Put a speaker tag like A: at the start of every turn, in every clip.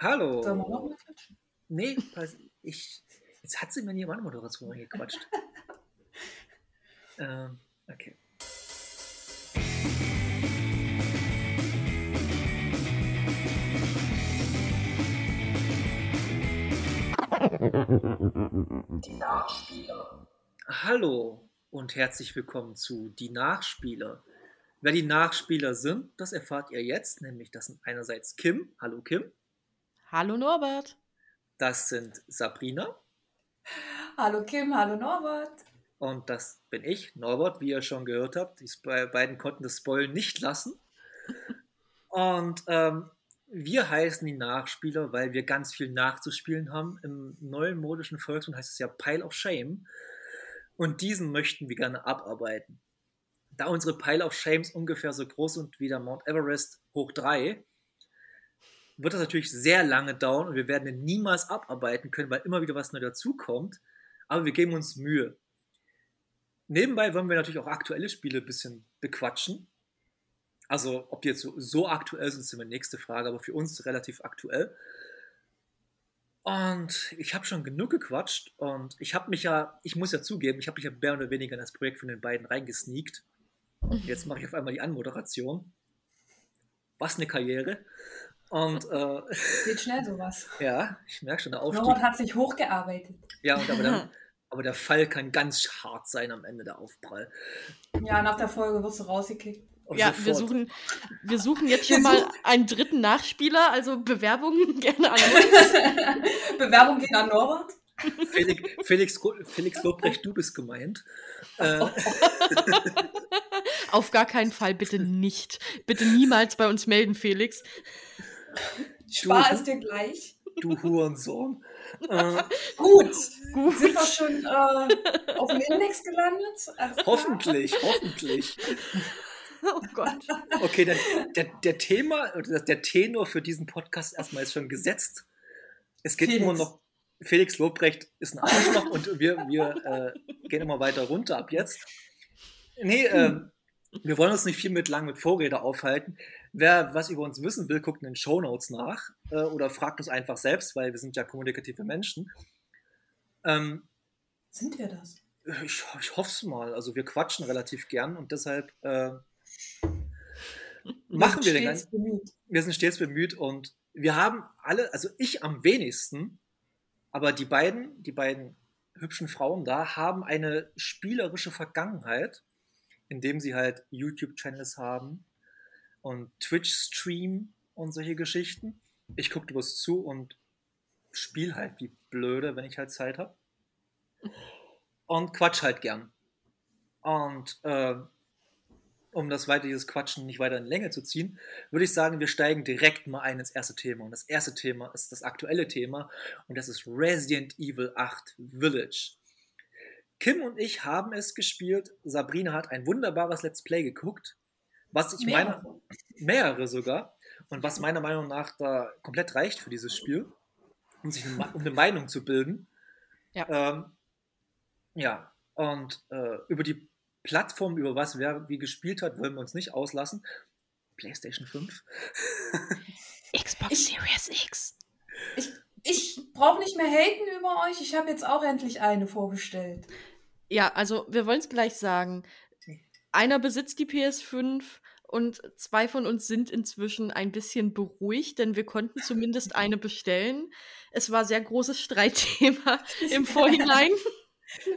A: Hallo.
B: Sollen wir noch mal klatschen?
A: Nee, pass- ich, jetzt hat sie mir nie meine Moderation gequatscht. ähm, okay.
C: Die Nachspieler.
A: Hallo und herzlich willkommen zu Die Nachspieler. Wer die Nachspieler sind, das erfahrt ihr jetzt, nämlich das sind einerseits Kim. Hallo Kim.
D: Hallo Norbert.
A: Das sind Sabrina.
B: Hallo Kim, hallo Norbert.
A: Und das bin ich, Norbert, wie ihr schon gehört habt. Die Sp- beiden konnten das Spoilen nicht lassen. Und ähm, wir heißen die Nachspieler, weil wir ganz viel nachzuspielen haben. Im neuen modischen Volksmund heißt es ja Pile of Shame. Und diesen möchten wir gerne abarbeiten. Da unsere Pile of Shames ungefähr so groß sind wie der Mount Everest hoch 3, wird das natürlich sehr lange dauern und wir werden ihn niemals abarbeiten können, weil immer wieder was neu dazukommt. Aber wir geben uns Mühe. Nebenbei wollen wir natürlich auch aktuelle Spiele ein bisschen bequatschen. Also, ob die jetzt so, so aktuell sind, ist immer die nächste Frage, aber für uns relativ aktuell. Und ich habe schon genug gequatscht und ich habe mich ja, ich muss ja zugeben, ich habe mich ja mehr oder weniger in das Projekt von den beiden reingesneakt. Jetzt mache ich auf einmal die Anmoderation. Was eine Karriere. Und äh,
B: Geht schnell sowas.
A: ja, ich merke schon, der Aufstieg.
B: Norbert hat sich hochgearbeitet.
A: Ja, und aber, der, aber der Fall kann ganz hart sein am Ende, der Aufprall.
B: Ja, nach der Folge wirst du rausgekickt.
A: Und
D: Ja, wir suchen, wir suchen jetzt schon
B: Wir
D: mal einen dritten Nachspieler, also Bewerbungen gerne an uns.
B: Bewerbung geht an Norbert.
A: Felix, Felix, Felix Lobrecht, du bist gemeint. Äh,
D: Auf gar keinen Fall bitte nicht. Bitte niemals bei uns melden, Felix.
B: Spar es dir gleich.
A: du Hurensohn. Äh,
B: Gut.
D: Gut.
B: Sind wir schon äh, auf dem Index gelandet? Klar?
A: hoffentlich, hoffentlich.
D: Oh Gott.
A: Okay, dann, der, der Thema, oder der Tenor für diesen Podcast erstmal ist schon gesetzt. Es geht
B: Felix.
A: immer noch. Felix Lobrecht ist ein Arschloch und wir, wir äh, gehen immer weiter runter ab jetzt. Nee, ähm, wir wollen uns nicht viel mit lang mit Vorräte aufhalten. Wer was über uns wissen will, guckt in den Shownotes nach äh, oder fragt uns einfach selbst, weil wir sind ja kommunikative Menschen. Ähm,
B: Sind wir das?
A: ich, ich hoffe es mal. Also wir quatschen relativ gern und deshalb äh, machen wir den
B: Stets
A: ganzen.
B: bemüht.
A: Wir sind stets bemüht und wir haben alle, also ich am wenigsten, aber die beiden, die beiden hübschen Frauen da haben eine spielerische Vergangenheit, indem sie halt YouTube-Channels haben und Twitch-Stream und solche Geschichten. Ich gucke bloß zu und spiele halt wie blöde, wenn ich halt Zeit habe. Und quatsch halt gern. Und äh, um das weiter, dieses Quatschen nicht weiter in Länge zu ziehen, würde ich sagen, wir steigen direkt mal ein ins erste Thema. Und das erste Thema ist das aktuelle Thema und das ist Resident Evil 8 Village. Kim und ich haben es gespielt. Sabrina hat ein wunderbares Let's Play geguckt, was ich meine,
B: Mehrere.
A: sogar, und was meiner Meinung nach da komplett reicht für dieses Spiel, um sich eine, um eine Meinung zu bilden.
D: Ja.
A: Ähm, ja, und äh, über die Plattform, über was wer wie gespielt hat, wollen wir uns nicht auslassen. PlayStation 5.
D: Xbox
B: Ich-
D: Series X.
B: Ich, ich brauche nicht mehr haten über euch. Ich habe jetzt auch endlich eine vorbestellt.
D: Ja, also wir wollen es gleich sagen. Einer besitzt die PS5 und zwei von uns sind inzwischen ein bisschen beruhigt, denn wir konnten zumindest eine bestellen. Es war sehr großes Streitthema im Vorhinein.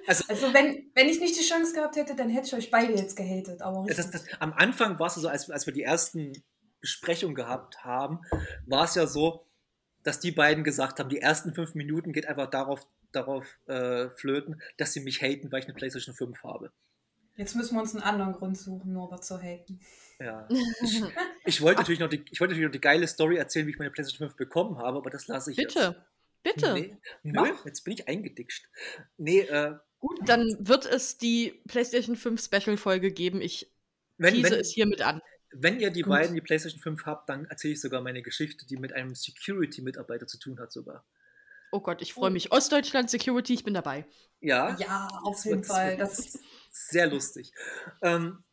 B: Also wenn, wenn ich nicht die Chance gehabt hätte, dann hätte ich euch beide jetzt gehatet. Aber
A: Das, das, am Anfang war es so, als, als wir die ersten Besprechungen gehabt haben, war es ja so, dass die beiden gesagt haben, die ersten fünf Minuten geht einfach darauf, darauf äh, flöten, dass sie mich haten, weil ich eine PlayStation 5 habe.
B: Jetzt müssen wir uns einen anderen Grund suchen, Norbert zu haten.
A: Ja. Ich, ich wollte natürlich noch die, ich wollte natürlich noch die geile Story erzählen, wie ich meine PlayStation 5 bekommen habe, aber das lasse ich jetzt.
D: Bitte, bitte.
A: Nee, nö, jetzt bin ich eingeditscht. Nee, äh,
D: Gut, dann wird es die PlayStation 5 Special-Folge geben. Ich
A: wenn,
D: tease
A: wenn,
D: es hiermit an.
A: wenn ihr die
B: Gut.
A: beiden die PlayStation 5 habt, dann erzähle ich sogar meine Geschichte, die mit einem Security-Mitarbeiter zu tun hat sogar.
D: Oh Gott, ich freue mich. Ostdeutschland Security, ich bin dabei.
A: Ja,
B: Ja, auf jeden Fall.
A: das
B: ist,
A: sehr lustig. Ähm,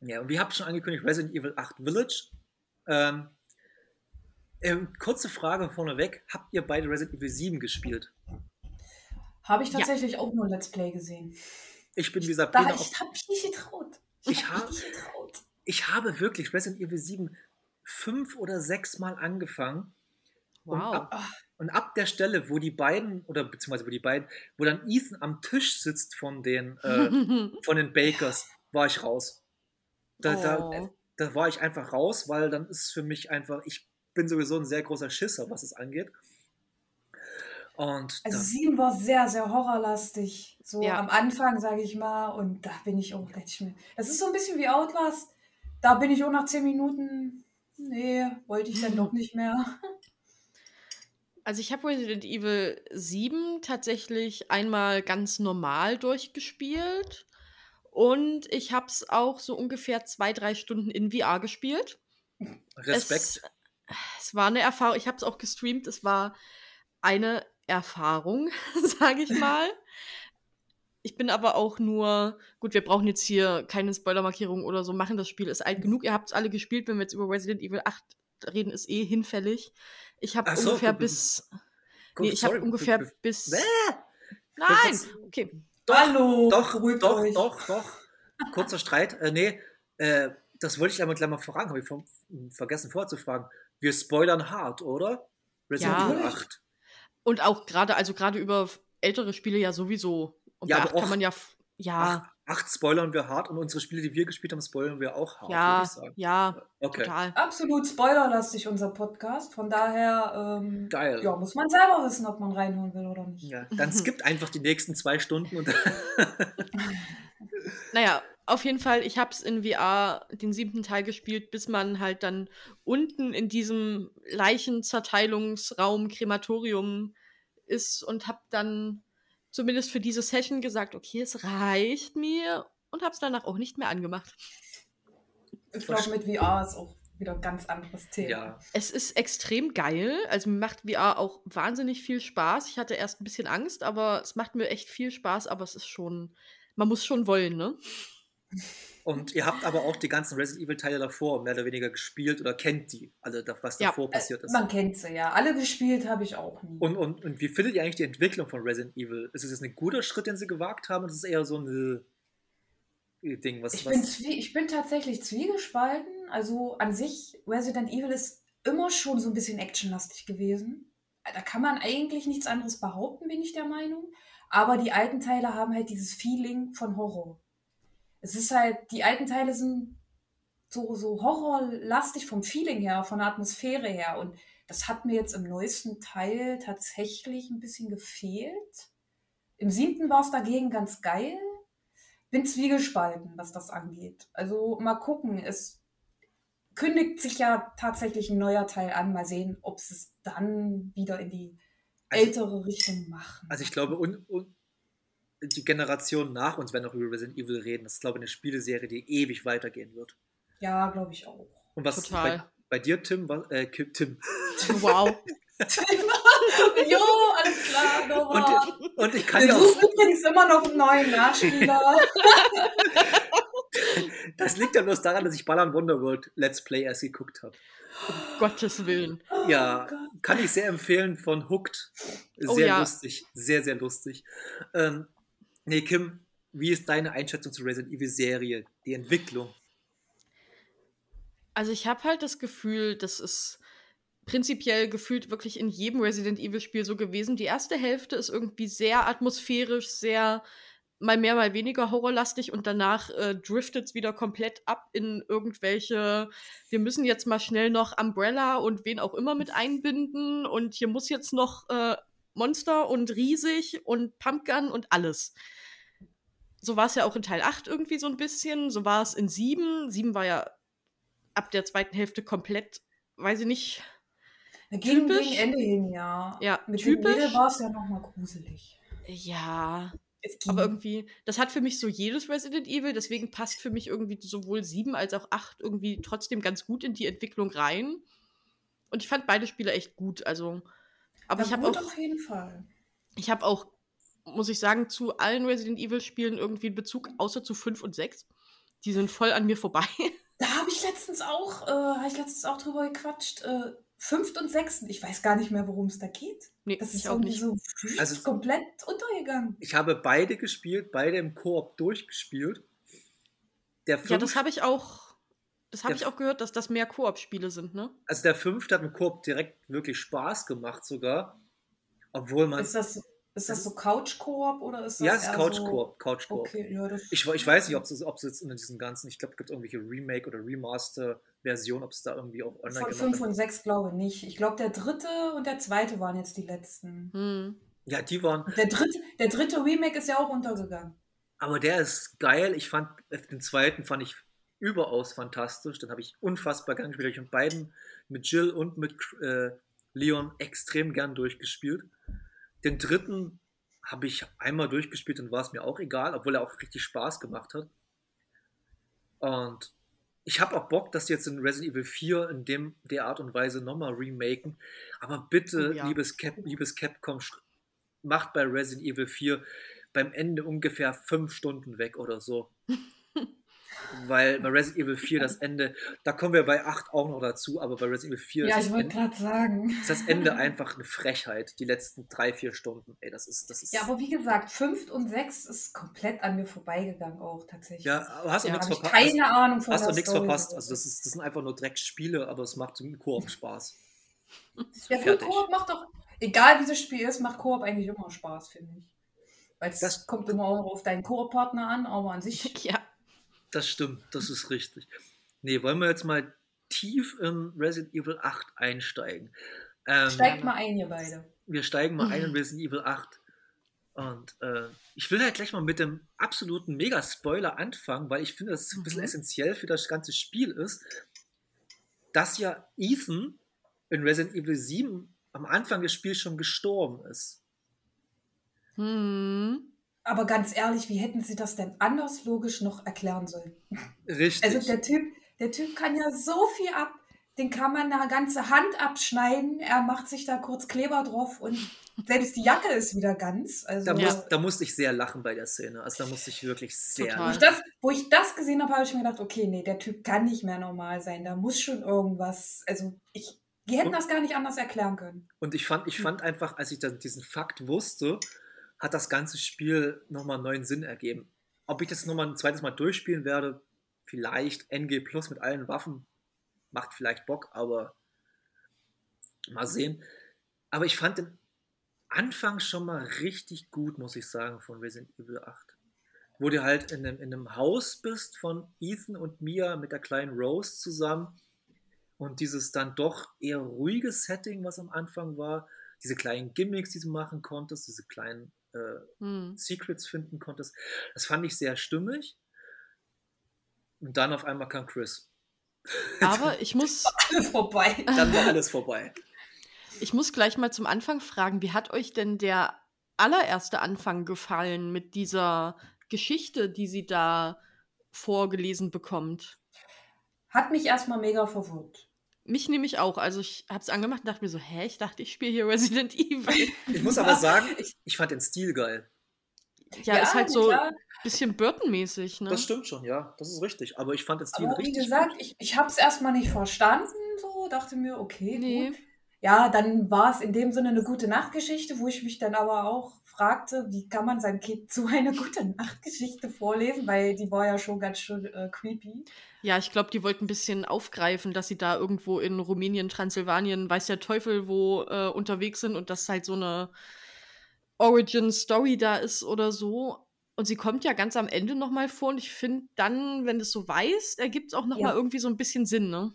A: ja, und wir haben schon angekündigt, Resident Evil 8 Village. Ähm, Ähm, kurze Frage vorneweg. Habt ihr beide Resident Evil 7 gespielt?
B: Habe ich
D: Ja.
B: tatsächlich auch nur Let's Play gesehen.
A: Ich bin wie
B: Da, ich habe mich nicht getraut.
A: Ich
B: mich nicht getraut.
A: ich habe wirklich Resident Evil 7 fünf oder sechs Mal angefangen. Und,
D: Wow.
A: ab, und ab der Stelle, wo die beiden, oder beziehungsweise wo die beiden, wo dann Ethan am Tisch sitzt von den, äh, von den Bakers, war ich raus. Da, da,
D: Oh.
A: da war ich einfach raus, weil dann ist für mich einfach, ich bin sowieso ein sehr großer Schisser, was es angeht. Und
B: Also sieben war sehr, sehr horrorlastig. So
D: Ja.
B: am Anfang, sage ich mal. Und da bin ich auch dachte ich mir. Das ist so ein bisschen wie Outlast. Da bin ich auch nach zehn Minuten. Nee, wollte ich dann doch nicht mehr.
D: Also ich habe Resident Evil 7 tatsächlich einmal ganz normal durchgespielt. Und ich habe es auch so ungefähr zwei, drei Stunden in VR gespielt.
A: Respekt.
D: Es, es war eine Erfahrung. Ich habe es auch gestreamt. Es war eine Erfahrung, sage ich mal. Ich bin aber auch nur, gut, wir brauchen jetzt hier keine Spoilermarkierung oder so machen. Das Spiel ist alt genug. Ihr habt es alle gespielt. Wenn wir jetzt über Resident Evil 8 reden, ist eh hinfällig. Ich habe
A: so,
D: ungefähr bis.
A: Gut,
D: Nee, ich habe ungefähr
A: b- b-
D: bis.
A: Bäh!
D: Nein! Okay.
A: Doch,
B: Hallo,
A: doch,
B: beruhigt
A: doch,
B: euch.
A: doch, doch. Kurzer Streit. Äh, nee, äh, das wollte ich einmal gleich mal fragen, habe ich vom, vergessen vorzufragen. Wir spoilern hart, oder? Resident
D: Ja.
A: Evil 8.
D: Und auch gerade, also gerade über ältere Spiele ja sowieso. Und
A: Ja,
D: bei
A: aber
D: 8 kann
A: auch-
D: man ja. Ja,
A: 8, 8 spoilern wir hart und unsere Spiele, die wir gespielt haben, spoilern wir auch hart, würde
D: ja,
A: ich sagen.
D: ja,
A: Okay,
D: total.
B: Absolut spoilerlastig, unser Podcast. Von daher ähm,
A: geil.
B: ja, muss man selber wissen, ob man reinholen will oder nicht.
A: Ja, dann skippt einfach die nächsten zwei Stunden und
D: Naja, auf jeden Fall, ich habe es in VR den siebten Teil gespielt, bis man halt dann unten in diesem Leichenzerteilungsraum, Krematorium ist und habe dann zumindest für diese Session gesagt, okay, es reicht mir und habe es danach auch nicht mehr angemacht.
B: Ich glaube, mit VR ist auch wieder ein ganz anderes Thema.
A: ja.
D: Es ist extrem geil. Also macht VR auch wahnsinnig viel Spaß. Ich hatte erst ein bisschen Angst, aber es macht mir echt viel Spaß. Aber es ist schon, man muss schon wollen, ne?
A: Und ihr habt aber auch die ganzen Resident Evil Teile davor mehr oder weniger gespielt oder kennt die, also das, was
D: Ja.
A: davor passiert ist.
B: Man kennt sie ja. Alle gespielt habe ich auch nie.
A: Und, und, und wie findet ihr eigentlich die Entwicklung von Resident Evil? Ist es jetzt ein guter Schritt, den sie gewagt haben, oder ist es eher so ein äh, Ding, was,
B: Ich
A: was
B: bin, zwie ich bin tatsächlich zwiegespalten. Also an sich, Resident Evil ist immer schon so ein bisschen actionlastig gewesen. Da kann man eigentlich nichts anderes behaupten, bin ich der Meinung. Aber die alten Teile haben halt dieses Feeling von Horror. Es ist halt, die alten Teile sind so, so horrorlastig vom Feeling her, von der Atmosphäre her. Und das hat mir jetzt im neuesten Teil tatsächlich ein bisschen gefehlt. Im siebten war es dagegen ganz geil bin zwiegespalten, was das angeht. Also mal gucken, es kündigt sich ja tatsächlich ein neuer Teil an. Mal sehen, ob sie es dann wieder in die
A: Also-
B: ältere Richtung machen.
A: Also ich glaube, und, und die Generation nach uns werden auch über Resident Evil reden. Das ist, glaube ich, eine Spieleserie, die ewig weitergehen wird.
B: ja, glaube ich auch.
A: Und was
D: Total.
A: Bei, bei dir, Tim, was, äh, Tim.
D: Wow.
B: jo, alles klar, Nora.
A: Und, und ich kann
B: Wir
A: ja auch,
B: suchen übrigens immer noch einen neuen Nachspieler.
A: das liegt ja bloß daran, dass ich Ballern Wonderworld Let's Play erst geguckt habe.
D: Gottes Willen.
A: Ja,
B: Oh
A: kann ich sehr empfehlen von Hooked. Sehr
D: Oh ja.
A: lustig, sehr, sehr lustig. Ähm, nee, Kim, wie ist deine Einschätzung zur Resident Evil Serie, die Entwicklung?
D: Also ich habe halt das Gefühl, das ist prinzipiell gefühlt wirklich in jedem Resident Evil Spiel so gewesen. Die erste Hälfte ist irgendwie sehr atmosphärisch, sehr mal mehr, mal weniger horrorlastig und danach äh, driftet es wieder komplett ab in irgendwelche, wir müssen jetzt mal schnell noch Umbrella und wen auch immer mit einbinden und hier muss jetzt noch äh, Monster und riesig und Pumpgun und alles. So war es ja auch in Teil 8 irgendwie so ein bisschen, so war es in 7. 7 war ja ab der zweiten Hälfte komplett, weiß ich nicht,
B: Gegen,
D: Typisch.
B: gegen Ende hin, ja.
D: Ja,
B: Mit
D: typisch.
B: dem war es ja nochmal gruselig.
D: ja, aber irgendwie, das hat für mich so jedes Resident Evil, deswegen passt für mich irgendwie sowohl 7 als auch 8 irgendwie trotzdem ganz gut in die Entwicklung rein. Und ich fand beide Spiele echt gut, also. Aber
B: ja,
D: ich habe auch,
B: auf jeden Fall.
D: ich habe auch, muss ich sagen, zu allen Resident Evil Spielen irgendwie einen Bezug, außer zu 5 und 6. Die sind voll an mir vorbei.
B: Da habe ich letztens auch, äh, habe ich letztens auch drüber gequatscht. Äh, fünften und sechsten, ich weiß gar nicht mehr, worum es da geht.
D: Nee,
B: Das
D: ich
B: ist
D: auch
B: irgendwie
D: nicht.
B: so
A: Also-
B: komplett untergegangen.
A: Ich habe beide gespielt, beide im Koop durchgespielt. Der
D: Ja, das habe ich auch. Das habe ich auch gehört, dass das mehr Koop-Spiele sind, ne?
A: also der fünfte hat im Koop direkt wirklich Spaß gemacht sogar. Obwohl man.
B: Ist das, ist das so Couch-Koop oder ist das
A: ja, es ist
B: eher
A: Couch
B: so...
A: Couch.
B: Okay, ja, das
A: Ich, ich weiß nicht, ob es, ob es jetzt in diesen ganzen, ich glaube, es gibt irgendwelche Remake- oder Remaster-Versionen, ob es da irgendwie auch online
B: Von
A: gemacht
B: 5
A: hat.
B: und 6 glaube ich nicht. Ich glaube, der dritte und der zweite waren jetzt die letzten.
D: Hm.
A: Ja, die waren,
B: Der dritte, der dritte Remake ist ja auch untergegangen.
A: aber der ist geil. Ich fand, den zweiten fand ich überaus fantastisch. Den habe ich unfassbar gern gespielt. Ich habe mit beiden, mit Jill und mit äh, Leon, extrem gern durchgespielt. Den dritten habe ich einmal durchgespielt und war es mir auch egal, obwohl er auch richtig Spaß gemacht hat. Und ich habe auch Bock, dass sie jetzt in Resident Evil 4 in dem, der Art und Weise nochmal remaken. Aber bitte,
D: Oh ja.
A: liebes, Cap, liebes Capcom, macht bei Resident Evil 4 beim Ende ungefähr fünf Stunden weg oder so. Weil bei Resident Evil 4 das Ende, da kommen wir bei 8 auch noch dazu, aber bei Resident Evil 4
B: Ja,
A: ist,
B: ich
A: das Ende,
B: sagen.
A: ist das Ende einfach eine Frechheit. Die letzten drei, vier Stunden. Ey, das ist. Das ist
B: Ja, aber wie gesagt, 5 und 6 ist komplett an mir vorbeigegangen auch tatsächlich.
A: ja, aber hast du
D: Ja,
A: nichts verpasst?
B: keine Ahnung von
A: Hast du nichts verpasst? Also
B: so.
A: das, ist, das sind einfach nur Drecksspiele, aber es macht zum Koop Spaß.
B: Ja, für. Koop macht doch, egal wie das Spiel ist, macht Koop eigentlich immer Spaß, finde ich. Weil es
A: Das-
B: kommt immer auch auf deinen Koop-Partner an, aber an sich.
D: Ja.
A: Das stimmt, das ist richtig. Nee, wollen wir jetzt mal tief in Resident Evil 8 einsteigen? Ähm,
B: Steigt mal ein, ihr beide.
A: wir steigen mal ein in Resident Evil 8. Und äh, ich will halt gleich mal mit dem absoluten Mega-Spoiler anfangen, weil ich finde, dass es ein bisschen
B: Mhm.
A: essentiell für das ganze Spiel ist, dass ja Ethan in Resident Evil 7 am Anfang des Spiels schon gestorben ist.
D: Hm.
B: Aber ganz ehrlich, wie hätten sie das denn anders logisch noch erklären sollen?
A: Richtig.
B: Also der Typ, der Typ kann ja so viel ab. Den kann man eine ganze Hand abschneiden. Er macht sich da kurz Kleber drauf und selbst die Jacke ist wieder ganz. Also
A: da,
D: Ja.
A: muss, da musste ich sehr lachen bei der Szene. Also da musste ich wirklich sehr
D: Total.
B: Wo ich, das, wo ich das gesehen habe, habe ich mir gedacht, okay, nee, der Typ kann nicht mehr normal sein. Da muss schon irgendwas. Also ich, die hätten
A: Und-
B: das gar nicht anders erklären können.
A: Und ich fand,
B: Hm.
A: ich fand einfach, als ich dann diesen Fakt wusste, hat das ganze Spiel nochmal einen neuen Sinn ergeben. Ob ich das nochmal ein zweites Mal durchspielen werde, vielleicht NG Plus mit allen Waffen, macht vielleicht Bock, aber mal sehen. Aber ich fand den Anfang schon mal richtig gut, muss ich sagen, von Resident Evil 8. Wo du halt in einem, in einem Haus bist von Ethan und Mia mit der kleinen Rose zusammen und dieses dann doch eher ruhige Setting, was am Anfang war, diese kleinen Gimmicks, die du machen konntest, diese kleinen äh,
D: Hm.
A: Secrets finden konntest, das fand ich sehr stimmig. Und dann auf einmal kam Chris.
D: Aber ich muss,
B: vorbei.
A: Dann war alles vorbei.
D: ich muss gleich mal zum Anfang fragen, wie hat euch denn der allererste Anfang gefallen mit dieser Geschichte, die sie da vorgelesen bekommt?
B: Hat mich erstmal mega verwirrt.
D: Mich nämlich auch. Also ich habe es angemacht und dachte mir so, hä, ich dachte, ich spiele hier Resident Evil.
A: Ich muss aber sagen, ich fand den Stil geil.
D: Ja, ist halt so ein bisschen Burton-mäßig, ne?
A: Das stimmt schon, ja, das ist richtig. Aber ich fand den Stil
B: Aber wie
A: richtig
B: gesagt,
A: gut.
B: ich, ich habe es erstmal nicht verstanden, so dachte mir, okay,
D: Nee.
B: gut. Ja, dann war es in dem Sinne eine gute Nachtgeschichte, wo ich mich dann aber auch fragte, wie kann man seinem Kind so eine gute Nachtgeschichte vorlesen, weil die war ja schon ganz schön äh, creepy.
D: Ja, ich glaube, die wollten ein bisschen aufgreifen, dass sie da irgendwo in Rumänien, Transsilvanien, weiß der Teufel wo äh, unterwegs sind und das halt so eine Origin-Story da ist oder so. Und sie kommt ja ganz am Ende nochmal vor und ich finde dann, wenn du es so weißt, ergibt es auch nochmal
B: Ja.
D: irgendwie so ein bisschen Sinn, ne?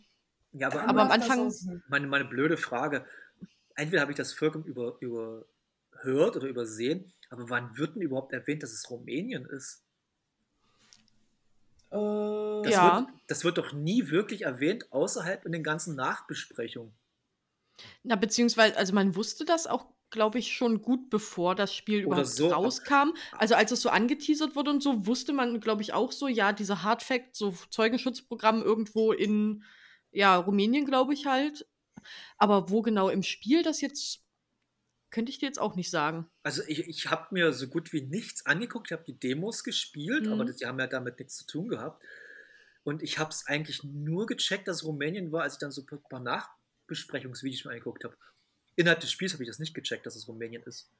A: Ja, aber,
D: Aber am Anfang-
A: meine, meine blöde Frage. Entweder habe ich das vollkommen über, überhört oder übersehen, aber wann wird denn überhaupt erwähnt, dass es Rumänien ist?
B: Äh,
A: Das,
D: Ja.
A: wird, das wird doch nie wirklich erwähnt, außerhalb in den ganzen Nachbesprechungen.
D: Na, beziehungsweise, also man wusste das auch, glaube ich, schon gut bevor das Spiel
A: Oder
D: überhaupt
A: so,
D: rauskam. Also als es so angeteasert wurde und so, wusste man, glaube ich, auch so, ja, diese Hardfact, so Zeugenschutzprogramm irgendwo in, ja, Rumänien, glaube ich halt. Aber wo genau im Spiel das jetzt, könnte ich dir jetzt auch nicht sagen.
A: Also ich, ich habe mir so gut wie nichts angeguckt. Ich habe die Demos gespielt,
D: Mhm.
A: aber das, die haben ja damit nichts zu tun gehabt. Und ich habe es eigentlich nur gecheckt, dass es Rumänien war, als ich dann so ein paar Vorbesprechungsvideos mir angeguckt habe. Innerhalb des Spiels habe ich das nicht gecheckt, dass es Rumänien ist.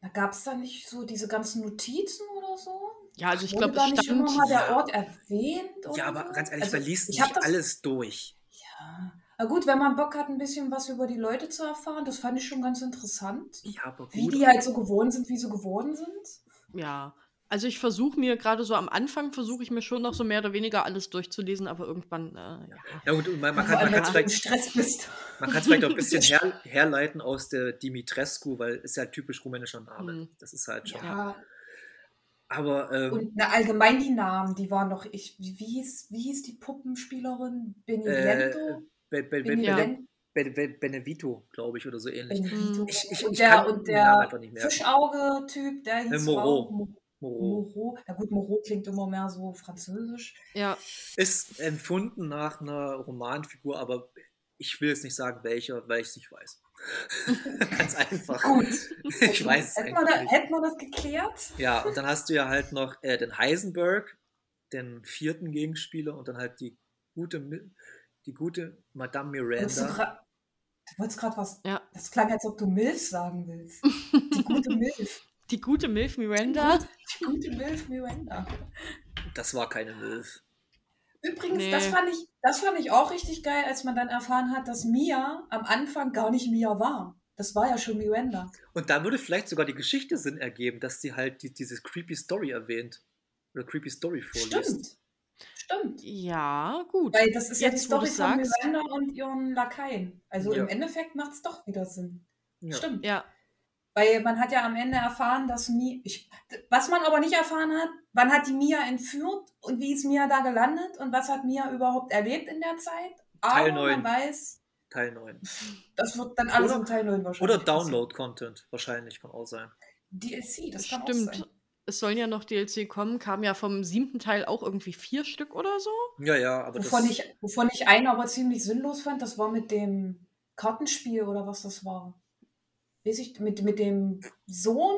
B: Da gab es da nicht so diese ganzen Notizen oder so?
D: Ja, also ich glaube,
B: da
D: es
B: nicht immer
D: stand.
B: mal der. Ort erwähnt? Oder
A: Ja, aber
B: so?
A: ganz ehrlich,
B: Also,
A: man liest nicht
B: das,
A: alles durch.
B: Ja. Na gut, wenn man Bock hat, ein bisschen was über die Leute zu erfahren, das fand ich schon ganz interessant.
A: Ja, aber
B: Wie
A: gut.
B: die halt so geworden sind, wie sie geworden sind.
D: Ja. Also ich versuche mir gerade so am Anfang versuche ich mir schon noch so mehr oder weniger alles durchzulesen, aber irgendwann, äh, ja.
A: Ja, gut, und man, man kann
B: allem,
A: es
B: wenn du im
A: vielleicht, man vielleicht auch ein bisschen her, herleiten aus der Dimitrescu, weil ist ja typisch rumänischer Name.
D: Hm.
A: Das ist halt schon.
B: Ja,
A: Aber ähm,
B: und na, allgemein die Namen, die waren doch, ich, wie, wie, hieß, wie hieß die Puppenspielerin?
A: äh,
B: Benevento?
A: Be, Be, Be,
B: Benevento?
A: Be, Be, Benevito, glaube ich, oder so ähnlich.
B: Benevito.
A: Ich, ich,
B: und der, und der. Fischauge-Typ, der hieß
A: Moreau. Moreau.
B: Moreau. Na gut, Moreau klingt immer mehr so französisch.
D: Ja,
A: Ist empfunden nach einer Romanfigur, aber ich will jetzt nicht sagen, welcher, weil ich es nicht weiß. Ganz einfach.
B: Gut.
A: Ich weiß es
B: Hätten wir, da, hätten wir das geklärt?
A: Ja, und dann hast du ja halt noch äh, den Heisenberg, den vierten Gegenspieler, und dann halt die gute, die gute Madame Miranda.
B: du wolltest gerade was.
D: ja.
B: Das klang, als ob du Milf sagen willst. Die gute Milf.
D: Die gute Milf Miranda.
B: Die gute Milf Miranda.
A: Das war keine Milf.
B: Übrigens,
D: Nee.
B: das, fand ich, das fand ich auch richtig geil, als man dann erfahren hat, dass Mia am Anfang gar nicht Mia war. Das war ja schon Miranda.
A: Und da würde vielleicht sogar die Geschichte Sinn ergeben, dass sie halt die, diese creepy Story erwähnt. Oder creepy Story vorliest.
B: Stimmt. Stimmt.
D: Ja, gut.
B: Weil das ist ja die
D: Jetzt, wo
B: Story von. Miranda und ihren Lakaien. Also
A: Ja.
B: im Endeffekt macht es doch wieder Sinn.
A: Ja.
B: Stimmt.
D: Ja,
B: Weil man hat ja am Ende erfahren, dass Mia. Ich, was man aber nicht erfahren hat, wann hat die Mia entführt und wie ist Mia da gelandet und was hat Mia überhaupt erlebt in der Zeit. Aber
A: Teil
B: man
A: neun.
B: weiß,
A: Teil 9.
B: das wird dann alles
A: Oder-
B: im Teil 9 wahrscheinlich.
A: Oder Download-Content, wahrscheinlich, kann auch sein.
B: DLC, das kann auch
D: stimmt.
B: sein.
D: Es sollen ja noch DLC kommen, kam ja vom siebten Teil auch irgendwie vier Stück oder so.
A: Ja, ja, aber
B: Wovon
A: das.
B: ich, wovon ich einen aber ziemlich sinnlos fand, das war mit dem Kartenspiel oder was das war. Weiß ich, mit, mit dem Sohn,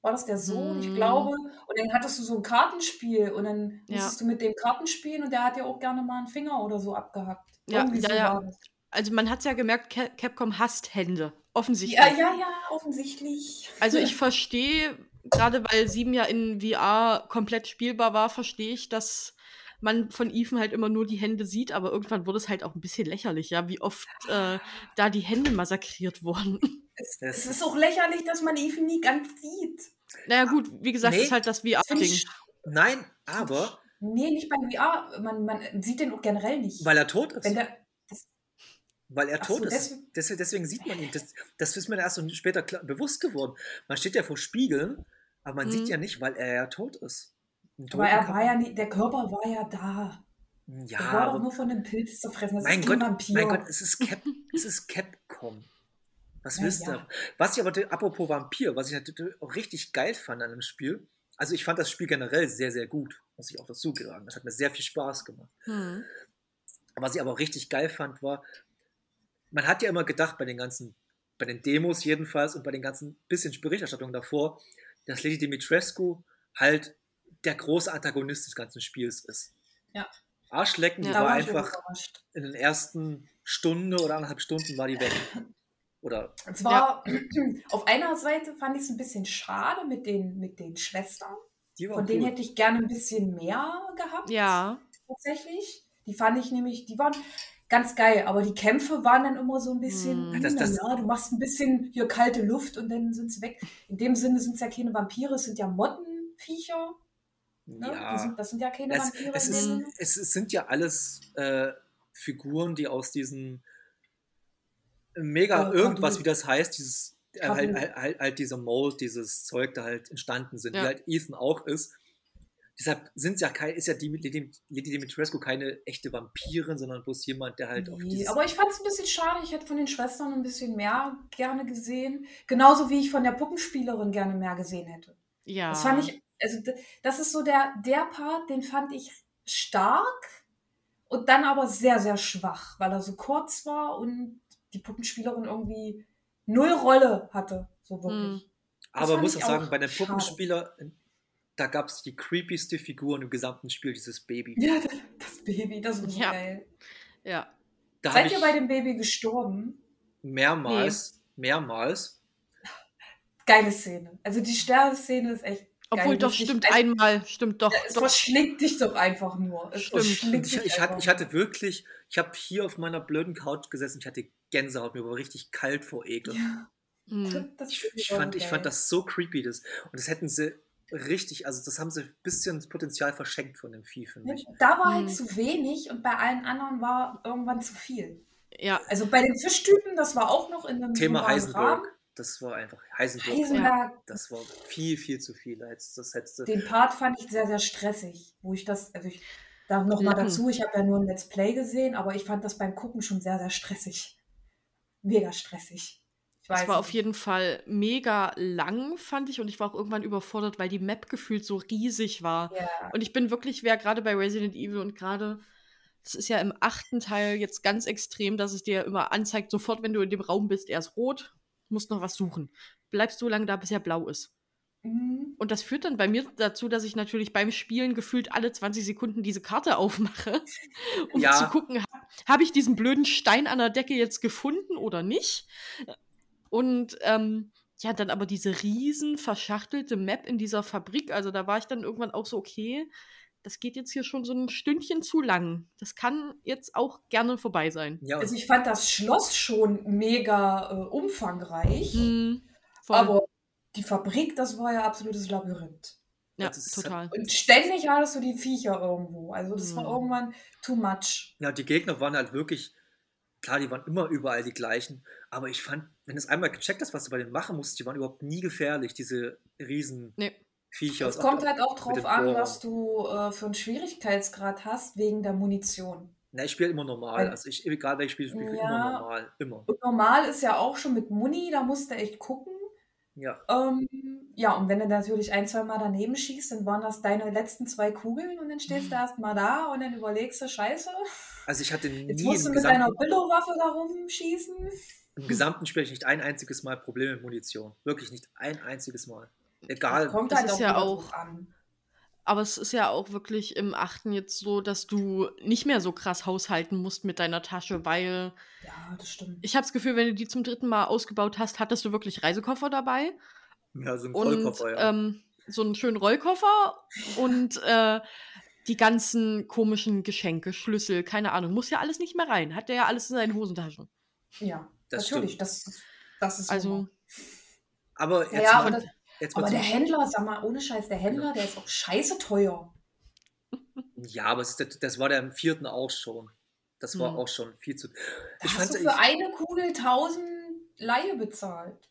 B: war das der Sohn, ich
D: Hm.
B: glaube. Und dann hattest du so ein Kartenspiel und dann
D: Ja.
B: musstest du mit dem Karten spielen und der hat ja auch gerne mal einen Finger oder so abgehackt.
D: Ja,
B: Irgendwie
D: ja,
B: so
D: ja. Also man hat ja gemerkt, Ca- Capcom hasst Hände. Offensichtlich.
B: Ja, ja, ja, offensichtlich.
D: Also ich verstehe, gerade weil sieben ja in VR komplett spielbar war, verstehe ich, dass man von Ethan halt immer nur die Hände sieht, aber irgendwann wurde es halt auch ein bisschen lächerlich, ja, wie oft äh, da die Hände massakriert wurden.
B: Es, ist auch lächerlich, dass man Even nie ganz sieht.
D: naja gut, wie gesagt,
A: Nee,
D: ist halt das VR-Ding.
A: Nein, aber
B: Nee, nicht beim VR. Man, man sieht den auch generell nicht.
A: weil er tot ist.
B: Wenn der,
A: Weil er
B: Ach
A: tot
B: so,
A: ist.
B: deswegen-
A: Deswegen, deswegen sieht man ihn. Das, das ist mir erst so später klar, bewusst geworden. Man steht ja vor Spiegeln, aber man
D: Mhm.
A: sieht ja nicht, weil er ja tot ist.
B: Aber er war ja nicht, der Körper war ja da.
A: Ja,
B: Der war doch nur von einem Pilz zerfressen. Das
A: mein
B: ist
A: Gott,
B: Vampir.
A: mein Gott, es ist, Cap, es ist Capcom. Was
B: Na
A: willst du?
B: ja.
A: Was ich aber, apropos Vampir, was ich auch richtig geil fand an dem Spiel, also ich fand das Spiel generell sehr, sehr gut, muss ich auch dazu sagen. Das hat mir sehr viel Spaß gemacht.
D: Hm.
A: Was ich aber auch richtig geil fand, war, man hat ja immer gedacht, bei den ganzen, bei den Demos jedenfalls und bei den ganzen bisschen Berichterstattungen davor, dass Lady Dimitrescu halt der große Antagonist des ganzen Spiels ist.
B: Ja.
A: Arschlecken, die
D: Ja.
A: war
B: war
A: einfach in den ersten Stunde oder anderthalb Stunden war die weg. Oder
B: Und zwar, auf einer Seite fand ich es ein bisschen schade mit den, mit den Schwestern. Von denen
A: cool.
B: hätte ich gerne ein bisschen mehr gehabt.
D: Ja,
B: Tatsächlich. Die fand ich nämlich, die waren ganz geil, aber die Kämpfe waren dann immer so ein bisschen,
D: Hm.
A: Das- das-
B: ja, du machst ein bisschen hier kalte Luft und dann sind sie weg. In dem Sinne sind es ja keine Vampire, es sind ja Mottenviecher. Ne?
A: Ja,
B: sind, das sind ja keine
A: es,
B: Vampire.
A: es, ist, es sind ja alles äh, Figuren, die aus diesem mega
B: Äh,
A: irgendwas, wie das heißt, dieses äh, halt, halt, halt, halt dieser Mold, dieses Zeug da halt entstanden sind,
D: Ja.
A: wie halt Ethan auch ist. Deshalb sind ja kein, ist ja die Lady Lady Dimitrescu keine echte Vampirin, sondern bloß jemand, der halt auf dieses
B: aber ich fand es ein bisschen schade. Ich hätte von den Schwestern ein bisschen mehr gerne gesehen. Genauso wie ich von der Puppenspielerin gerne mehr gesehen hätte.
D: ja.
B: Das fand ich, also das ist so der, der Part, den fand ich stark und dann aber sehr, sehr schwach, weil er so kurz war und die Puppenspielerin irgendwie null Rolle hatte. So wirklich.
D: Hm.
B: Das
A: Aber muss
B: ich
A: auch sagen, bei den
B: schade.
A: Da gab es die creepyste Figur im gesamten Spiel, dieses Baby.
B: Ja, das Baby, das war
D: Ja.
B: geil.
D: ja.
A: Da
B: Seid ihr bei dem Baby gestorben?
A: mehrmals, mehrmals.
B: Geile Szene. Also die Sterbeszene ist echt
D: Obwohl,
B: geil.
D: doch, stimmt,
B: nicht-
D: einmal, stimmt doch.
B: Es
D: doch.
B: verschlingt dich doch einfach nur. Es
D: Stimmt.
B: verschlingt
A: Ich,
B: dich
A: ich, hatte,
B: einfach
A: ich hatte wirklich, ich habe hier auf meiner blöden Couch gesessen, ich hatte Gänsehaut, mir war richtig kalt vor Ekel.
B: Ja,
D: Hm.
B: das
A: Ich, ich, fand, ich fand das so creepy. Das, und das hätten sie richtig, also das haben sie ein bisschen das Potenzial verschenkt von dem Vieh, finde ich.
B: Da war halt zu wenig und bei allen anderen war irgendwann zu viel.
D: Ja,
B: Also bei den Fischtypen, das war auch noch in einem
A: Thema Heisenberg,
B: Rahmen.
A: das war einfach, Heisenberg,
B: Heisenberg,
A: das war viel, viel zu viel. Das hättest
B: den Part fand ich sehr, sehr stressig. Wo ich das, also ich, da nochmal
D: Mhm.
B: dazu, ich habe ja nur ein Let's Play gesehen, aber ich fand das beim Gucken schon sehr, sehr stressig. Mega stressig. Ich
D: es war auf
B: nicht.
D: jeden Fall mega lang, fand ich. Und ich war auch irgendwann überfordert, weil die Map gefühlt so riesig war.
B: Ja,
D: Und ich bin wirklich, wer gerade bei Resident Evil und gerade, das ist ja im achten Teil jetzt ganz extrem, dass es dir immer anzeigt, sofort, wenn du in dem Raum bist, er ist rot, musst noch was suchen. Bleibst so lange da, bis er blau ist.
B: Mhm.
D: Und das führt dann bei mir dazu, dass ich natürlich beim Spielen gefühlt alle 20 Sekunden diese Karte aufmache, um
A: Ja.
D: zu gucken, habe hab ich diesen blöden Stein an der Decke jetzt gefunden oder nicht. Und ähm, ja, dann aber diese riesen verschachtelte Map in dieser Fabrik, also da war ich dann irgendwann auch so, okay, das geht jetzt hier schon so ein Stündchen zu lang. Das kann jetzt auch gerne vorbei sein.
A: ja,
B: Also ich fand das Schloss schon mega äh, umfangreich,
D: Hm, voll.
B: aber die Fabrik, das war ja absolutes Labyrinth.
D: ja,
A: das ist-
D: total.
B: Und ständig hattest du die Viecher irgendwo. Also das war
D: Mhm.
B: irgendwann too much.
A: Ja, die Gegner waren halt wirklich, klar, die waren immer überall die gleichen, aber ich fand, wenn du es einmal gecheckt hast, was du bei denen machen musst, die waren überhaupt nie gefährlich, diese riesen
D: Nee.
A: Viecher.
B: Es kommt halt auch drauf an, was du äh, für einen Schwierigkeitsgrad hast, wegen der Munition.
A: Na, ich spiele immer normal,
B: Weil-
A: also ich, egal welches Spiel ich spiele, ich spiele
B: Ja.
A: immer normal, immer.
B: Und normal ist ja auch schon mit Muni, da musst du echt gucken.
A: Ja,
B: Ähm, ja, und wenn du natürlich ein, zwei Mal daneben schießt, dann waren das deine letzten zwei Kugeln und dann stehst du erst mal da und dann überlegst du, scheiße,
A: also ich hatte nie
B: jetzt musst du mit deiner Billo-Waffe da rumschießen.
A: Im gesamten Spiel nicht ein einziges Mal Probleme mit Munition. Wirklich nicht ein einziges Mal. Egal.
B: Kommt
D: das
B: halt
D: ist ja auch-
B: drauf an.
D: Aber es ist ja auch wirklich im achten jetzt so, dass du nicht mehr so krass haushalten musst mit deiner Tasche, weil
B: Ja, das stimmt.
D: ich habe das Gefühl, wenn du die zum dritten Mal ausgebaut hast, hattest du wirklich Reisekoffer dabei
A: Ja, so ein
D: und
A: Vollkoffer, ja.
D: ähm, so einen schönen Rollkoffer und äh, die ganzen komischen Geschenke, Schlüssel, keine Ahnung, muss ja alles nicht mehr rein. Hat der ja alles in seinen Hosentaschen.
B: Ja,
A: Das
B: natürlich.
A: stimmt.
B: Das, das ist
D: Also,
B: so.
A: aber jetzt
B: Ja,
A: mal,
B: das,
A: jetzt mal
B: aber der Händler, sag mal, ohne Scheiß, der Händler, der ist auch scheiße teuer.
A: Ja, aber ist, das war der im vierten auch schon. Das war
D: Hm.
A: auch schon viel zu.
B: Da
A: Ich
B: hast du für eine Kugel 1000 Laie bezahlt.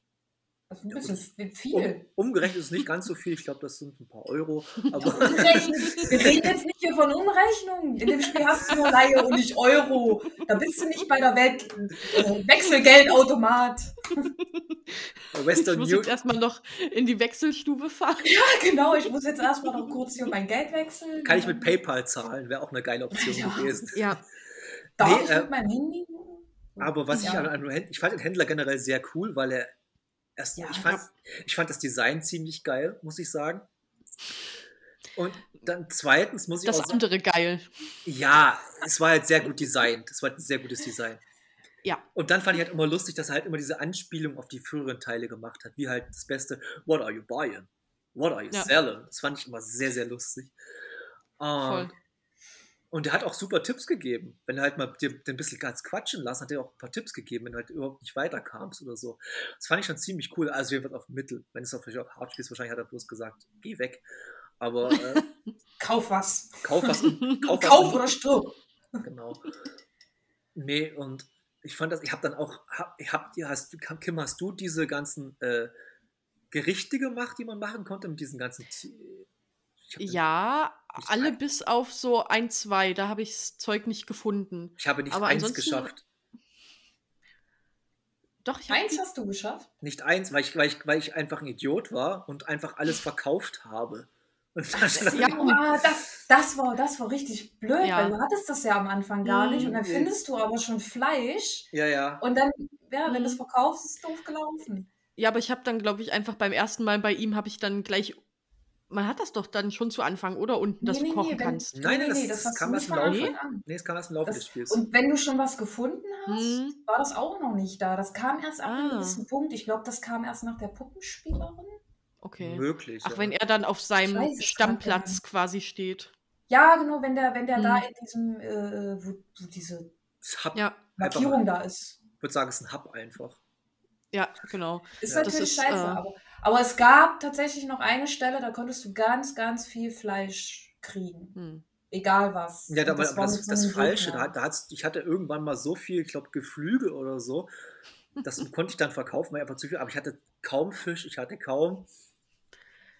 B: Das ist ein bisschen
A: um,
B: viel.
A: umgerechnet ist nicht ganz so viel. Ich glaube, das sind ein paar Euro. Aber.
B: Wir reden jetzt nicht hier von Umrechnung. In dem Spiel hast du nur Laie und nicht Euro. Da bist du nicht bei der Welt äh, Wechselgeldautomat.
D: ich
A: Western
D: muss
A: Union.
D: jetzt erstmal noch in die Wechselstube fahren.
B: Ja, genau. Ich muss jetzt erstmal noch kurz hier mein Geld wechseln.
A: Kann ich mit PayPal zahlen? Wäre auch eine geile Option
B: Ja.
A: gewesen.
D: Ja,
B: Darf
A: Nee,
B: ich
A: äh,
B: mit meinem Handy?
A: Aber was ich
B: Ja.
A: an, an Händler, ich fand den Händler generell sehr cool, weil er erst,
B: Ja,
A: ich, fand, ich fand das Design ziemlich geil, muss ich sagen. Und dann zweitens muss ich
D: das
A: auch sagen,
D: andere geil.
A: ja, es war halt sehr gut designt. Es war ein sehr gutes Design.
D: Ja.
A: Und dann fand ich halt immer lustig, dass er halt immer diese Anspielung auf die früheren Teile gemacht hat, wie halt das Beste, what are you buying? What are you
D: Ja.
A: selling? Das fand ich immer sehr, sehr lustig. Ähm,
D: Voll.
A: Und er hat auch super Tipps gegeben. Wenn du halt mal dir den ein bisschen ganz quatschen lassen, hat er auch ein paar Tipps gegeben, wenn du halt überhaupt nicht weiterkamst oder so. Das fand ich schon ziemlich cool. Also jedenfalls auf Mittel. Wenn es auf, auf Hard spielst, wahrscheinlich hat er bloß gesagt, geh weg. Aber äh,
B: Kauf was.
A: kauf was. und- Kauf, was
B: Kauf
A: und-
B: oder stirb.
A: Genau. Nee, und ich fand das, ich habe dann auch, hab, hab, hast, Kim, hast du diese ganzen äh, Gerichte gemacht, die man machen konnte mit diesen ganzen.
D: Ja, alle
A: ein-
D: bis auf so ein, zwei. Da habe ich das Zeug nicht gefunden.
A: ich habe nicht
D: aber
A: eins geschafft.
D: Doch, ich habe
B: Eins hast du geschafft.
A: Nicht eins, weil ich, weil, ich, weil ich einfach ein Idiot war und einfach alles verkauft habe. Und dann,
D: ja.
B: Das, das, war, das war richtig blöd,
D: Ja.
B: weil du hattest das ja am Anfang gar nicht. Und dann
A: Mhm.
B: findest du aber schon Fleisch.
A: ja, ja.
B: Und dann, ja, wenn
D: Mhm.
B: du es verkaufst, ist es doof gelaufen.
D: Ja, aber ich habe dann, glaube ich, einfach beim ersten Mal bei ihm habe ich dann gleich man hat das doch dann schon zu Anfang, oder? Unten, dass
B: Nee,
D: du kochen
B: nee, wenn-
D: kannst.
A: Nein, nein,
B: Nee,
A: das,
B: nee, das hast
A: kam erst im Laufe.
B: An.
A: Nee, es kam erst im Laufe
B: Das,
A: des Spiels.
B: und wenn du schon was gefunden hast,
D: Hm.
B: war das auch noch nicht da. Das kam erst ab einem
D: Ah.
B: gewissen Punkt. Ich glaube, das kam erst nach der Puppenspielerin.
D: Okay.
A: Möglich.
D: Ach,
A: ja.
D: wenn er dann auf seinem
B: weiß
D: Stammplatz quasi steht.
B: Ja, genau, wenn der, wenn der da
D: Hm.
B: in diesem, äh, wo, wo diese
A: Das Hub,
D: Ja,
A: Einfach
B: Markierung da ist.
A: Ich würde sagen, es ist ein Hub einfach.
D: ja, genau.
B: Ist
A: Ja,
D: das
B: natürlich
D: ist,
B: scheiße,
D: äh,
B: aber, aber es gab tatsächlich noch eine Stelle, da konntest du ganz, ganz viel Fleisch kriegen.
D: Hm.
B: Egal was.
A: Ja, da,
B: Und
A: aber das,
B: war
A: das, Falsche, da, da hat's, ich hatte irgendwann mal so viel, ich glaube, Geflügel oder so. Das konnte ich dann verkaufen, weil einfach zu viel. Aber ich hatte kaum Fisch, ich hatte kaum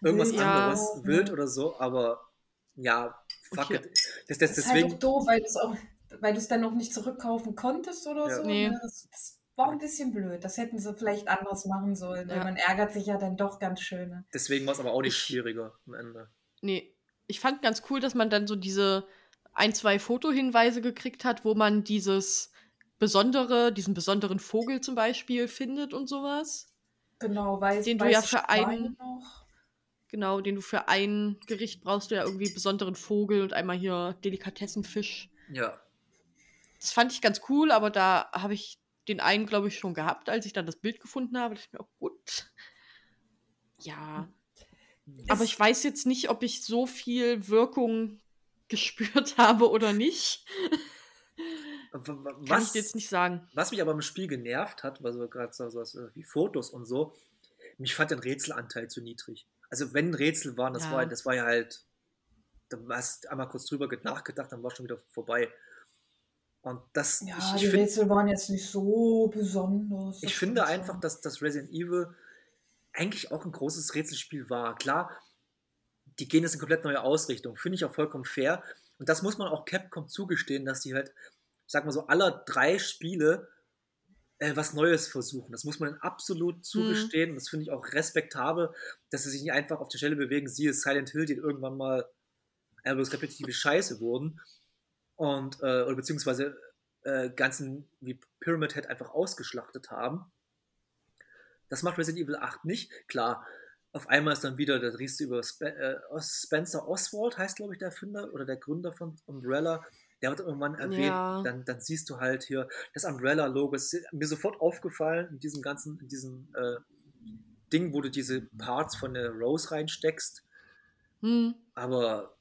A: irgendwas
B: Wild.
A: anderes,
B: Ja.
A: wild oder so. Aber ja, fuck
D: Okay.
A: it. Das, das,
B: Das ist
A: deswegen,
B: halt auch doof, weil du es auch, weil du es dann auch nicht zurückkaufen konntest oder
A: Ja.
B: so.
D: Nee.
B: ne? Das, war ein bisschen blöd. Das hätten sie vielleicht anders machen sollen, weil
D: Ja.
B: man ärgert sich ja dann doch ganz schön. ne?
A: deswegen war es aber auch nicht
D: Ich-
A: schwieriger am Ende.
D: Nee, ich fand ganz cool, dass man dann so diese ein, zwei Fotohinweise gekriegt hat, wo man dieses besondere, diesen besonderen Vogel zum Beispiel findet und sowas.
B: Genau, weil
D: Den du ja für einen- Genau, den du für ein Gericht brauchst du ja irgendwie besonderen Vogel und einmal hier Delikatessenfisch.
A: Ja.
D: Das fand ich ganz cool, aber da habe ich den einen, glaube ich, schon gehabt, als ich dann das Bild gefunden habe. Da dachte ich mir, oh, gut. Ja. Aber ich weiß jetzt nicht, ob ich so viel Wirkung gespürt habe oder nicht.
A: W- w-
D: Kann ich
A: Was,
D: jetzt nicht sagen.
A: was mich aber im Spiel genervt hat, war so gerade so was wie Fotos und so, mich fand der Rätselanteil zu niedrig. Also wenn Rätsel waren, das
D: Ja.
A: war das war ja halt, da hast du einmal kurz drüber ge- nachgedacht, dann war schon wieder vorbei. Und das,
B: Ja,
A: ich, ich,
B: die
A: find,
B: Rätsel waren jetzt nicht so besonders.
A: ich finde
B: stimmt
A: einfach, dass das Resident Evil eigentlich auch ein großes Rätselspiel war. Klar, die gehen jetzt in komplett neue Ausrichtung, finde ich auch vollkommen fair. Und das muss man auch Capcom zugestehen, dass die halt, ich sag mal so, aller drei Spiele äh, was Neues versuchen. Das muss man ihnen absolut zugestehen. Und das finde ich auch respektabel, dass sie sich nicht einfach auf der Stelle bewegen. Siehe Silent Hill, die irgendwann mal äh, repetitive Scheiße wurden. Und, äh, oder beziehungsweise äh, ganzen wie Pyramid Head einfach ausgeschlachtet haben. Das macht Resident Evil 8 nicht. Klar, auf einmal ist dann wieder, da riechst du über Spe äh, Spencer Oswald, heißt glaube ich der Erfinder oder der Gründer von Umbrella. Der wird irgendwann erwähnt.
D: Ja.
A: Dann, dann siehst du halt hier das Umbrella-Logo. Ist mir sofort aufgefallen in diesem ganzen, in diesem äh, Ding, wo du diese Parts von der Rose reinsteckst.
D: Hm.
A: Aber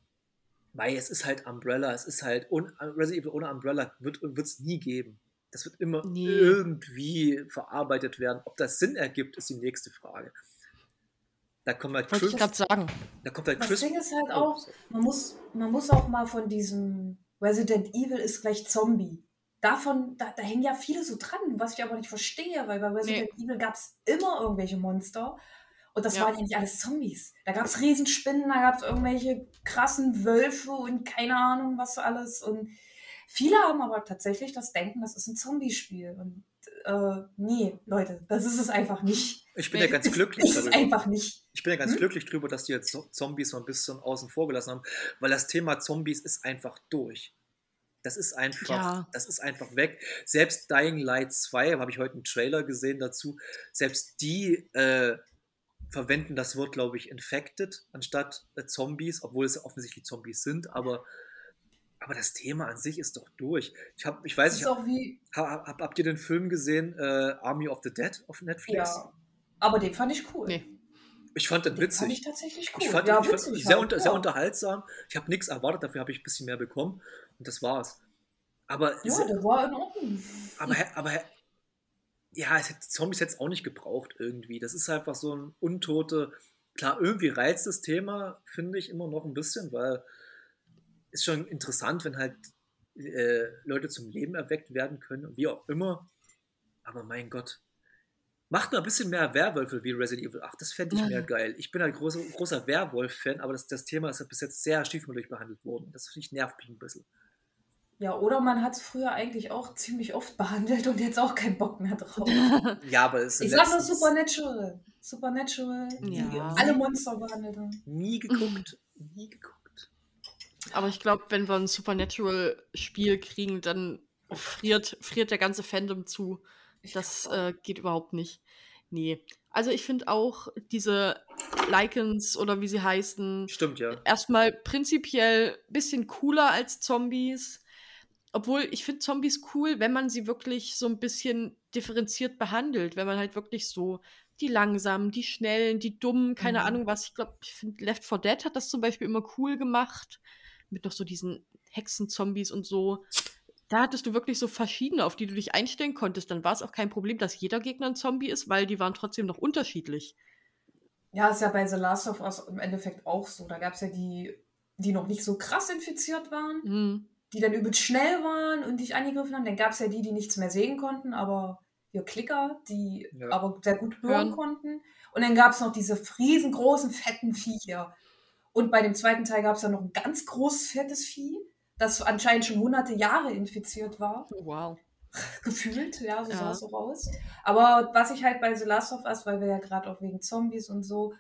A: weil es ist halt Umbrella, es ist halt un Resident Evil ohne Umbrella wird es nie geben. Das wird immer
D: Nee.
A: irgendwie verarbeitet werden. Ob das Sinn ergibt, ist die nächste Frage. Da kommt halt
D: Wollte ich
A: Chris,
D: gerade sagen.
A: da kommt halt
B: Das
A: Chris.
B: Ding ist halt
A: Oh,
B: auch, man muss, man muss auch mal von diesem Resident Evil ist gleich Zombie. Davon, da, da hängen ja viele so dran, was ich aber nicht verstehe, weil bei Resident Evil gab es immer irgendwelche Monster. Und das
D: Ja.
B: waren ja nicht alles Zombies. Da gab es Riesenspinnen, da gab es irgendwelche krassen Wölfe und keine Ahnung, was alles. Und viele haben aber tatsächlich das Denken, das ist ein Zombie-Spiel. Und äh, nee, Leute, das ist es einfach nicht.
A: Ich bin
D: Nee.
A: ja ganz glücklich
B: Ist es
A: darüber.
B: einfach nicht.
A: Ich bin ja ganz
B: Hm?
A: glücklich drüber, dass die jetzt Zombies so ein bisschen außen vor gelassen haben, weil das Thema Zombies ist einfach durch. Das ist einfach,
D: Ja.
A: das ist einfach weg. Selbst Dying Light 2, habe ich heute einen Trailer gesehen dazu, selbst die äh, verwenden das Wort, glaube ich, infected anstatt äh, Zombies, obwohl es ja offensichtlich Zombies sind, aber, aber das Thema an sich ist doch durch. Ich, hab, ich weiß nicht,
B: wie,
A: hab, hab, habt ihr den Film gesehen, äh, Army of the Dead auf Netflix?
B: ja. Aber den fand ich cool.
D: Nee.
A: Ich fand den
B: Den fand ich
A: witzig.
B: tatsächlich cool.
A: Ich fand,
B: ja,
A: ich fand
B: witzig
A: sehr,
B: halt,
A: unter,
B: ja.
A: sehr unterhaltsam. Ich habe nichts erwartet, dafür habe ich ein bisschen mehr bekommen. Und das war's. Aber,
B: Ja, der war in Ordnung.
A: aber, aber ja, es hätte, Zombies es auch nicht gebraucht irgendwie. Das ist einfach so ein untote. Klar, irgendwie reizt das Thema, finde ich, immer noch ein bisschen, weil ist schon interessant, wenn halt äh, Leute zum Leben erweckt werden können und wie auch immer. Aber mein Gott. Macht mal ein bisschen mehr Werwölfe wie Resident Evil 8. Das fände ich
D: Ja.
A: mehr geil. Ich bin ein großer, großer Werwolf-Fan, aber das, das Thema ist bis jetzt sehr stiefmütterlich behandelt worden. Das finde ich nervt mich ein bisschen.
B: Ja, oder man hat es früher eigentlich auch ziemlich oft behandelt und jetzt auch keinen Bock mehr drauf.
A: Ja, aber es
B: Ich
A: sind
B: sag nur Supernatural. Supernatural,
D: Ja.
B: alle Monster behandelt haben.
A: nie geguckt. Nie geguckt.
D: Aber ich glaube, wenn wir ein Supernatural-Spiel kriegen, dann friert, friert der ganze Fandom zu. Das äh, geht überhaupt nicht. Nee. Also ich finde auch diese Lycans oder wie sie heißen,
A: Stimmt, ja.
D: erstmal prinzipiell ein bisschen cooler als Zombies. Obwohl, ich finde Zombies cool, wenn man sie wirklich so ein bisschen differenziert behandelt. Wenn man halt wirklich so die langsamen, die schnellen, die dummen, keine
B: Mhm.
D: Ahnung was. Ich glaube, ich finde Left 4 Dead hat das zum Beispiel immer cool gemacht. Mit noch so diesen Hexenzombies und so. Da hattest du wirklich so verschiedene, auf die du dich einstellen konntest. Dann war es auch kein Problem, dass jeder Gegner ein Zombie ist, weil die waren trotzdem noch unterschiedlich.
B: Ja, ist ja bei The Last of Us im Endeffekt auch so. Da gab es ja die, die noch nicht so krass infiziert waren,
D: Hm.
B: Die dann übelst schnell waren und dich angegriffen haben. Dann gab es ja die, die nichts mehr sehen konnten, aber hier Klicker, die
A: Ja.
B: aber sehr gut hören,
D: Hören.
B: konnten. Und dann gab es noch diese riesengroßen, fetten Viecher. Und bei dem zweiten Teil gab es ja noch ein ganz großes, fettes Vieh, das anscheinend schon hunderte Jahre infiziert war.
D: Wow.
B: gefühlt, ja, so
D: Ja.
B: sah es so aus. Aber was ich halt bei The Last of Us, weil wir ja gerade auch wegen Zombies und so,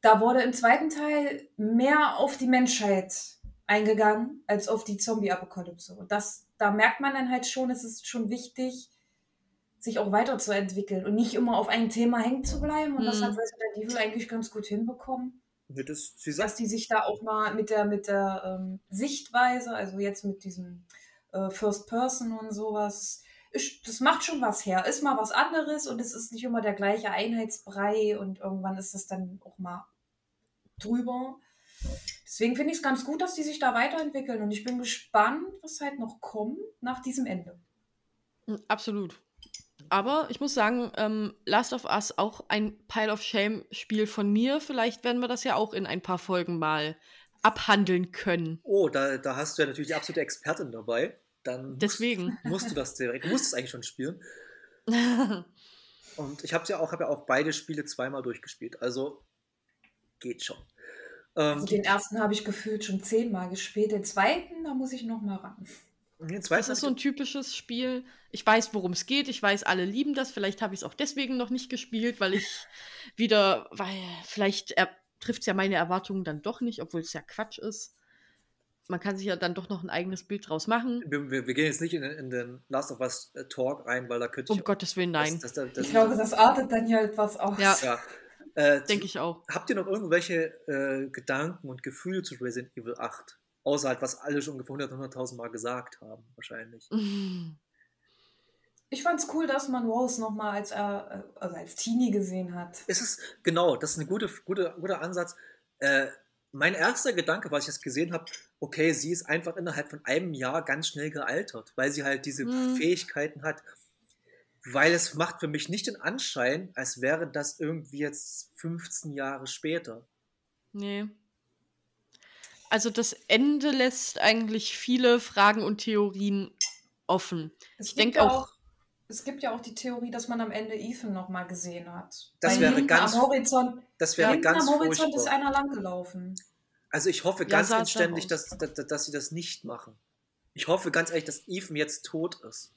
B: da wurde im zweiten Teil mehr auf die Menschheit eingegangen als auf die Zombie-Apokalypse. Und das, da merkt man dann halt schon, es ist schon wichtig, sich auch weiterzuentwickeln und nicht immer auf ein Thema hängen zu bleiben. Und das
D: Mhm.
B: hat Resident Evil eigentlich ganz gut hinbekommen
A: Das, sie
B: dass die sich da auch mal mit der, mit der ähm, Sichtweise, also jetzt mit diesem äh, First Person und sowas, ist, das macht schon was her. Ist mal was anderes und es ist nicht immer der gleiche Einheitsbrei und irgendwann ist es dann auch mal drüber. Deswegen finde ich es ganz gut, dass die sich da weiterentwickeln und ich bin gespannt, was halt noch kommt nach diesem Ende.
D: Mm, Absolut. Aber ich muss sagen, ähm, Last of Us auch ein Pile of Shame-Spiel von mir. Vielleicht werden wir das ja auch in ein paar Folgen mal abhandeln können.
A: oh, da, da hast du ja natürlich die absolute Expertin dabei. Dann musst,
D: Deswegen.
A: musst du das direkt, du musst es eigentlich schon spielen. Und ich habe ja auch, habe ja auch beide Spiele zweimal durchgespielt. Also geht schon. Ähm,
B: Also den ersten habe ich gefühlt schon zehnmal gespielt, den zweiten, da muss ich noch mal ran.
A: den zweiten
D: Das ist so ein typisches Spiel. Ich weiß, worum es geht. Ich weiß, alle lieben das. Vielleicht habe ich es auch deswegen noch nicht gespielt, weil ich wieder, weil vielleicht trifft es ja meine Erwartungen dann doch nicht, obwohl es ja Quatsch ist. Man kann sich ja dann doch noch ein eigenes Bild draus machen.
A: wir, wir, wir gehen jetzt nicht in, in den Last of Us äh, Talk rein, weil da könnte
D: Um
A: ich.
D: Gottes Willen, nein.
A: Das, das, das,
B: Ich glaube, das artet dann hier etwas aus.
D: Ja.
A: ja. Äh,
D: Denke ich auch.
A: Habt ihr noch irgendwelche äh, Gedanken und Gefühle zu Resident Evil 8? Außer halt, was alle schon ungefähr 100.000 100 Mal gesagt haben, wahrscheinlich.
D: Mm.
B: Ich fand's cool, dass man Rose nochmal als, äh, also als Teenie gesehen hat.
A: Es ist, genau, das ist ein gute, gute, guter Ansatz. Äh, mein erster Gedanke, was ich jetzt gesehen habe, okay, sie ist einfach innerhalb von einem Jahr ganz schnell gealtert, weil sie halt diese
D: Hm.
A: Fähigkeiten hat. Weil es macht für mich nicht den Anschein, als wäre das irgendwie jetzt 15 Jahre später.
D: Nee. Also das Ende lässt eigentlich viele Fragen und Theorien offen.
B: Es
D: Ich denke
B: ja
D: auch-
B: Es gibt ja auch die Theorie, dass man am Ende Ethan nochmal gesehen hat.
A: Das
B: Weil
A: wäre ganz-
B: am Horizont,
A: Das wäre ganz
B: am Horizont ist
A: furchtbar.
B: einer langgelaufen.
A: Also ich hoffe
D: Ja,
A: ganz inständig, dass, dass, dass sie das nicht machen. Ich hoffe ganz ehrlich, dass Ethan jetzt tot ist.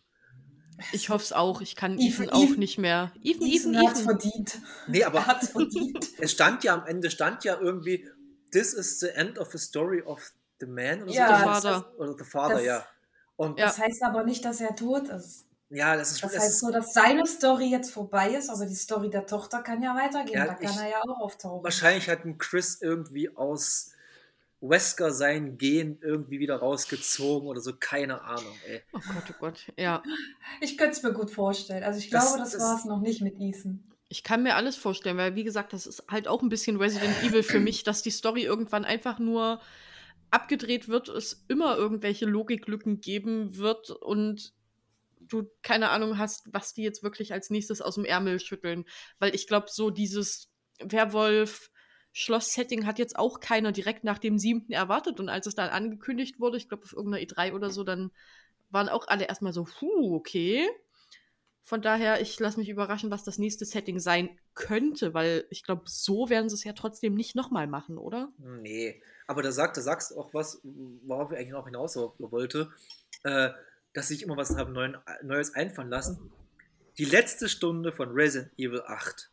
D: Ich hoffe es auch. Ich kann
B: Ethan-
D: auch nicht mehr. Ethan, Ethan,
B: Ethan hat's verdient.
A: Nee, aber
B: Er hat's verdient.
A: es stand ja am Ende, stand ja irgendwie, this is the end of the story of the man oder
B: Ja,
A: so.
D: Der
A: Das-
D: Vater.
A: Oder the father,
B: Das-
A: ja. Und
D: Ja.
B: Das heißt aber nicht, dass er tot ist.
A: ja, das ist,
B: Das
A: das
B: heißt
A: ist
B: nur, dass seine Story jetzt vorbei ist, aber die Story der Tochter kann ja weitergehen.
A: Ja,
B: da kann
A: ich-
B: er ja auch auftauchen.
A: wahrscheinlich hat ein Chris irgendwie aus Wesker sein Gen irgendwie wieder rausgezogen oder so, keine Ahnung, ey.
D: Oh Gott, oh Gott. Ja.
B: Ich könnte es mir gut vorstellen. Also ich
A: Das-
B: glaube, das,
A: das-
B: war es noch nicht mit Ethan.
D: Ich kann mir alles vorstellen, weil wie gesagt, das ist halt auch ein bisschen Resident Evil für mich, dass die Story irgendwann einfach nur abgedreht wird, es immer irgendwelche Logiklücken geben wird und du keine Ahnung hast, was die jetzt wirklich als nächstes aus dem Ärmel schütteln. Weil ich glaube, so dieses Werwolf. Schloss-Setting hat jetzt auch keiner direkt nach dem siebten erwartet. Und als es dann angekündigt wurde, ich glaube auf irgendeiner E3 oder so, dann waren auch alle erstmal so, puh, okay. Von daher, ich lasse mich überraschen, was das nächste Setting sein könnte, weil ich glaube, so werden sie es ja trotzdem nicht nochmal machen, oder?
A: Nee, aber da, sagt, da sagst du auch was, worauf ich eigentlich noch hinaus wollte, äh, dass sich immer was haben Neuen, Neues einfallen lassen. Die letzte Stunde von Resident Evil 8.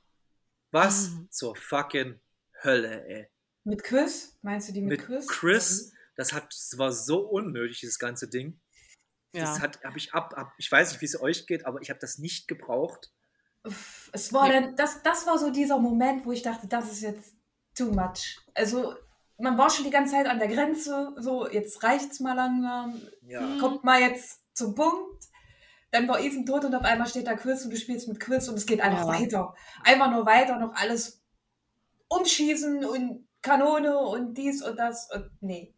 A: Was
D: Mhm.
A: zur fucking Hölle, ey.
B: Mit Chris? Meinst du die mit,
A: Mit
B: Chris?
A: Chris, das, hat, das war so unnötig, dieses ganze Ding. Das
D: Ja.
A: hat, habe ich ab, ab, ich weiß nicht, wie es euch geht, aber ich habe das nicht gebraucht.
B: Es war
D: Ja.
B: dann, das, das war so dieser Moment, wo ich dachte, das ist jetzt too much. Also, man war schon die ganze Zeit an der Grenze, so, jetzt reicht's mal langsam,
A: Ja.
D: Mhm.
B: kommt mal jetzt zum Punkt. Dann war Ethan tot und auf einmal steht da Quiz und du spielst mit Quiz und es geht einfach
D: Ja.
B: weiter. Einfach nur weiter, noch alles umschießen und Kanone und dies und das und nee.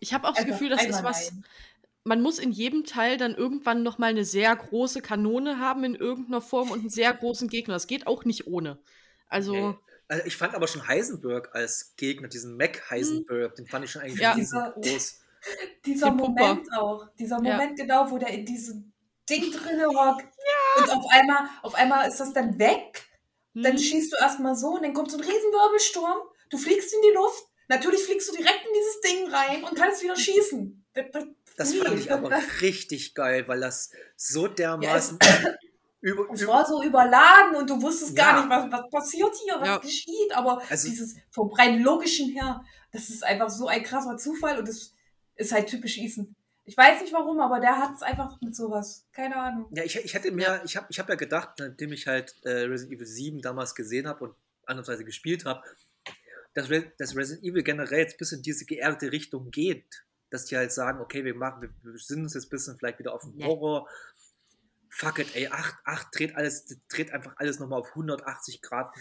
D: Ich habe auch das
B: Einfach
D: Gefühl, das ist was.
B: nein.
D: Man muss in jedem Teil dann irgendwann noch mal eine sehr große Kanone haben in irgendeiner Form und einen sehr großen Gegner. Das geht auch nicht ohne. Also
A: Nee. Also ich fand aber schon Heisenberg als Gegner, diesen Mac Heisenberg, den fand ich schon eigentlich
D: Ja.
A: riesengroß.
B: Dieser
D: Die Puppe.
B: Moment auch. Dieser
D: Ja.
B: Moment genau, wo der in diesem Ding drinne hockt. Und auf einmal, auf einmal ist das dann weg. Dann
D: hm,
B: schießt du erstmal so und dann kommt so ein Riesenwirbelsturm. Du fliegst in die Luft. Natürlich fliegst du direkt in dieses Ding rein und kannst wieder schießen. Das, nee,
A: fand ich aber
B: das-
A: richtig geil, weil das so dermaßen über,
B: Es war so überladen und du wusstest gar
A: Ja.
B: nicht, was, was passiert hier, was
D: Ja.
B: geschieht. Aber
A: Also-
B: dieses vom rein logischen her, das ist einfach so ein krasser Zufall und das ist halt typisch Ethan. Ich weiß nicht warum, aber der hat es einfach mit sowas. Keine Ahnung.
A: Ja, ich, ich hätte mir, ich habe ich hab ja gedacht, nachdem ich halt äh, Resident Evil 7 damals gesehen habe und andersweise gespielt habe, dass, Re dass Resident Evil generell jetzt bis in diese geerdete Richtung geht. Dass die halt sagen, okay, wir machen, wir, wir sind uns jetzt ein bisschen vielleicht wieder auf den
D: Ja.
A: Horror. Fuck it, ey, 8, 8 dreht alles, dreht einfach alles nochmal auf 180 Grad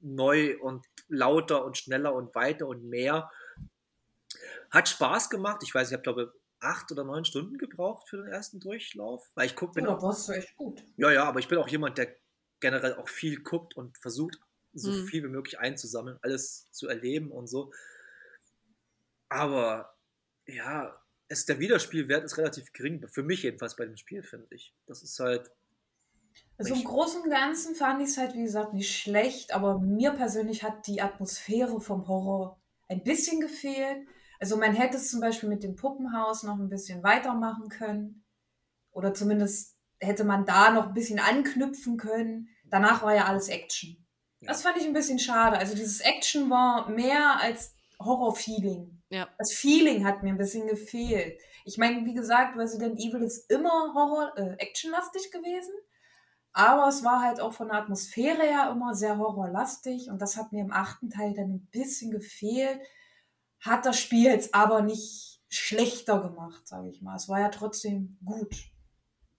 A: neu und lauter und schneller und weiter und mehr. Hat Spaß gemacht. Ich weiß, ich habe glaube acht oder neun Stunden gebraucht für den ersten Durchlauf. Weil ich gucke, bin
B: Oder
A: auch
B: warst du echt gut?
A: ja, ja, aber ich bin auch jemand, der generell auch viel guckt und versucht, so
D: Hm.
A: viel wie möglich einzusammeln, alles zu erleben und so. Aber ja, es, der Wiederspielwert ist relativ gering, für mich jedenfalls bei dem Spiel, finde ich. Das ist halt,
B: Also im Großen und Ganzen fand ich es halt, wie gesagt, nicht schlecht, aber mir persönlich hat die Atmosphäre vom Horror ein bisschen gefehlt. Also man hätte es zum Beispiel mit dem Puppenhaus noch ein bisschen weitermachen können. Oder zumindest hätte man da noch ein bisschen anknüpfen können. Danach war ja alles Action.
A: Ja.
B: Das fand ich ein bisschen schade. Also dieses Action war mehr als Horror-Feeling.
D: Ja.
B: Das Feeling hat mir ein bisschen gefehlt. Ich meine, wie gesagt, Resident Evil ist immer Horror, äh, actionlastig gewesen. Aber es war halt auch von der Atmosphäre her immer sehr horrorlastig und das hat mir im achten Teil dann ein bisschen gefehlt. Hat das Spiel jetzt aber nicht schlechter gemacht, sage ich mal. Es war ja trotzdem gut.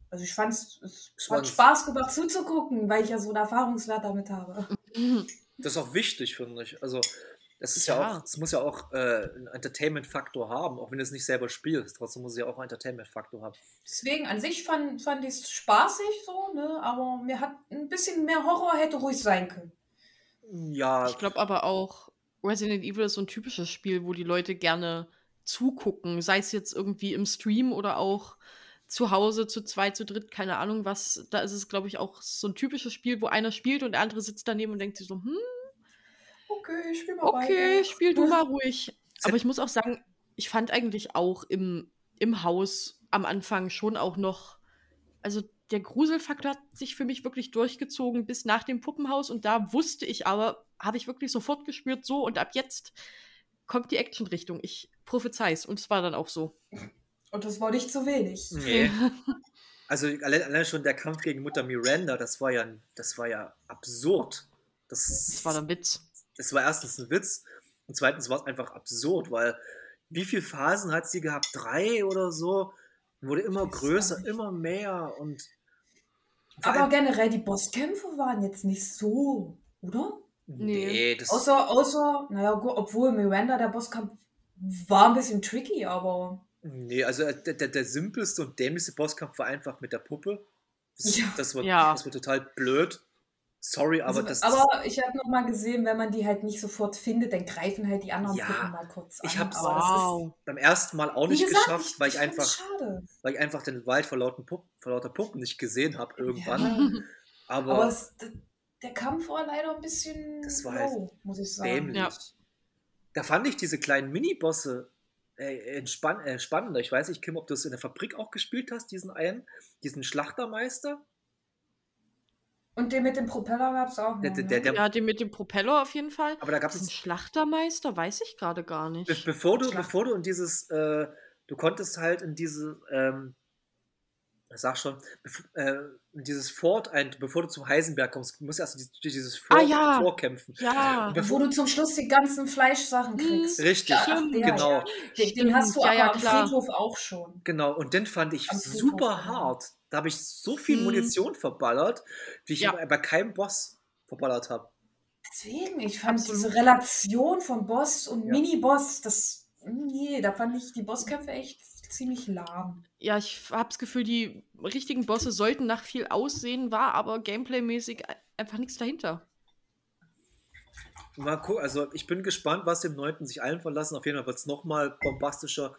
B: Also ich fand es
A: Es
B: hat Spaß gemacht zuzugucken, weil ich ja so einen Erfahrungswert damit habe.
A: das ist auch wichtig, finde ich. Also, das ist ja,
D: Ja.
A: auch, es muss ja auch äh, einen Entertainment-Faktor haben, auch wenn du es nicht selber spielst. Trotzdem muss es ja auch einen Entertainment-Faktor haben.
B: Deswegen an sich fand, fand ich es spaßig so, ne? aber mir hat ein bisschen mehr Horror hätte ruhig sein können.
A: Ja,
D: Ich glaube aber auch, Resident Evil ist so ein typisches Spiel, wo die Leute gerne zugucken, sei es jetzt irgendwie im Stream oder auch zu Hause zu zweit, zu dritt, keine Ahnung was. Da ist es, glaube ich, auch so ein typisches Spiel, wo einer spielt und der andere sitzt daneben und denkt sich so, hm,
B: Okay, ich spiel mal
D: okay,
B: weiter.
D: spiel du mal ruhig. Aber ich muss auch sagen, ich fand eigentlich auch im, im Haus am Anfang schon auch noch, also der Gruselfaktor hat sich für mich wirklich durchgezogen bis nach dem Puppenhaus und da wusste ich aber, habe ich wirklich sofort gespürt, so und ab jetzt kommt die Action-Richtung. Ich prophezei's und es war dann auch so.
B: Und das war nicht zu wenig.
A: nee. Also allein, allein schon der Kampf gegen Mutter Miranda, das war ja, das war ja absurd. Das,
D: Das war der Witz.
A: das war erstens ein Witz und zweitens war es einfach absurd, weil wie viele Phasen hat sie gehabt? Drei oder so? Wurde immer größer, immer mehr und
B: Aber generell, die Bosskämpfe waren jetzt nicht so, oder?
A: nee, das
B: Außer, außer, naja, gut, obwohl Miranda, der Bosskampf war ein bisschen tricky, aber
A: nee, also äh, der, der, der simpelste und dämlichste Bosskampf war einfach mit der Puppe. Das,
B: Ja.
A: das, war,
D: Ja.
A: das war total blöd. Sorry, aber
B: also,
A: das
B: aber ich habe noch mal gesehen, wenn man die halt nicht sofort findet, dann greifen halt die anderen
A: Ja,
B: Puppen mal kurz an.
A: ich
B: ist,
D: Wow.
A: beim ersten Mal auch
B: wie
A: nicht
B: gesagt,
A: geschafft, weil ich, einfach,
B: schade.
A: weil ich einfach den Wald vor, lauten Puppen, vor lauter Puppen nicht gesehen habe irgendwann.
B: Ja.
A: Aber,
B: Aber es, der Kampf war leider ein bisschen
A: Das war halt
B: low, muss ich sagen.
A: dämlich.
D: Ja.
A: Da fand ich diese kleinen Minibosse äh, äh, spannender. Ich weiß nicht, Kim, ob du es in der Fabrik auch gespielt hast, diesen einen, diesen Schlachtermeister.
B: Und den mit dem Propeller gab es auch noch.
A: Der- der-
B: ne?
A: der-
D: Ja, den mit dem Propeller auf jeden Fall.
A: Aber da gab es,
D: Schlachtermeister weiß ich gerade gar
A: be
D: nicht.
A: bevor, du, bevor du in dieses, äh, du konntest halt in diese, ähm, sag schon, bef- äh, dieses Fort, ein, bevor du zum Heisenberg kommst, musst du erst durch dieses Fort
D: Ah, ja.
A: vorkämpfen.
D: Ja.
A: Und
B: Wo
A: bevor,
B: du zum Schluss die ganzen Fleischsachen kriegst.
A: richtig,
B: Ach, der,
A: genau.
B: Ja. Den, den hast du
D: Stimmt, ja,
B: aber
D: ja,
B: am. Friedhof auch schon.
A: Genau, und den fand ich super hart. Da habe ich so viel
D: Hm.
A: Munition verballert, wie ich
D: Ja.
A: bei keinem Boss verballert habe.
B: Deswegen, ich fand
D: Absolut.
B: diese Relation von Boss und
A: Ja.
B: Mini-Boss, das, nee, da fand ich die Bosskämpfe echt ziemlich lahm.
D: Ja, ich habe das Gefühl, die richtigen Bosse sollten nach viel aussehen, war aber gameplaymäßig e- einfach nichts dahinter.
A: Mal gucken, also ich bin gespannt, was dem 9. sich allen verlassen. Auf jeden Fall wird es nochmal bombastischer.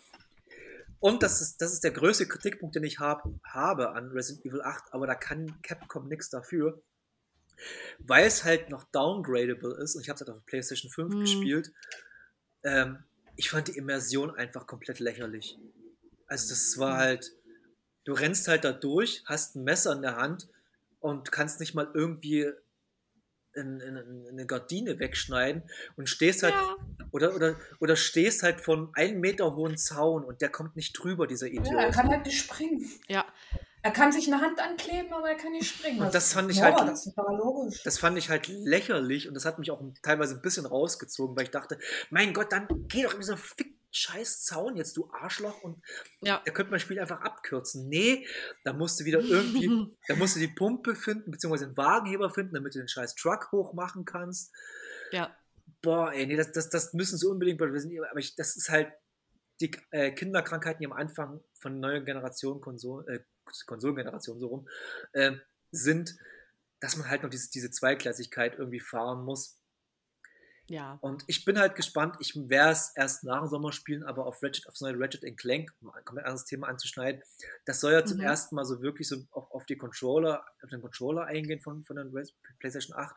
A: Und das ist, das ist der größte Kritikpunkt, den ich hab, habe an Resident Evil 8, aber da kann Capcom nichts dafür. Weil es halt noch downgradable ist, und ich habe es halt auf PlayStation 5
D: Hm.
A: gespielt, ähm, ich fand die Immersion einfach komplett lächerlich. Also das war halt, du rennst halt da durch, hast ein Messer in der Hand und kannst nicht mal irgendwie in, in, in eine Gardine wegschneiden und stehst halt
D: Ja.
A: Oder, oder, oder stehst halt von einem Meter hohen Zaun und der kommt nicht drüber, dieser Idiot.
B: Ja, er kann halt nicht springen.
D: Ja.
B: Er kann sich eine Hand ankleben, aber er kann nicht springen.
A: Und das fand ich
B: ja,
A: halt-
B: Das ist aber logisch.
A: Das fand ich halt lächerlich und das hat mich auch teilweise ein bisschen rausgezogen, weil ich dachte, mein Gott, dann geh doch in dieser fick scheiß Zaun jetzt, du Arschloch. Und
D: Ja.
A: da könnte man das Spiel einfach abkürzen. Nee, da musst du wieder irgendwie, da musst du die Pumpe finden, beziehungsweise den Wagenheber finden, damit du den scheiß Truck hochmachen kannst.
D: ja.
A: Boah, ey, nee, das, das, das müssen sie unbedingt bei Resident Evil, aber ich, das ist halt die äh, Kinderkrankheiten, die am Anfang von neuen Generationen, Konsol, äh, Konsolengeneration so rum, äh, sind, dass man halt noch diese, diese Zweiklassigkeit irgendwie fahren muss.
D: Ja.
A: Und ich bin halt gespannt, ich werde es erst nach dem Sommer spielen, aber auf Ratchet, aufs neue Ratchet Clank, um ein komplett anderes Thema anzuschneiden, das soll ja zum
D: Mhm.
A: ersten Mal so wirklich so auf, auf die Controller, auf den Controller eingehen von, von der PlayStation 8,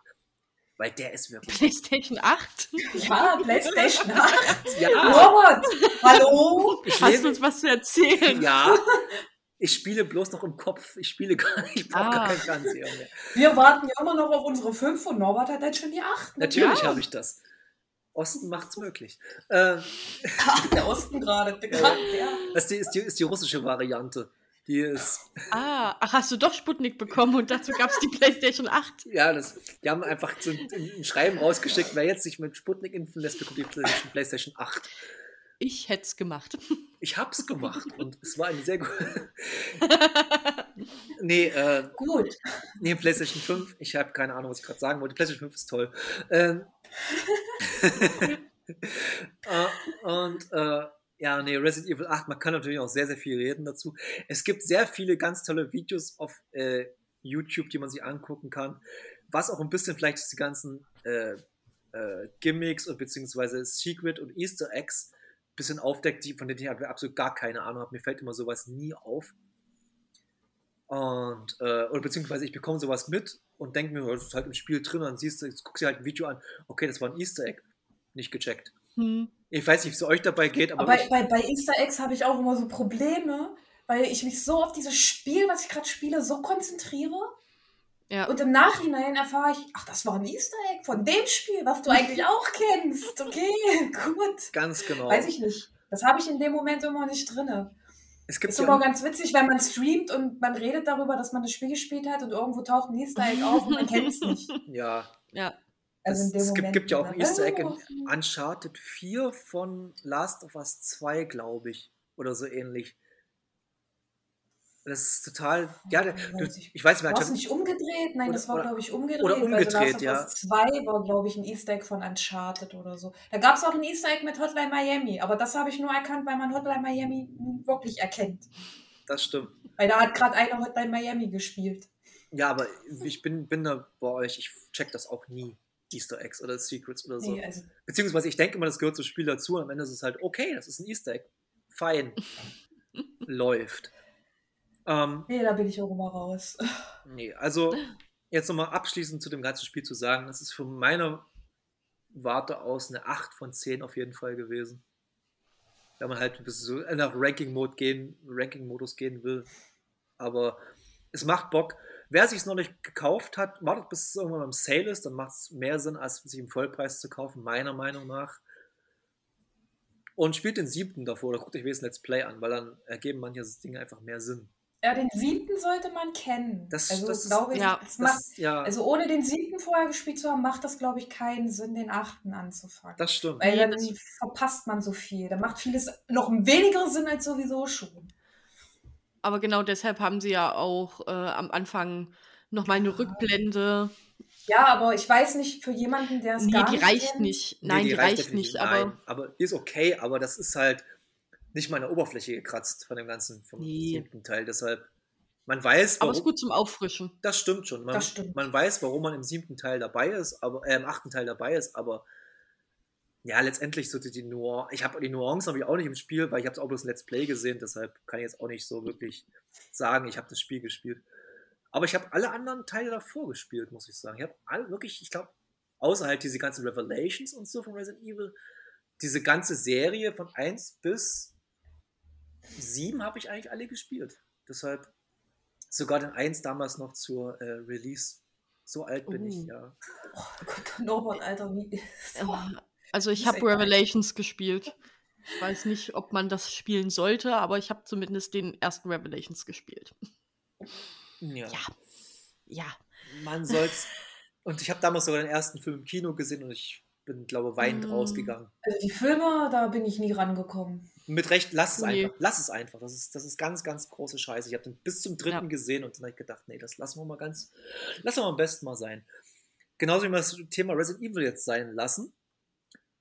A: weil der ist wirklich.
D: PlayStation 8?
B: Ja, PlayStation 8.
A: Ja,
B: Robert, hallo?
A: ich
D: Hast du uns was zu erzählen?
A: ja, ich spiele bloß noch im Kopf, ich spiele gar nicht, ich brauche gar
D: Ah.
A: keinen Fernseher mehr.
B: Wir warten ja immer noch auf unsere 5 und Norbert hat jetzt schon die 8. Ne?
A: Natürlich
D: Ja.
A: habe ich das. Osten macht's möglich. Äh,
B: Ach, der Osten gerade. gerade der.
A: das ist die, ist, die, ist die russische Variante. Die ist,
D: Ah, ach, hast du doch Sputnik bekommen und dazu gab es die PlayStation 8.
A: ja, das, die haben einfach so ein, ein Schreiben rausgeschickt, wer jetzt sich mit Sputnik impfen lässt, bekommt die PlayStation, PlayStation 8.
D: Ich hätte es gemacht.
A: Ich hab's gemacht und es war eine sehr gute. nee, äh,
B: Gut.
A: nee, PlayStation 5, ich habe keine Ahnung, was ich gerade sagen wollte. PlayStation 5 ist toll. Ähm, äh, und äh, ja, nee, Resident Evil 8, man kann natürlich auch sehr, sehr viel reden dazu. Es gibt sehr viele ganz tolle Videos auf äh, YouTube, die man sich angucken kann, was auch ein bisschen vielleicht die ganzen äh, äh, Gimmicks und beziehungsweise Secret und Easter Eggs ein bisschen aufdeckt, die, von denen ich absolut gar keine Ahnung habe. Mir fällt immer sowas nie auf. Und, äh, oder beziehungsweise ich bekomme sowas mit und denke mir, das ist halt im Spiel drin, und dann siehst du, jetzt guckst du halt ein Video an, okay, das war ein Easter Egg, nicht gecheckt.
D: Hm.
A: Ich weiß nicht, wie es euch dabei geht, aber,
B: Aber
A: ich,
B: bei, bei Easter Eggs habe ich auch immer so Probleme, weil ich mich so auf dieses Spiel, was ich gerade spiele, so konzentriere.
D: Ja.
B: Und im Nachhinein erfahre ich, ach, das war ein Easter Egg von dem Spiel, was du eigentlich auch kennst. Okay, gut.
A: ganz genau.
B: Weiß ich nicht. Das habe ich in dem Moment immer nicht drin.
A: es gibt
B: Ist
A: ja
B: immer ganz witzig, wenn man streamt und man redet darüber, dass man das Spiel gespielt hat und irgendwo taucht ein Easter Egg auf und man kennt es nicht.
A: ja,
D: Ja.
B: Also
A: es,
B: Moment
A: gibt ja auch ein. Easter Egg in Uncharted 4 von Last of Us 2, glaube ich, oder so ähnlich. Das ist total, ja, der, du,
B: ich.
A: weiß nicht,
B: War es nicht umgedreht? Nein,
A: Oder-
B: das war, glaube ich, umgedreht.
A: oder umgedreht,
B: Last of
A: ja.
B: Us 2 war, glaube ich, ein Easter Egg von Uncharted oder so. Da gab es auch ein Easter Egg mit Hotline Miami, aber das habe ich nur erkannt, weil man Hotline Miami wirklich erkennt.
A: das stimmt.
B: Weil da hat gerade einer Hotline Miami gespielt.
A: Ja, aber ich bin, bin da bei euch, ich check das auch nie. Easter Eggs oder Secrets oder so.
B: Nee, also,
A: Beziehungsweise ich denke immer, das gehört zum Spiel dazu und am Ende ist es halt, okay, das ist ein Easter Egg. Fein. Läuft. Ähm,
B: nee, da bin ich auch immer raus.
A: nee, also jetzt nochmal abschließend zu dem ganzen Spiel zu sagen, das ist von meiner Warte aus eine 8 von 10 auf jeden Fall gewesen. Wenn man halt bis so nach Ranking-Mode gehen, Ranking-Modus gehen will. Aber es macht Bock. Wer sich es noch nicht gekauft hat, wartet bis es irgendwann im Sale ist, dann macht es mehr Sinn, als sich im Vollpreis zu kaufen, meiner Meinung nach. Und spielt den siebten davor oder guckt euch wenigstens Let's Play an, weil dann ergeben manche Dinge einfach mehr Sinn.
B: Ja, den siebten sollte man kennen.
A: Das,
B: also,
A: das ist,
B: glaube ich,
D: ja,
A: das,
B: macht,
A: ja,
B: also ohne den siebten vorher gespielt zu haben, macht das, glaube ich, keinen Sinn, den achten anzufangen.
A: das stimmt.
B: Weil dann
D: das-
B: verpasst man so viel. Da macht vieles noch weniger Sinn als sowieso schon.
D: Aber genau deshalb haben sie ja auch äh, am Anfang nochmal eine
B: Ja.
D: Rückblende.
B: Ja, aber ich weiß nicht, für jemanden, der es
D: Nee,
B: gar
D: die
B: nicht
D: reicht
B: kennt,
D: nicht.
A: Nee,
D: Nein, die, reicht
A: definitiv
D: nicht, aber
A: Nein, aber die ist okay, aber das ist halt nicht mal an der Oberfläche gekratzt von dem ganzen, vom
D: Nee.
A: siebten Teil. Deshalb, man weiß,
D: aber
A: warum,
D: ist gut zum Auffrischen.
A: das stimmt schon. Man,
B: Das stimmt.
A: man weiß, warum man im siebten Teil dabei ist, aber äh, im achten Teil dabei ist, aber ja, letztendlich so die, die Nuancen, ich habe die Nuancen habe ich auch nicht im Spiel, weil ich habe es auch bloß ein Let's Play gesehen, deshalb kann ich jetzt auch nicht so wirklich sagen, ich habe das Spiel gespielt. Aber ich habe alle anderen Teile davor gespielt, muss ich sagen. Ich habe alle wirklich, ich glaube, außer halt diese ganzen Revelations und so von Resident Evil, diese ganze Serie von 1 bis 7 habe ich eigentlich alle gespielt. Deshalb sogar den 1 damals noch zur äh, Release. So alt bin ich,
D: Oh.
A: ja.
B: Oh Gott, Norbert, Alter, wie.
D: Also ich habe. Revelations gespielt. Ich weiß nicht, ob man das spielen sollte, aber ich habe zumindest den ersten Revelations gespielt.
A: Ja.
D: Ja. Ja.
A: Man soll's. Und ich habe damals sogar den ersten Film im Kino gesehen und ich bin, glaube weinend
D: Mm.
A: rausgegangen.
B: Also die Filme, da bin ich nie rangekommen.
A: Mit Recht, lass es
D: Nee.
A: einfach. Lass es einfach. Das ist, das ist ganz, ganz große Scheiße. Ich habe den bis zum dritten
D: Ja.
A: gesehen und dann habe ich gedacht, nee, das lassen wir mal ganz, lassen wir am besten mal sein. Genauso wie wir das Thema Resident Evil jetzt sein lassen.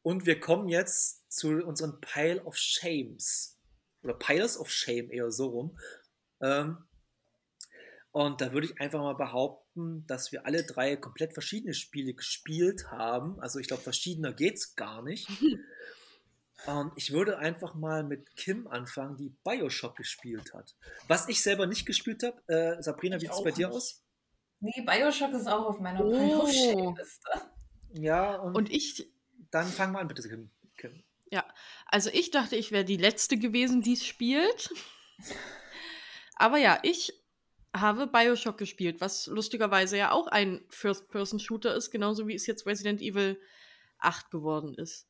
A: Und wir kommen jetzt zu unseren Pile of Shames. Oder Piles of Shame, eher so rum. Ähm, und da würde ich einfach mal behaupten, dass wir alle drei komplett verschiedene Spiele gespielt haben. Also ich glaube, verschiedener geht's gar nicht. Und ich würde einfach mal mit Kim anfangen, die Bioshock gespielt hat. Was ich selber nicht gespielt habe. Äh, Sabrina, wie sieht es bei dir
B: nicht.
A: aus?
B: Nee, Bioshock ist auch auf meiner
D: Oh.
B: Pile of Shame-Liste.
A: Ja, und,
D: Und ich,
A: dann fang mal an, bitte, Kim. Kim.
D: also ich dachte, ich wäre die Letzte gewesen, die es spielt. Aber ja, ich habe Bioshock gespielt, was lustigerweise ja auch ein First-Person-Shooter ist, genauso wie es jetzt Resident Evil 8 geworden ist.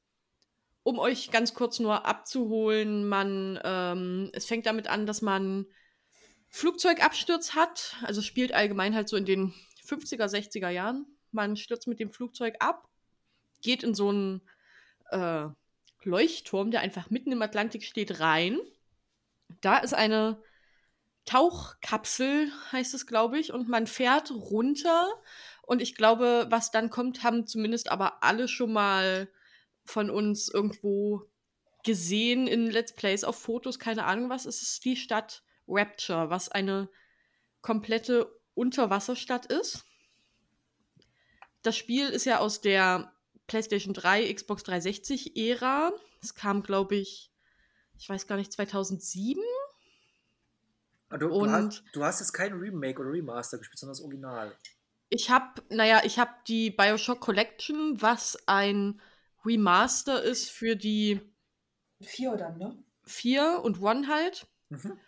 D: Um euch ganz kurz nur abzuholen, man, ähm, es fängt damit an, dass man Flugzeugabsturz hat, also spielt allgemein halt so in den 50er, 60er Jahren. Man stürzt mit dem Flugzeug ab, geht in so einen äh, Leuchtturm, der einfach mitten im Atlantik steht, rein. Da ist eine Tauchkapsel, heißt es, glaube ich, und man fährt runter. Und ich glaube, was dann kommt, haben zumindest aber alle schon mal von uns irgendwo gesehen in Let's Plays, auf Fotos, keine Ahnung was. Es ist die Stadt Rapture, was eine komplette Unterwasserstadt ist. Das Spiel ist ja aus der PlayStation 3, Xbox 360 Ära. Es kam, glaube ich, ich weiß gar nicht, 2007.
A: Ah, Du, du,
D: Und-
A: hast, du hast jetzt kein Remake oder Remaster gespielt, sondern das Original.
D: Ich habe, naja, ich habe die Bioshock Collection, was ein Remaster ist für die
B: Vier dann, ne?
D: 4 und One halt.
A: Mhm.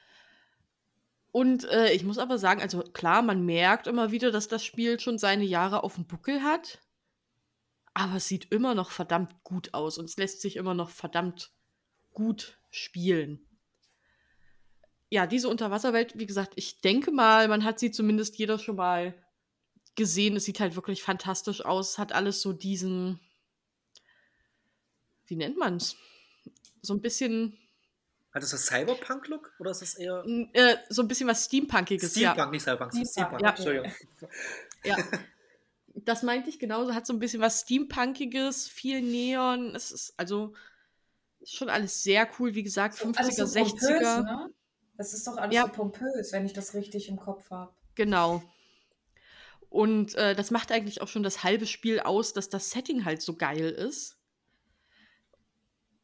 D: Und äh, ich muss aber sagen, also klar, man merkt immer wieder, dass das Spiel schon seine Jahre auf dem Buckel hat. Aber es sieht immer noch verdammt gut aus und es lässt sich immer noch verdammt gut spielen. Ja, diese Unterwasserwelt, wie gesagt, ich denke mal, man hat sie zumindest jeder schon mal gesehen. Es sieht halt wirklich fantastisch aus. Es hat alles so diesen, wie nennt man es? So ein bisschen,
A: Hat das das Cyberpunk-Look oder ist das eher
D: äh, so ein bisschen was Steampunkiges.
A: Steampunk,
D: ja.
A: nicht Cyberpunk,
B: Steampunk,
A: Steampunk,
B: ja.
A: Entschuldigung.
D: Ja. Das meinte ich genauso, hat so ein bisschen was Steampunkiges, viel Neon. Es ist also schon alles sehr cool, wie gesagt,
B: So
D: 50er,
B: alles so
D: 60er.
B: Pompös, ne? Das ist doch alles
D: Ja.
B: so pompös, wenn ich das richtig im Kopf habe.
D: Genau. Und äh, das macht eigentlich auch schon das halbe Spiel aus, dass das Setting halt so geil ist.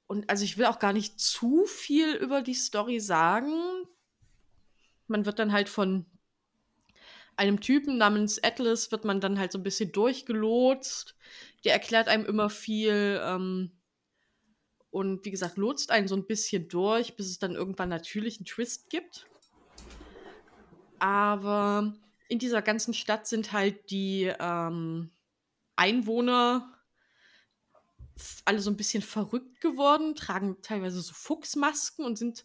D: Und also ich will auch gar nicht zu viel über die Story sagen. Man wird dann halt von einem Typen namens Atlas wird man dann halt so ein bisschen durchgelotst. Der erklärt einem immer viel ähm, und wie gesagt, lotst einen so ein bisschen durch, bis es dann irgendwann natürlich einen Twist gibt. Aber in dieser ganzen Stadt sind halt die ähm, Einwohner alle so ein bisschen verrückt geworden, tragen teilweise so Fuchsmasken und sind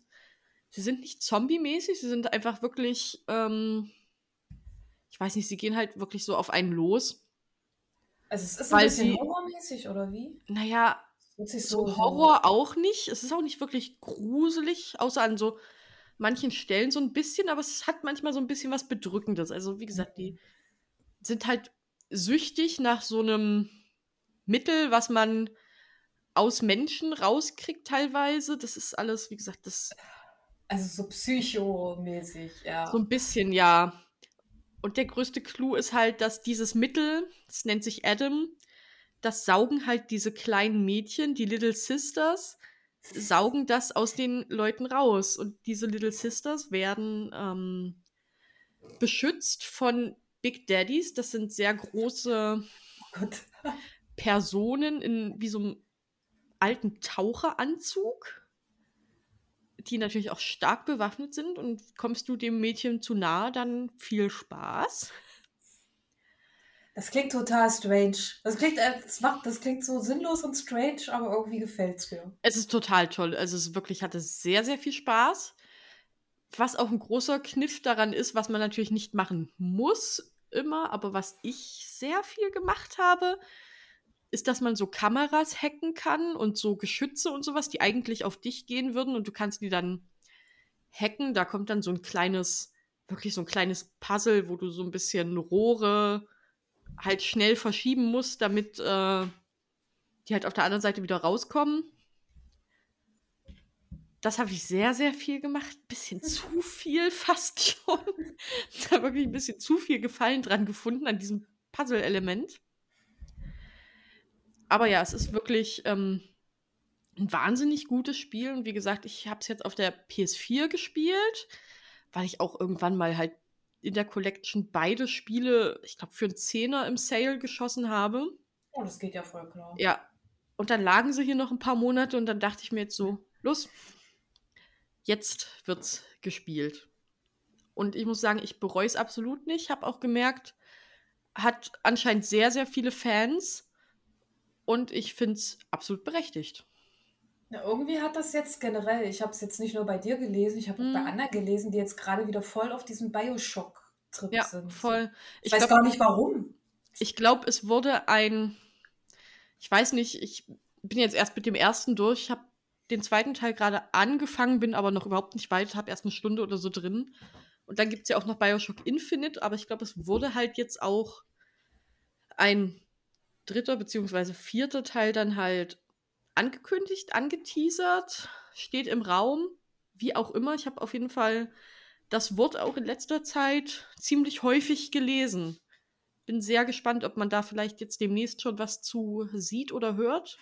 D: sie sind nicht zombie-mäßig, sie sind einfach wirklich, ähm, ich weiß nicht, sie gehen halt wirklich so auf einen los.
B: Also es ist ein bisschen
D: sie-
B: horrormäßig, oder wie?
D: Naja,
B: sich
D: so Horror auch nicht. Es ist auch nicht wirklich gruselig, außer an so manchen Stellen so ein bisschen, aber es hat manchmal so ein bisschen was Bedrückendes. Also, wie gesagt, die sind halt süchtig nach so einem Mittel, was man aus Menschen rauskriegt teilweise. Das ist alles, wie gesagt, das
B: Also so psychomäßig, ja.
D: so ein bisschen, ja. Und der größte Clou ist halt, dass dieses Mittel, das nennt sich Adam, das saugen halt diese kleinen Mädchen, die Little Sisters, saugen das aus den Leuten raus. Und diese Little Sisters werden ähm, beschützt von Big Daddies. Das sind sehr große. Personen in wie so einem alten Taucheranzug, die natürlich auch stark bewaffnet sind. Und kommst du dem Mädchen zu nahe, dann viel Spaß.
B: Das klingt total strange. Das klingt, äh, das macht, das klingt so sinnlos und strange, aber irgendwie gefällt's mir.
D: Es ist total toll. Also es wirklich hatte sehr, sehr viel Spaß. Was auch ein großer Kniff daran ist, was man natürlich nicht machen muss immer, aber was ich sehr viel gemacht habe, ist, dass man so Kameras hacken kann und so Geschütze und sowas, die eigentlich auf dich gehen würden und du kannst die dann hacken. Da kommt dann so ein kleines, wirklich so ein kleines Puzzle, wo du so ein bisschen Rohre halt schnell verschieben musst, damit äh, die halt auf der anderen Seite wieder rauskommen. Das habe ich sehr, sehr viel gemacht. Bisschen zu viel fast schon. Habe wirklich ein bisschen zu viel Gefallen dran gefunden, an diesem Puzzle-Element. Aber ja, es ist wirklich ähm, ein wahnsinnig gutes Spiel. Und wie gesagt, ich habe es jetzt auf der PS4 gespielt, weil ich auch irgendwann mal halt in der Collection beide Spiele, ich glaube, für einen Zehner im Sale geschossen habe.
B: Oh, das geht ja voll klar.
D: Ja. Und dann lagen sie hier noch ein paar Monate und dann dachte ich mir jetzt so, los, jetzt wird's gespielt. Und ich muss sagen, ich bereue es absolut nicht. Habe auch gemerkt, hat anscheinend sehr, sehr viele Fans. Und ich finde es absolut berechtigt.
B: Ja, irgendwie hat das jetzt generell, ich habe es jetzt nicht nur bei dir gelesen, ich habe auch bei
D: Mhm.
B: Anna gelesen, die jetzt gerade wieder voll auf diesem Bioshock-Trip
D: Ja,
B: sind.
D: voll.
B: Ich,
D: Ich
B: weiß
D: glaub-
B: gar nicht warum.
D: Ich glaube, es wurde ein. Ich weiß nicht, ich bin jetzt erst mit dem ersten durch. Ich habe den zweiten Teil gerade angefangen, bin aber noch überhaupt nicht weit, habe erst eine Stunde oder so drin. Und dann gibt es ja auch noch Bioshock Infinite, aber ich glaube, es wurde halt jetzt auch ein dritter beziehungsweise vierter Teil dann halt angekündigt, angeteasert, steht im Raum, wie auch immer. Ich habe auf jeden Fall das Wort auch in letzter Zeit ziemlich häufig gelesen bin sehr gespannt, ob man da vielleicht jetzt demnächst schon was zu sieht oder hört.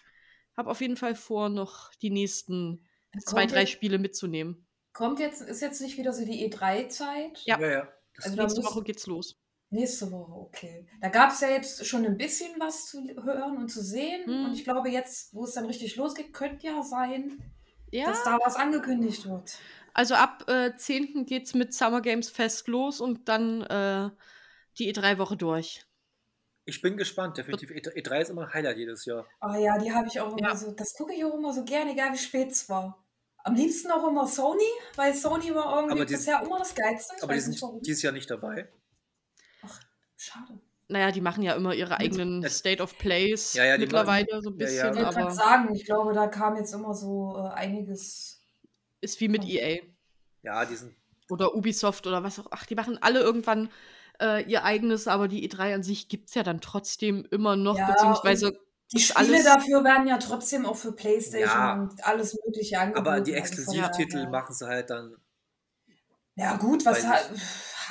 D: Hab auf jeden Fall vor, noch die nächsten zwei,
B: Kommt
D: drei
B: jetzt-
D: Spiele mitzunehmen.
B: Kommt jetzt, ist jetzt nicht wieder so die E3-Zeit?
D: Ja.
A: ja. ja.
B: Also
D: Nächste
B: muss-
D: Woche geht's los.
B: Nächste Woche, okay. Da gab es ja jetzt schon ein bisschen was zu hören und zu sehen.
D: Hm.
B: Und ich glaube, jetzt, wo es dann richtig losgeht, könnte ja sein,
D: Ja,
B: dass da was angekündigt wird.
D: also ab äh, 10. geht's mit Summer Games Fest los und dann äh, die E3-Woche durch.
A: ich bin gespannt, definitiv. E- E3 ist immer ein Highlight jedes Jahr.
B: Ah ja, die habe ich auch immer
D: Ja.
B: so, das gucke ich auch immer so gerne, egal wie spät es war. Am liebsten auch immer Sony, weil Sony war irgendwie
A: Aber die-
B: bisher immer das Geilste. Ich
A: Aber die
B: nicht
A: sind
B: warum.
A: dieses Jahr nicht dabei.
B: Schade.
D: Naja, die machen ja immer ihre eigenen
A: Das-
D: State of Plays
A: Ja, ja, die
D: mittlerweile so ein
A: Ja, ja.
D: bisschen,
B: Ich
D: aber
B: sagen, ich glaube, da kam jetzt immer so äh, einiges.
D: ist wie mit EA.
A: Ja, die sind.
D: oder Ubisoft oder was auch. Ach, die machen alle irgendwann äh, ihr eigenes, aber die E3 an sich gibt es ja dann trotzdem immer noch,
B: Ja,
D: beziehungsweise
B: Die Spiele
D: alles-
B: dafür werden ja trotzdem auch für PlayStation
A: Ja.
B: und alles Mögliche angeboten.
A: Aber die
B: also
A: Exklusivtitel
B: daher-
A: machen sie halt dann
B: Ja, gut, was
A: Weiß
B: ha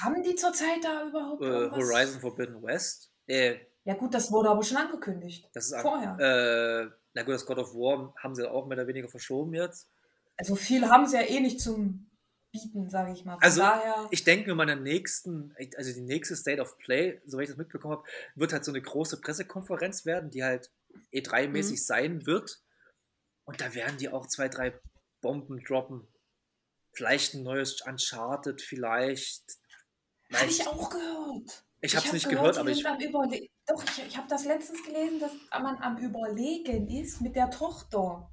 B: haben die zurzeit da überhaupt?
A: äh? Horizon Forbidden West. Äh,
B: Ja, gut, das wurde aber schon angekündigt.
A: das ist
B: Vorher.
A: Äh, na gut, das God of War haben sie auch mehr oder weniger verschoben jetzt.
B: Also viel haben sie ja eh nicht zum Bieten, sage ich mal. Von
A: Also,
B: daher.
A: Ich denke mir, meiner nächsten, also die nächste State of Play, soweit ich das mitbekommen habe, wird halt so eine große Pressekonferenz werden, die halt E3-mäßig
B: Mhm.
A: sein wird. Und da werden die auch zwei, drei Bomben droppen. Vielleicht ein neues Uncharted, vielleicht.
B: Habe ich auch gehört.
A: Ich habe es nicht gehört,
B: die
A: aber ich.
B: am Überle Doch, ich, ich habe das letztens gelesen, dass man am Überlegen ist mit der Tochter.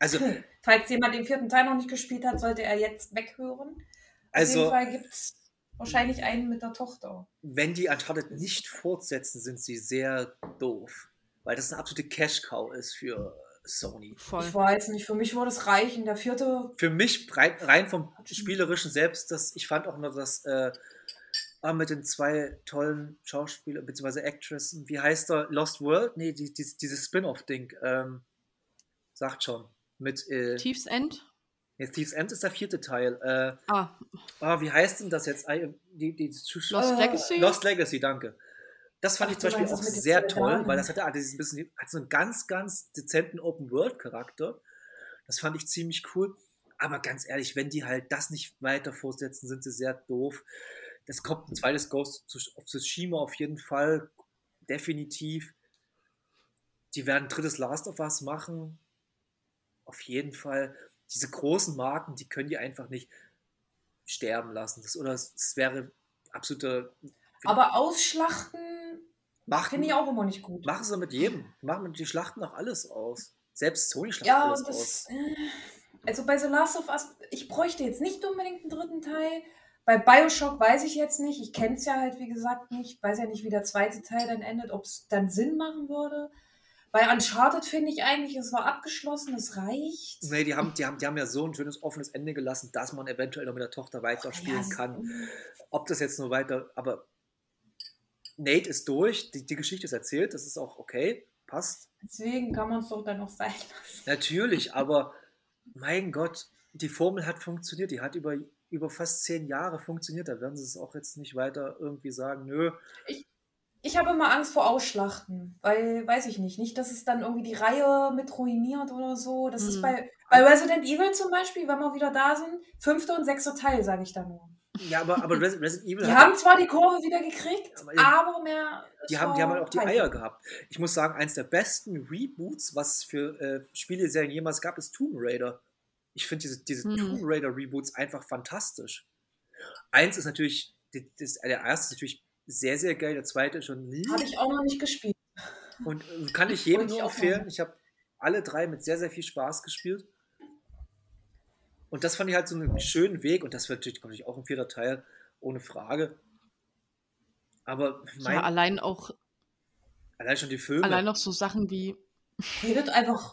A: Also,
B: Falls jemand den vierten Teil noch nicht gespielt hat, sollte er jetzt weghören. Auf jeden
A: also
B: Fall gibt es wahrscheinlich einen mit der Tochter.
A: wenn die Uncharted nicht fortsetzen, sind sie sehr doof. Weil das eine absolute Cash-Cow ist für Sony.
D: Voll.
B: Ich weiß nicht, für mich würde es reichen. Der vierte,
A: Für mich rein, vom Spielerischen selbst, das, ich fand auch noch das äh, ah, mit den zwei tollen Schauspielern bzw. Actressen, wie heißt der? Lost World? Nee, die, die, dieses Spin-off-Ding. Ähm, sagt schon. Mit äh,
D: Tiefs End?
A: nee, Thieves End ist der vierte Teil. Äh,
D: Ah,
A: ah, wie heißt denn das jetzt? Die, die,
D: Lost
B: Äh,
D: Legacy?
A: Lost Legacy, danke. Das fand
B: Ach,
A: ich zum Beispiel auch sehr toll,
B: Damen.
A: weil das hatte, hatte, dieses bisschen, hat so einen ganz, ganz dezenten Open-World-Charakter. Das fand ich ziemlich cool. Aber ganz ehrlich, wenn die halt das nicht weiter fortsetzen, sind sie sehr doof. Das kommt ein zweites Ghost of Tsushima auf jeden Fall. Definitiv. Die werden ein drittes Last of Us machen. Auf jeden Fall. Diese großen Marken, die können die einfach nicht sterben lassen. Das, oder es, wäre absoluter
B: aber ausschlachten
A: Machen,
B: finde ich auch immer nicht gut.
A: machen sie mit jedem. Machen die schlachten auch alles aus. Selbst Sony schlachtet
B: Ja,
A: alles
B: und
A: aus.
B: das. äh, Also bei The Last of Us, ich bräuchte jetzt nicht unbedingt einen dritten Teil. Bei Bioshock weiß ich jetzt nicht. Ich kenne es ja halt, wie gesagt, nicht. Weiß ja nicht, wie der zweite Teil dann endet, ob es dann Sinn machen würde. Bei Uncharted finde ich eigentlich, es war abgeschlossen, es reicht.
A: Nee, die haben, die, haben, die haben ja so ein schönes offenes Ende gelassen, dass man eventuell noch mit der Tochter weiterspielen
B: Ja, es-
A: kann. Ob das jetzt nur weiter, aber Nate ist durch, die, die Geschichte ist erzählt, das ist auch okay, passt.
B: Deswegen kann man es doch dann noch sein lassen.
A: Natürlich, aber mein Gott, die Formel hat funktioniert, die hat über, über fast zehn Jahre funktioniert, da werden sie es auch jetzt nicht weiter irgendwie sagen, nö,
B: Ich habe immer Angst vor Ausschlachten, weil, weiß ich nicht, nicht, dass es dann irgendwie die Reihe mit ruiniert oder so. Das ist
D: Mhm.
B: bei, bei Resident Evil zum Beispiel, wenn wir wieder da sind, fünfter und sechster Teil, sage ich da nur.
A: ja, aber, aber Resi- Resident Evil
B: Die haben zwar die Kurve wieder gekriegt,
A: Aber
B: aber, mehr.
A: Die haben, die haben halt auch die. Eier gehabt. Ich muss sagen, eins der besten Reboots, was es für äh, Spieleserien jemals gab, ist Tomb Raider. Ich finde diese, diese
D: Hm.
A: Tomb Raider Reboots einfach fantastisch. Eins ist natürlich, das, der erste ist natürlich sehr, sehr geil, der zweite schon nie.
B: Habe ich auch noch nicht gespielt.
A: Und äh, kann ich jedem nur
B: auch
A: empfehlen. Ich habe alle drei mit sehr, sehr viel Spaß gespielt. Und das fand ich halt so einen schönen Weg. Und das wird natürlich, auch ein vierter Teil, ohne Frage. Aber mein,
D: ja, allein auch,
A: allein schon die Filme.
D: allein auch so Sachen wie,
B: Redet einfach.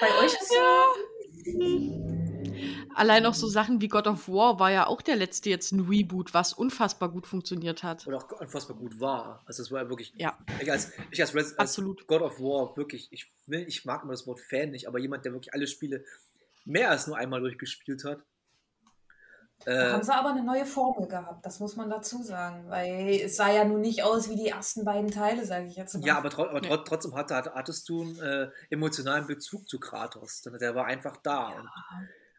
B: Bei euch ist
D: allein auch so Sachen wie God of War war ja auch der letzte jetzt ein Reboot, was unfassbar gut funktioniert hat.
A: oder auch unfassbar gut war. Also es war ja wirklich,
D: Ja,
A: ich als, ich als, Res, als
D: Absolut.
A: God of War wirklich, ich will, ich mag immer das Wort Fan nicht, aber jemand, der wirklich alle Spiele mehr als nur einmal durchgespielt hat.
B: Da
A: Äh,
B: haben sie aber eine neue Formel gehabt, das muss man dazu sagen. Weil es sah ja nun nicht aus wie die ersten beiden Teile, sage ich jetzt mal.
A: ja, aber, tro aber
D: Ja.
A: tro trotzdem hatte, hatte, hattest du einen äh, emotionalen Bezug zu Kratos. Denn Der war einfach da.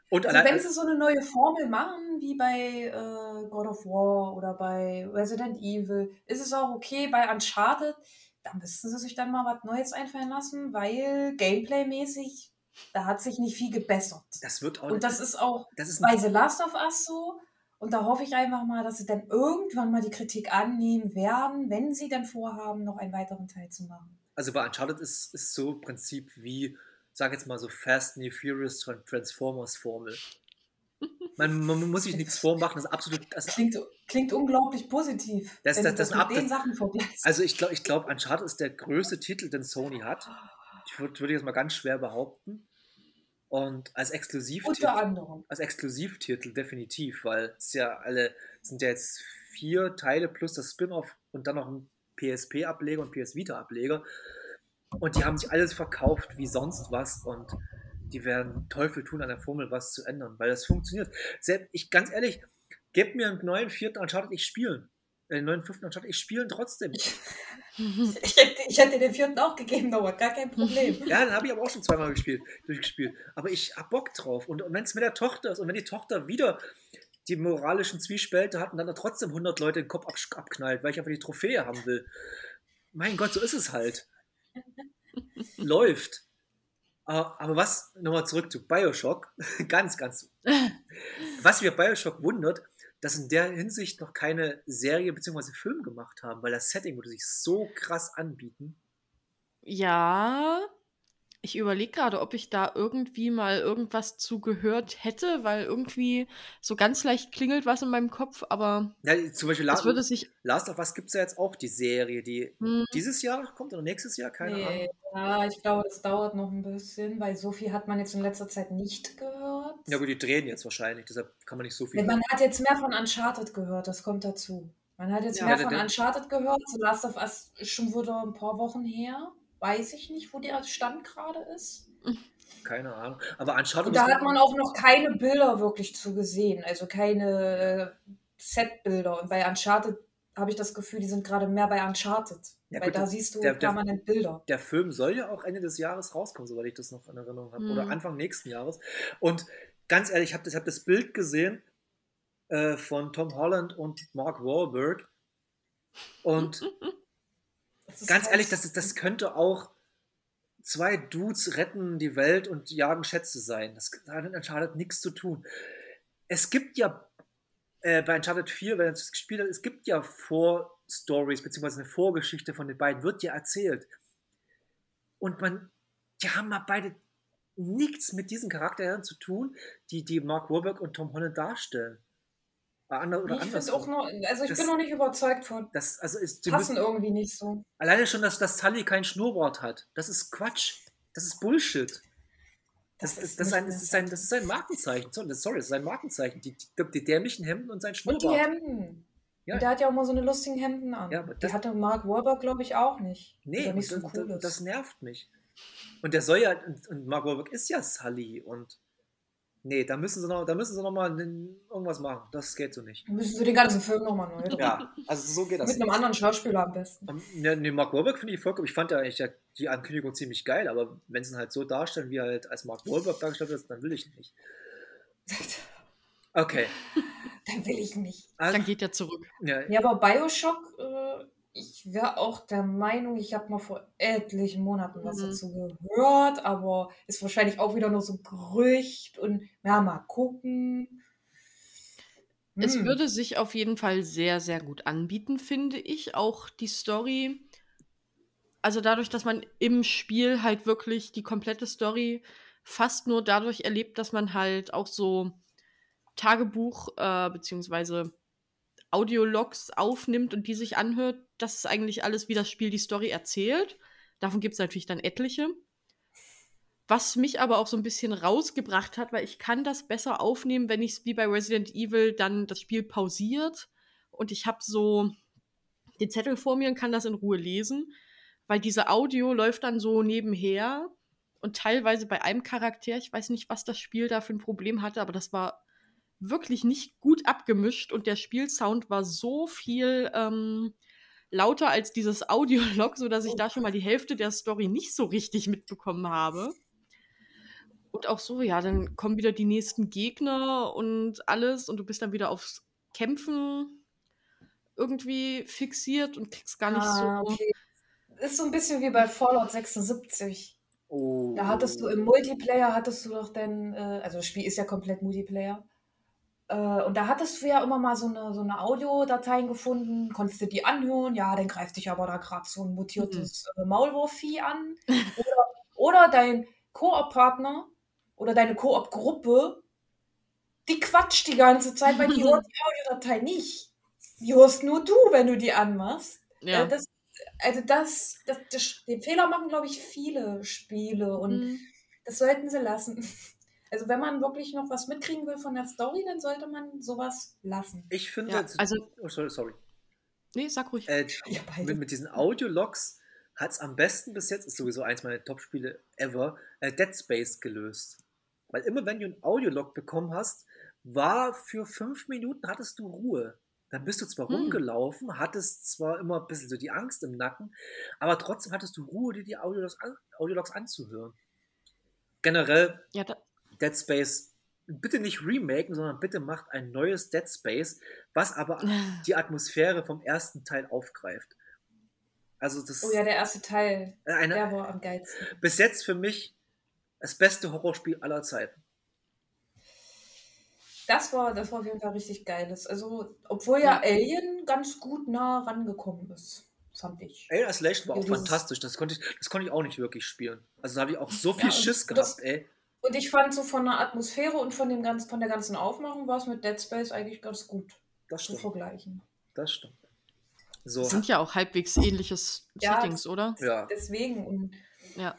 A: Und, und
B: Also wenn sie so eine neue Formel machen, wie bei äh, God of War oder bei Resident Evil, ist es auch okay. Bei Uncharted, da müssten sie sich dann mal was Neues einfallen lassen, weil Gameplay-mäßig, da hat sich nicht viel gebessert.
A: das wird auch
B: Und das ist auch
A: das ist
B: bei The Last of Us so. Und da hoffe ich einfach mal, dass sie dann irgendwann mal die Kritik annehmen werden, wenn sie dann vorhaben, noch einen weiteren Teil zu machen.
A: also bei Uncharted ist, ist so im Prinzip wie, sag jetzt mal so Fast and Furious Tran- Transformers Formel. Man, man muss sich nichts vormachen, das ist absolut, das
B: Klingt, klingt unglaublich positiv,
A: Das-
B: wenn
A: das- das
B: das, mit
A: ab-
B: den Sachen vergleichst.
A: Also ich glaube, ich glaub, Uncharted ist der größte Titel, den Sony hat. Ich würde würd jetzt mal ganz schwer behaupten. Und als Exklusivtitel,
B: Unter anderem.
A: als Exklusivtitel definitiv, weil es ja alle, sind ja jetzt vier Teile plus das Spin-off und dann noch ein PSP-Ableger und PS Vita-Ableger. Und die haben sich alles verkauft wie sonst was und die werden Teufel tun an der Formel was zu ändern, weil das funktioniert. Selbst, ich ganz ehrlich, gebt mir einen neuen vierten Uncharted, ich spielen. Äh, Den neuen fünften Uncharted, ich spielen trotzdem.
B: Ich hätte, ich hätte den vierten auch gegeben, dauert gar kein Problem.
A: Ja, den habe ich aber auch schon zweimal gespielt, durchgespielt. Aber ich hab Bock drauf. Und, und wenn es mit der Tochter ist und wenn die Tochter wieder die moralischen Zwiespälte hat und dann trotzdem 100 Leute den Kopf absch- abknallt, weil ich einfach die Trophäe haben will. Mein Gott, so ist es halt. Läuft. Aber, aber was, nochmal zurück zu Bioshock, ganz, ganz. Was mir Bioshock wundert, dass in der Hinsicht noch keine Serie bzw. Film gemacht haben, weil das Setting würde sich so krass anbieten.
D: Ja, Ich überlege gerade, ob ich da irgendwie mal irgendwas zu gehört hätte, weil irgendwie so ganz leicht klingelt was in meinem Kopf, aber
A: Ja, zum Beispiel
D: es
A: La
D: würde sich.
A: Last of Us gibt es ja jetzt auch die Serie, die
D: Hm,
A: dieses Jahr kommt oder nächstes Jahr, keine Ahnung.
B: Nee, ja, ich glaube, das dauert noch ein bisschen, weil so viel hat man jetzt in letzter Zeit nicht gehört.
A: Ja gut, die drehen jetzt wahrscheinlich, deshalb kann man nicht so viel.
B: Man hat jetzt mehr von Uncharted gehört, das kommt dazu. Man hat jetzt
D: Ja,
B: mehr von
A: der-
B: Uncharted gehört. The Last of Us ist schon wieder ein paar Wochen her. Weiß ich nicht, wo der Stand gerade ist.
A: Keine Ahnung. Aber Uncharted
B: Und da hat man auch noch keine Bilder wirklich zu gesehen, also keine äh, Set-Bilder. Und bei Uncharted habe ich das Gefühl, die sind gerade mehr bei Uncharted.
A: Ja,
B: weil
A: gut,
B: da siehst du
A: der- der-
B: permanent Bilder.
A: der Film soll ja auch Ende des Jahres rauskommen, soweit ich das noch in Erinnerung habe. Oder
D: Mhm.
A: Anfang nächsten Jahres. Und ganz ehrlich, ich habe das, hab das Bild gesehen äh, von Tom Holland und Mark Wahlberg. Und ganz
B: halt-
A: ehrlich, das, ist- das könnte auch zwei Dudes retten die Welt und jagen Schätze sein. Das hat mit Uncharted nichts zu tun. Es gibt ja äh, bei Uncharted 4, wenn man das gespielt hat, es gibt ja Vorstories, beziehungsweise eine Vorgeschichte von den beiden, wird ja erzählt. Und man, die haben mal beide nichts mit diesen Charakteren zu tun, die, die Mark Wahlberg und Tom Holland darstellen. Ander, oder
B: ich
A: andersrum.
B: auch noch, also ich
A: Das-
B: bin noch nicht überzeugt von.
A: Das, also ist,
B: Passen
A: müssen,
B: irgendwie nicht so.
A: alleine schon, dass, dass Sully kein Schnurrbart hat. Das ist Quatsch. Das ist Bullshit. Das,
B: Das
A: ist, das, ein, das, ist, ein, das ist ein Markenzeichen. Sorry, das- das ist ein Markenzeichen. Die, die, die dämlichen Hemden und sein
B: Und die
A: Schnurrbart.
B: Hemden.
A: Ja.
B: Und der hat ja auch mal so eine lustigen Hemden an.
A: Ja, aber
B: die
A: das-
B: hatte Mark Wahlberg, glaube ich, auch nicht.
A: Nee,
B: nicht so
A: das, das,
B: cooles.
A: das nervt mich. Und der soll ja, und, und Mark Wahlberg ist ja Sully und nee, da müssen sie noch, da müssen sie noch mal irgendwas machen. Das geht so nicht.
B: Müssen sie den ganzen Film nochmal neu drehen.
A: Ja, also so geht das
B: Mit einem anderen Schauspieler am besten.
A: Ähm, Ja, nee, Mark Wahlberg finde ich vollkommen, ich fand ja eigentlich die Ankündigung ziemlich geil, aber wenn sie ihn halt so darstellen, wie er halt als Mark Wahlberg dargestellt ist, dann will ich nicht. Okay.
B: Dann will ich nicht.
A: Also,
D: dann geht er zurück.
A: ja,
B: Ja, aber Bioshock, äh, ich wäre auch der Meinung, ich habe mal vor etlichen Monaten was
D: Mhm.
B: dazu gehört, aber ist wahrscheinlich auch wieder nur so ein Gerücht und ja, mal gucken.
D: Es
B: Hm.
D: würde sich auf jeden Fall sehr, sehr gut anbieten, finde ich. Auch die Story. Also dadurch, dass man im Spiel halt wirklich die komplette Story fast nur dadurch erlebt, dass man halt auch so Tagebuch äh, beziehungsweise Audiologs aufnimmt und die sich anhört. Das ist eigentlich alles, wie das Spiel die Story erzählt. Davon gibt es natürlich dann etliche. Was mich aber auch so ein bisschen rausgebracht hat, weil ich kann das besser aufnehmen, wenn ich es wie bei Resident Evil dann das Spiel pausiert und ich habe so den Zettel vor mir und kann das in Ruhe lesen, weil diese Audio läuft dann so nebenher und teilweise bei einem Charakter, ich weiß nicht, was das Spiel da für ein Problem hatte, aber das war wirklich nicht gut abgemischt und der Spielsound war so viel ähm, lauter als dieses Audiolog, sodass ich da schon mal die Hälfte der Story nicht so richtig mitbekommen habe. Und auch so, ja, dann kommen wieder die nächsten Gegner und alles und du bist dann wieder aufs Kämpfen irgendwie fixiert und kriegst gar nicht
B: Ah,
D: so.
B: okay. Ist so ein bisschen wie bei Fallout 76.
A: oh.
B: Da hattest du im Multiplayer, hattest du doch dann, äh, also das Spiel ist ja komplett Multiplayer. Äh, und da hattest du ja immer mal so eine, so eine Audiodateien gefunden, konntest du die anhören, ja, dann greift dich aber da gerade so ein mutiertes äh, Maulwurfvieh an. Oder, oder dein Koop-Partner oder deine Koop-Gruppe, die quatscht die ganze Zeit, weil die hört die Audiodatei nicht. Die hörst nur du, wenn du die anmachst.
D: Ja.
B: Äh, das, also das, das, das, den Fehler machen, glaube ich, viele Spiele und
D: Mhm.
B: das sollten sie lassen. Also wenn man wirklich noch was mitkriegen will von der Story, dann sollte man sowas lassen.
A: Ich finde,
D: Ja, also,
A: oh, sorry, sorry.
D: nee, sag ruhig.
A: Äh,
B: Ja,
A: mit, mit diesen Audiologs hat es am besten bis jetzt, ist sowieso eins meiner Top-Spiele ever, äh, Dead Space gelöst. Weil immer wenn du ein Audiolog bekommen hast, war für fünf Minuten hattest du Ruhe. Dann bist du zwar
D: Hm.
A: rumgelaufen, hattest zwar immer ein bisschen so die Angst im Nacken, aber trotzdem hattest du Ruhe, dir die Audiologs, an, Audiologs anzuhören. Generell
D: Ja, da,
A: Dead Space bitte nicht remaken, sondern bitte macht ein neues Dead Space, was aber die Atmosphäre vom ersten Teil aufgreift. Also das
B: Oh ja, der erste Teil,
A: äh, eine,
B: der war am geilsten.
A: bis jetzt für mich das beste Horrorspiel aller Zeiten.
B: Das war, das war auf jeden Fall richtig geiles. Also, obwohl ja Alien ganz gut nah rangekommen ist. fand ich.
A: Alien Isolation war auch
B: Ja, dieses-
A: fantastisch. Das konnte, ich, das konnte ich auch nicht wirklich spielen. Also da habe ich auch so viel
B: Ja,
A: Schiss
B: das-
A: gehabt, ey.
B: Und ich fand so von der Atmosphäre und von, dem ganzen, von der ganzen Aufmachung war es mit Dead Space eigentlich ganz gut
A: Das
B: zu
A: stimmt.
B: vergleichen.
A: Das stimmt. So,
D: Das sind ja auch halbwegs ähnliches
B: Ja,
D: Settings, oder?
A: ja.
B: Deswegen und
D: Ja.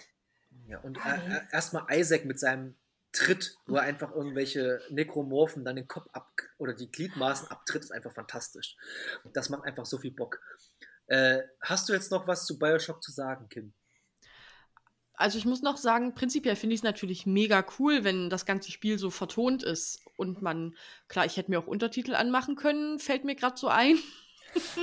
A: ja. Und äh, erstmal Isaac mit seinem Tritt, wo er einfach irgendwelche Nekromorphen dann den Kopf ab oder die Gliedmaßen abtritt, ist einfach fantastisch. Das macht einfach so viel Bock. Äh, hast du jetzt noch was zu Bioshock zu sagen, Kim?
D: Also ich muss noch sagen, prinzipiell finde ich es natürlich mega cool, wenn das ganze Spiel so vertont ist und man, klar, ich hätte mir auch Untertitel anmachen können, fällt mir gerade so ein.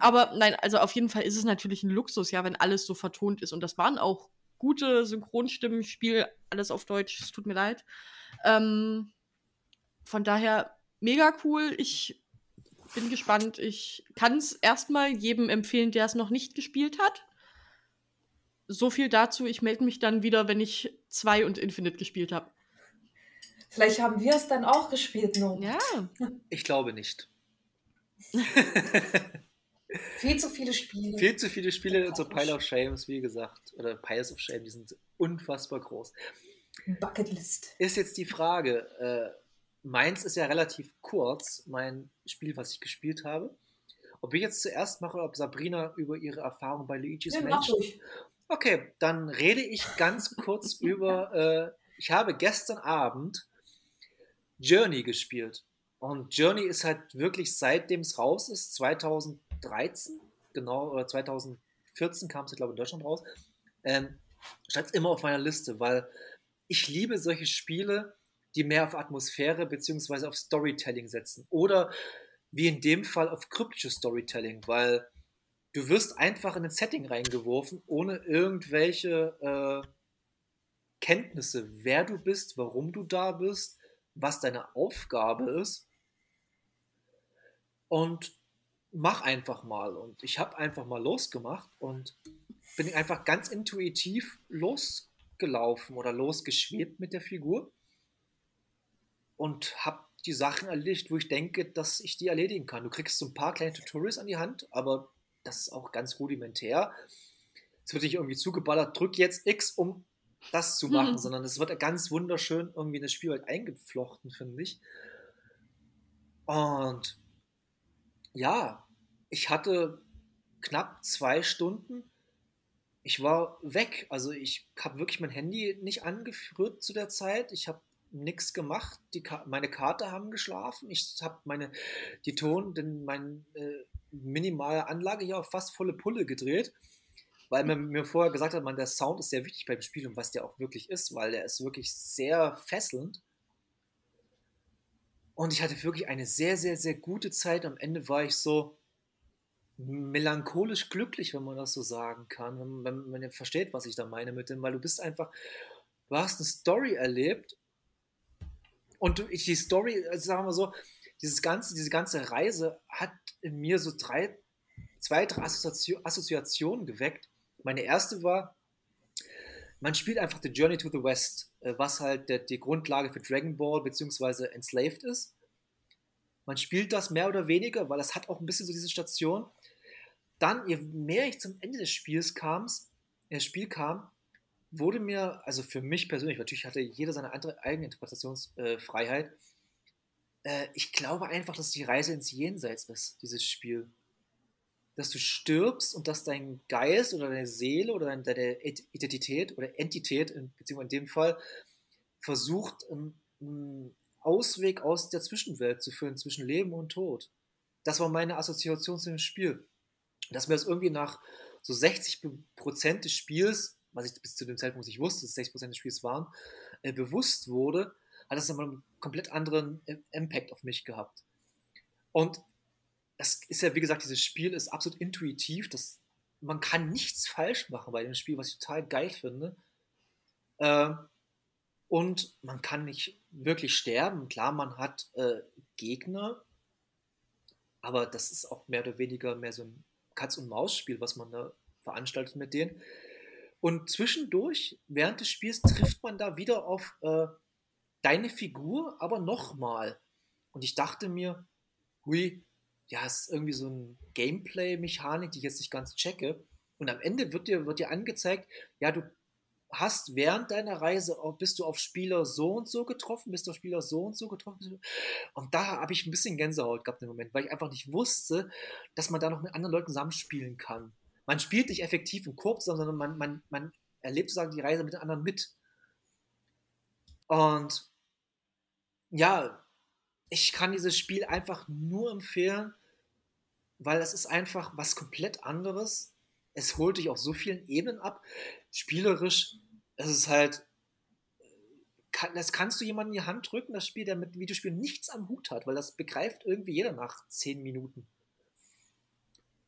D: Aber nein, also auf jeden Fall ist es natürlich ein Luxus, ja, wenn alles so vertont ist. Und das waren auch gute Synchronstimmen, Spiel, alles auf Deutsch, es tut mir leid. Ähm, von daher mega cool. Ich bin gespannt. Ich kann es erstmal jedem empfehlen, der es noch nicht gespielt hat so viel dazu. Ich melde mich dann wieder, wenn ich 2 und Infinite gespielt habe.
B: vielleicht haben wir es dann auch gespielt, no.
D: Ja.
A: Ich glaube nicht.
B: Viel zu viele Spiele.
A: Viel zu viele Spiele in so Pile of Shames, wie gesagt, oder Piles of Shame, die sind unfassbar groß.
B: Bucketlist.
A: Ist jetzt die Frage, äh, meins ist ja relativ kurz, mein Spiel, was ich gespielt habe. Ob ich jetzt zuerst mache oder ob Sabrina über ihre Erfahrung bei Luigi's
B: Ja, mach
A: Mansion. Okay, dann rede ich ganz kurz über. Äh, ich habe gestern Abend Journey gespielt. Und Journey ist halt wirklich seitdem es raus ist, 2013, genau, oder 2014 kam es, glaube ich, in Deutschland raus, ähm, stand immer auf meiner Liste, weil ich liebe solche Spiele, die mehr auf Atmosphäre bzw. auf Storytelling setzen. Oder wie in dem Fall auf kryptisches Storytelling, weil du wirst einfach in ein Setting reingeworfen, ohne irgendwelche äh, Kenntnisse, wer du bist, warum du da bist, was deine Aufgabe ist. Und mach einfach mal. Und ich habe einfach mal losgemacht und bin einfach ganz intuitiv losgelaufen oder losgeschwebt mit der Figur und habe die Sachen erledigt, wo ich denke, dass ich die erledigen kann. Du kriegst so ein paar kleine Tutorials an die Hand, aber das ist auch ganz rudimentär. Es wird nicht irgendwie zugeballert, drück jetzt X, um das zu machen,
D: Mhm.
A: sondern es wird ganz wunderschön irgendwie in das Spielwelt eingeflochten, finde ich. Und ja, ich hatte knapp zwei Stunden. Ich war weg. Also ich habe wirklich mein Handy nicht angeführt zu der Zeit. Ich habe nichts gemacht. Die Ka meine Karte haben geschlafen. Ich habe meine die Ton, denn meine äh, minimale Anlage hier auf fast volle Pulle gedreht, weil man mir vorher gesagt hat, man der Sound ist sehr wichtig beim Spiel und was der auch wirklich ist, weil der ist wirklich sehr fesselnd. Und ich hatte wirklich eine sehr, sehr, sehr gute Zeit. Am Ende war ich so melancholisch glücklich, wenn man das so sagen kann, wenn, wenn man ja versteht, was ich da meine mit dem, weil du bist einfach, du hast eine Story erlebt und die Story, sagen wir so, dieses ganze, diese ganze Reise hat in mir so drei, zwei, drei Assoziation, Assoziationen geweckt. Meine erste war, man spielt einfach The Journey to the West, äh, was halt der, die Grundlage für Dragon Ball bzw. Enslaved ist. Man spielt das mehr oder weniger, weil das hat auch ein bisschen so diese Station. Dann, je mehr ich zum Ende des Spiels kam, das Spiel kam, wurde mir, also für mich persönlich, natürlich hatte jeder seine andere eigene Interpretationsfreiheit, äh, ich glaube einfach, dass die Reise ins Jenseits ist, dieses Spiel. Dass du stirbst und dass dein Geist oder deine Seele oder deine, Identität oder Entität, beziehungsweise in dem Fall, versucht, einen, Ausweg aus der Zwischenwelt zu führen, zwischen Leben und Tod. Das war meine Assoziation zu dem Spiel. Dass mir das irgendwie nach so 60 Prozent des Spiels, was ich bis zu dem Zeitpunkt nicht wusste, dass 60 Prozent des Spiels waren, äh, bewusst wurde, hat das nochmal einen komplett anderen Impact auf mich gehabt. Und das ist ja, wie gesagt, dieses Spiel ist absolut intuitiv. Das, man kann nichts falsch machen bei dem Spiel, was ich total geil finde. Äh, und man kann nicht wirklich sterben. Klar, man hat äh, Gegner, aber das ist auch mehr oder weniger mehr so ein Katz-und-Maus-Spiel, was man da veranstaltet mit denen. Und zwischendurch, während des Spiels, trifft man da wieder auf äh, deine Figur, aber nochmal. Und ich dachte mir, hui, ja, ist irgendwie so ein Gameplay-Mechanik, die ich jetzt nicht ganz checke. Und am Ende wird dir, wird dir angezeigt, ja, du hast während deiner Reise, oh, bist du auf Spieler so und so getroffen, bist du auf Spieler so und so getroffen. Und da habe ich ein bisschen Gänsehaut gehabt im Moment, weil ich einfach nicht wusste, dass man da noch mit anderen Leuten zusammenspielen kann. Man spielt nicht effektiv im Korb, sondern man, man, man erlebt sozusagen die Reise mit den anderen mit. Und ja, ich kann dieses Spiel einfach nur empfehlen, weil es ist einfach was komplett anderes. Es holt dich auf so vielen Ebenen ab. Spielerisch, es ist halt, kann, das kannst du jemandem in die Hand drücken, das Spiel, der mit Videospielen nichts am Hut hat, weil das begreift irgendwie jeder nach zehn Minuten.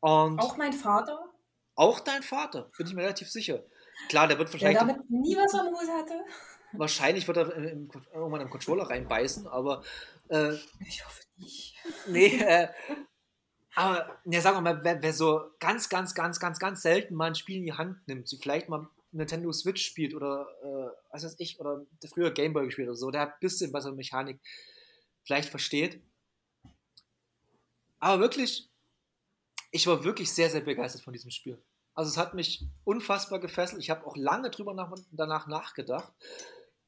B: Und auch mein Vater?
A: Auch dein Vater, bin ich mir relativ sicher. Klar, der wird wahrscheinlich.
B: Der damit nie was am Hut hatte.
A: Wahrscheinlich wird er im, irgendwann im Controller reinbeißen, aber. Äh,
B: ich hoffe nicht.
A: Nee, äh, aber, ja, sagen wir mal, wer, wer, so ganz, ganz, ganz, ganz, ganz selten mal ein Spiel in die Hand nimmt, so vielleicht mal Nintendo Switch spielt oder, äh, was weiß ich, oder früher Gameboy gespielt oder so, der hat ein bisschen was an Mechanik vielleicht versteht. Aber wirklich, ich war wirklich sehr, sehr begeistert von diesem Spiel. Also es hat mich unfassbar gefesselt. Ich habe auch lange drüber nach, danach nachgedacht.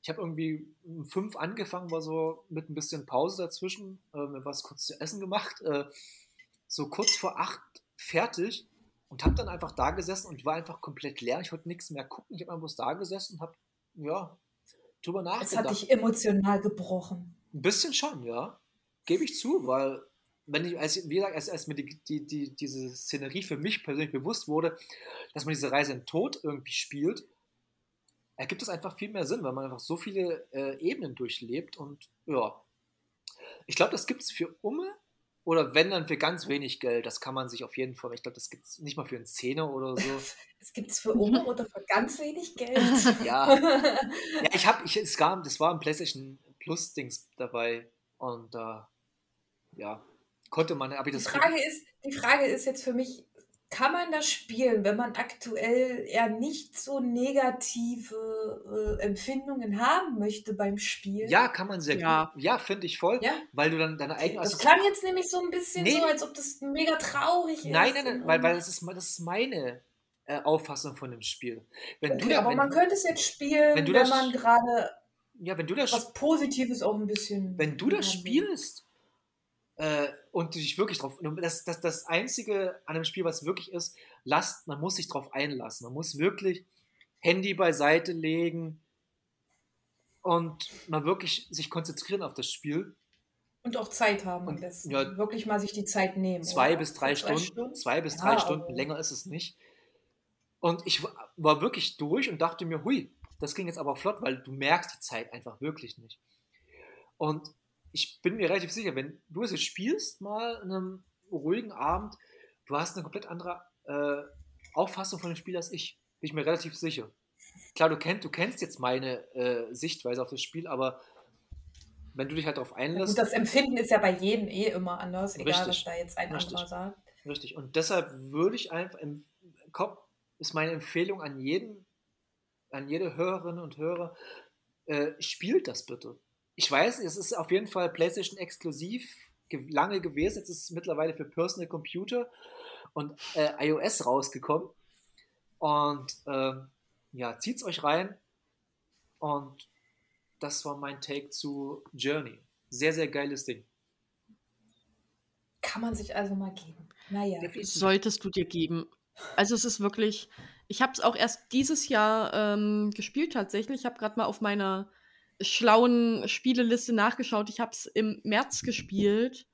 A: Ich habe irgendwie um fünf angefangen, war so mit ein bisschen Pause dazwischen, äh, mir was kurz zu essen gemacht. Äh, so kurz vor acht fertig und habe dann einfach da gesessen und war einfach komplett leer. Ich wollte nichts mehr gucken. Ich habe einfach bloß da gesessen und habe, ja, drüber nachgedacht.
B: Es hat dich emotional gebrochen.
A: Ein bisschen schon, ja. Gebe ich zu, weil wenn ich, als, wie gesagt, als, als mir die, die, die, diese Szenerie für mich persönlich bewusst wurde, dass man diese Reise in Tod irgendwie spielt, ergibt es einfach viel mehr Sinn, weil man einfach so viele äh, Ebenen durchlebt und ja. Ich glaube, das gibt es für Umme oder wenn dann für ganz wenig Geld. Das kann man sich auf jeden Fall, ich glaube, das gibt es nicht mal für eine Szene oder so.
B: Das gibt es für Umme oder für ganz wenig Geld.
A: ja. ja, ich habe, ich, es gab, das war ein PlayStation Plus-Dings dabei und äh, ja, konnte man, aber
B: die Frage ist, die Frage ist jetzt für mich, kann man das spielen, wenn man aktuell eher nicht so negative äh, Empfindungen haben möchte beim Spiel?
A: Ja, kann man sehr ja. gut. Ja, finde ich voll. Ja? Weil du dann deine eigene.
B: Das klang jetzt nämlich so ein bisschen nee. so, als ob das mega traurig ist.
A: Nein, nein, nein, weil, weil das, ist, das ist meine äh, Auffassung von dem Spiel.
B: Wenn okay, du, aber wenn, man könnte es jetzt spielen, wenn, wenn man gerade
A: ja, wenn du das
B: was Positives auch ein bisschen.
A: Wenn du das spielst äh, und dich wirklich drauf. Das, das, das Einzige an dem Spiel, was wirklich ist, lasst, man muss sich drauf einlassen. Man muss wirklich Handy beiseite legen und mal wirklich sich konzentrieren auf das Spiel.
B: Und auch Zeit haben und das ja, wirklich mal sich die Zeit nehmen.
A: Zwei oder? bis drei Stunden, Stunden, Zwei bis drei ja, Stunden, okay. länger ist es nicht. Und ich war wirklich durch und dachte mir, hui, das ging jetzt aber flott, weil du merkst die Zeit einfach wirklich nicht. Und ich bin mir relativ sicher, wenn du es jetzt spielst, mal in einem ruhigen Abend, du hast eine komplett andere äh, Auffassung von dem Spiel als ich. Bin ich mir relativ sicher. Klar, du, kennt, du kennst jetzt meine äh, Sichtweise auf das Spiel, aber wenn du dich halt darauf einlässt.
B: Und das Empfinden ist ja bei jedem eh immer anders, egal richtig, was da jetzt ein richtig, anderer sagt.
A: Richtig. Und deshalb würde ich einfach im Kopf ist meine Empfehlung an jeden, an jede Hörerin und Hörer, äh, spielt das bitte ich weiß, es ist auf jeden Fall PlayStation exklusiv lange gewesen. Jetzt ist es mittlerweile für Personal Computer und äh, iOS rausgekommen. Und ähm, ja, zieht's euch rein. Und das war mein Take zu Journey. Sehr, sehr geiles Ding.
B: Kann man sich also mal geben. Naja.
D: Solltest du dir geben. Also es ist wirklich, ich habe es auch erst dieses Jahr ähm, gespielt tatsächlich. Ich habe gerade mal auf meiner schlauen Spieleliste nachgeschaut. Ich habe es im März gespielt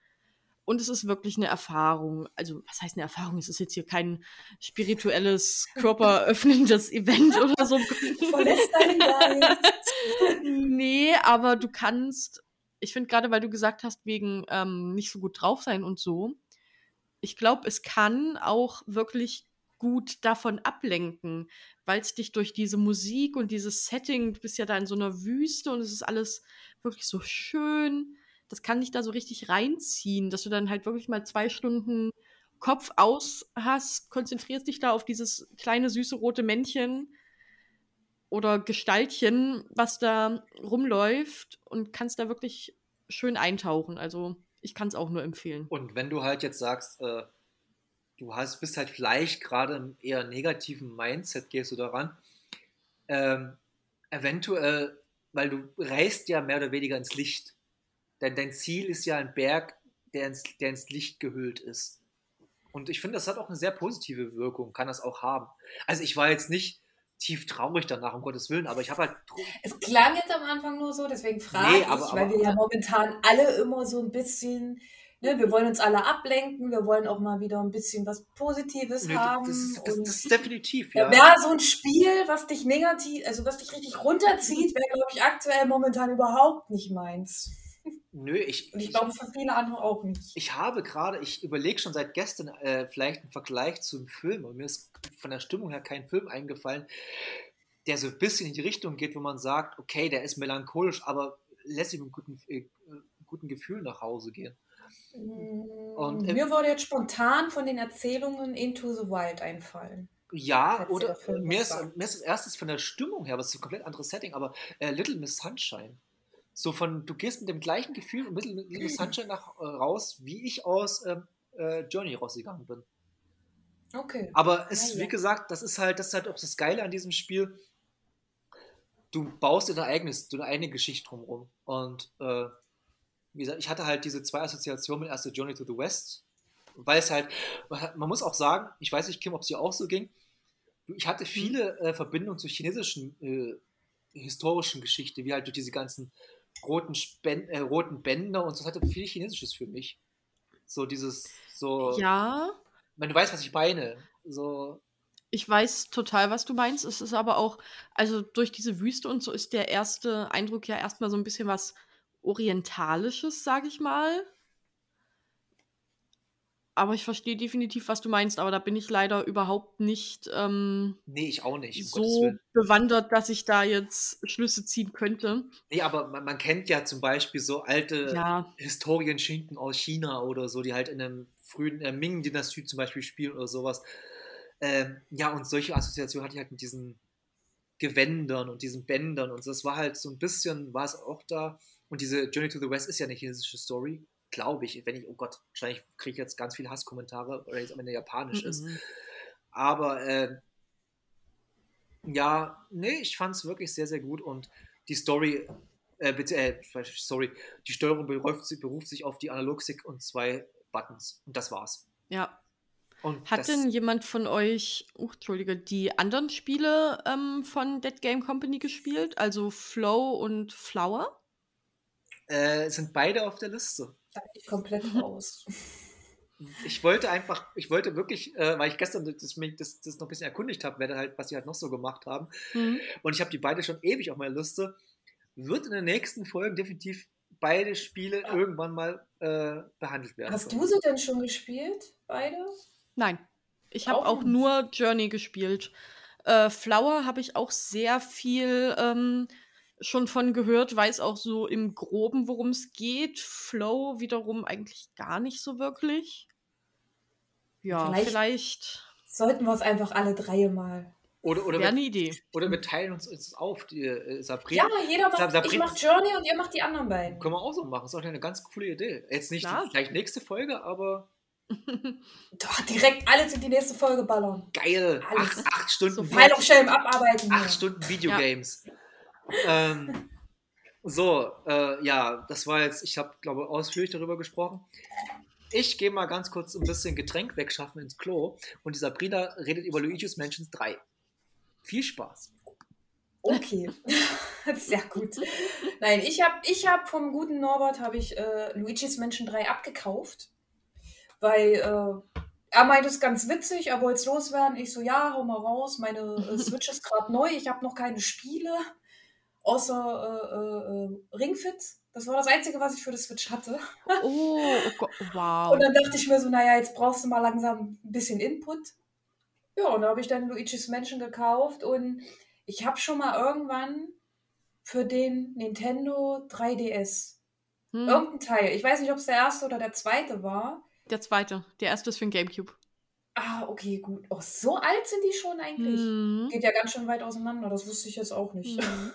D: und es ist wirklich eine Erfahrung. Also, was heißt eine Erfahrung? Es ist jetzt hier kein spirituelles, körperöffnendes Event oder so. Verlässt deinen Geist. nee, aber du kannst, ich finde gerade, weil du gesagt hast, wegen ähm, nicht so gut drauf sein und so, ich glaube, es kann auch wirklich gut davon ablenken, weil es dich durch diese Musik und dieses Setting, du bist ja da in so einer Wüste und es ist alles wirklich so schön. Das kann dich da so richtig reinziehen, dass du dann halt wirklich mal zwei Stunden Kopf aus hast, konzentrierst dich da auf dieses kleine süße rote Männchen oder Gestaltchen, was da rumläuft und kannst da wirklich schön eintauchen. Also Ich kann es auch nur empfehlen.
A: Und wenn du halt jetzt sagst, äh, du hast, bist halt vielleicht gerade im eher negativen Mindset, gehst du daran, ähm, eventuell, weil du reist ja mehr oder weniger ins Licht. Denn dein Ziel ist ja ein Berg, der ins, der ins Licht gehüllt ist. Und ich finde, das hat auch eine sehr positive Wirkung, kann das auch haben. Also ich war jetzt nicht tief traurig danach, um Gottes Willen, aber ich habe halt.
B: Es klang jetzt am Anfang nur so, deswegen frage
A: Nee,
B: ich,
A: aber-
B: weil
A: aber-
B: wir ja momentan alle immer so ein bisschen, ne, wir wollen uns alle ablenken, wir wollen auch mal wieder ein bisschen was Positives
A: Nee,
B: haben.
A: das, ist, das, das ist definitiv,
B: ja,
A: ja.
B: wäre so ein Spiel, was dich negativ, also was dich richtig runterzieht, wäre, glaube ich, aktuell momentan überhaupt nicht meins.
A: Nö, ich,
B: Und ich glaube, für viele andere auch nicht.
A: ich habe gerade, ich überlege schon seit gestern äh, vielleicht einen Vergleich zum Film und mir ist von der Stimmung her kein Film eingefallen, der so ein bisschen in die Richtung geht, wo man sagt, okay, der ist melancholisch, aber lässt sich mit einem guten, äh, guten Gefühl nach Hause gehen. Und, äh,
B: Mir würde jetzt spontan von den Erzählungen Into the Wild einfallen.
A: Ja, oder
B: der Film
A: mir ist, mir ist als erstes von der Stimmung her, was ist ein komplett anderes Setting, aber äh, Little Miss Sunshine. So von, du gehst mit dem gleichen Gefühl und Little, Little Miss Sunshine nach, äh, raus, wie ich aus ähm, äh, Journey rausgegangen bin.
B: Okay.
A: Aber es,
B: Ah, ja.
A: wie gesagt, das ist halt, das ist halt auch das Geile an diesem Spiel. Du baust dir dein eigenes, deine eigene Geschichte drumherum. Und äh, wie gesagt, ich hatte halt diese zwei Assoziationen mit erste Journey to the West, weil es halt, man muss auch sagen, ich weiß nicht, Kim, ob es dir auch so ging. Ich hatte viele äh, Verbindungen zur chinesischen äh, historischen Geschichte, wie halt durch diese ganzen roten, Spen äh, roten Bänder und so. Das hatte viel Chinesisches für mich. So dieses, so,
D: Ja,
A: wenn du weißt, was ich meine. So,
D: ich weiß total, was du meinst. Es ist aber auch, also durch diese Wüste und so ist der erste Eindruck ja erstmal so ein bisschen was Orientalisches, sag ich mal. Aber ich verstehe definitiv, was du meinst, aber da bin ich leider überhaupt nicht ähm,
A: Nee, ich auch nicht.
D: So bewandert, dass ich da jetzt Schlüsse ziehen könnte.
A: Nee, aber man, man kennt ja zum Beispiel so alte
D: Ja,
A: Historienschinken aus China oder so, die halt in einem frühen äh, Ming-Dynastie zum Beispiel spielen oder sowas. Ähm, ja, und solche Assoziationen hatte ich halt mit diesen Gewändern und diesen Bändern und so. Das war halt so ein bisschen, war es auch da. Und diese Journey to the West ist ja eine chinesische Story, glaube ich. Wenn ich, oh Gott, wahrscheinlich kriege ich jetzt ganz viele Hasskommentare, weil es am Ende japanisch ist.
D: mhm.
A: Aber äh, ja, nee, ich fand es wirklich sehr, sehr gut und die Story, äh, bitte, äh, sorry, die Steuerung beruft, sich- beruft sich auf die Analogstick und zwei Buttons und das war's.
D: ja.
A: Und
D: Hat denn jemand von euch, uh, Entschuldige, die anderen Spiele ähm, von Dead Game Company gespielt? Also Flow und Flower?
A: Äh, sind beide auf der Liste.
B: Da bin ich komplett raus.
A: Ich wollte einfach, ich wollte wirklich, äh, weil ich gestern das, das, das noch ein bisschen erkundigt habe, wer halt, was sie halt noch so gemacht haben.
D: Mhm.
A: Und ich habe die beide schon ewig auf meiner Liste. Wird in den nächsten Folgen definitiv beide Spiele irgendwann mal äh, behandelt werden.
B: Hast
A: können.
B: du sie denn schon gespielt, beide?
D: Nein, ich habe
B: Auch
D: auch nur Journey gespielt. Äh, Flower habe ich auch sehr viel ähm, schon von gehört, weiß auch so im Groben, worum es geht. Flow wiederum eigentlich gar nicht so wirklich. Ja,
B: Vielleicht-
D: vielleicht,
B: Sollten wir es einfach alle drei mal.
A: Oder, oder,
D: wäre
A: wir,
D: eine Idee.
A: oder wir teilen uns, uns auf. Die, äh, Sabrina,
B: Ja, jeder macht,
A: Sab-
B: ich
A: Sabrina-
B: mach Journey und ihr macht die anderen beiden.
A: können wir auch so machen. Das ist auch eine ganz coole Idee. Jetzt nicht
D: Klar.
A: die, vielleicht nächste Folge, aber
B: Doch, direkt alles in die nächste Folge ballern.
A: geil.
B: Alles.
A: Acht, acht Stunden,
D: So
A: Vi-
B: Heilungsschelm abarbeiten.
A: acht. Stunden Videogames. Ähm, so, äh, ja, das war jetzt, ich habe, glaube ausführlich darüber gesprochen. Ich gehe mal ganz kurz ein bisschen Getränk wegschaffen ins Klo und die Sabrina redet über Luigi's Mansions 3. Viel Spaß.
B: Okay, sehr gut. Nein, ich habe ich hab vom guten Norbert habe ich äh, Luigi's Mansion 3 abgekauft, weil äh, er meinte es ganz witzig, er wollte es loswerden. Ich so, ja, hau mal raus, meine äh, Switch ist gerade neu, ich habe noch keine Spiele, außer äh, äh, äh, Ringfit. Das war das Einzige, was ich für die Switch hatte.
D: Oh, oh wow.
B: Und dann dachte ich mir so, naja, jetzt brauchst du mal langsam ein bisschen Input. Ja, und da habe ich dann Luigi's Mansion gekauft und ich habe schon mal irgendwann für den Nintendo 3DS
D: Hm,
B: irgendein Teil, ich weiß nicht, ob es der erste oder der zweite war.
D: der zweite. Der erste ist für den Gamecube.
B: Ah, okay, gut. Oh, so alt sind die schon eigentlich.
D: Hm.
B: Geht ja ganz schön weit auseinander, das wusste ich jetzt auch nicht.
D: Mhm.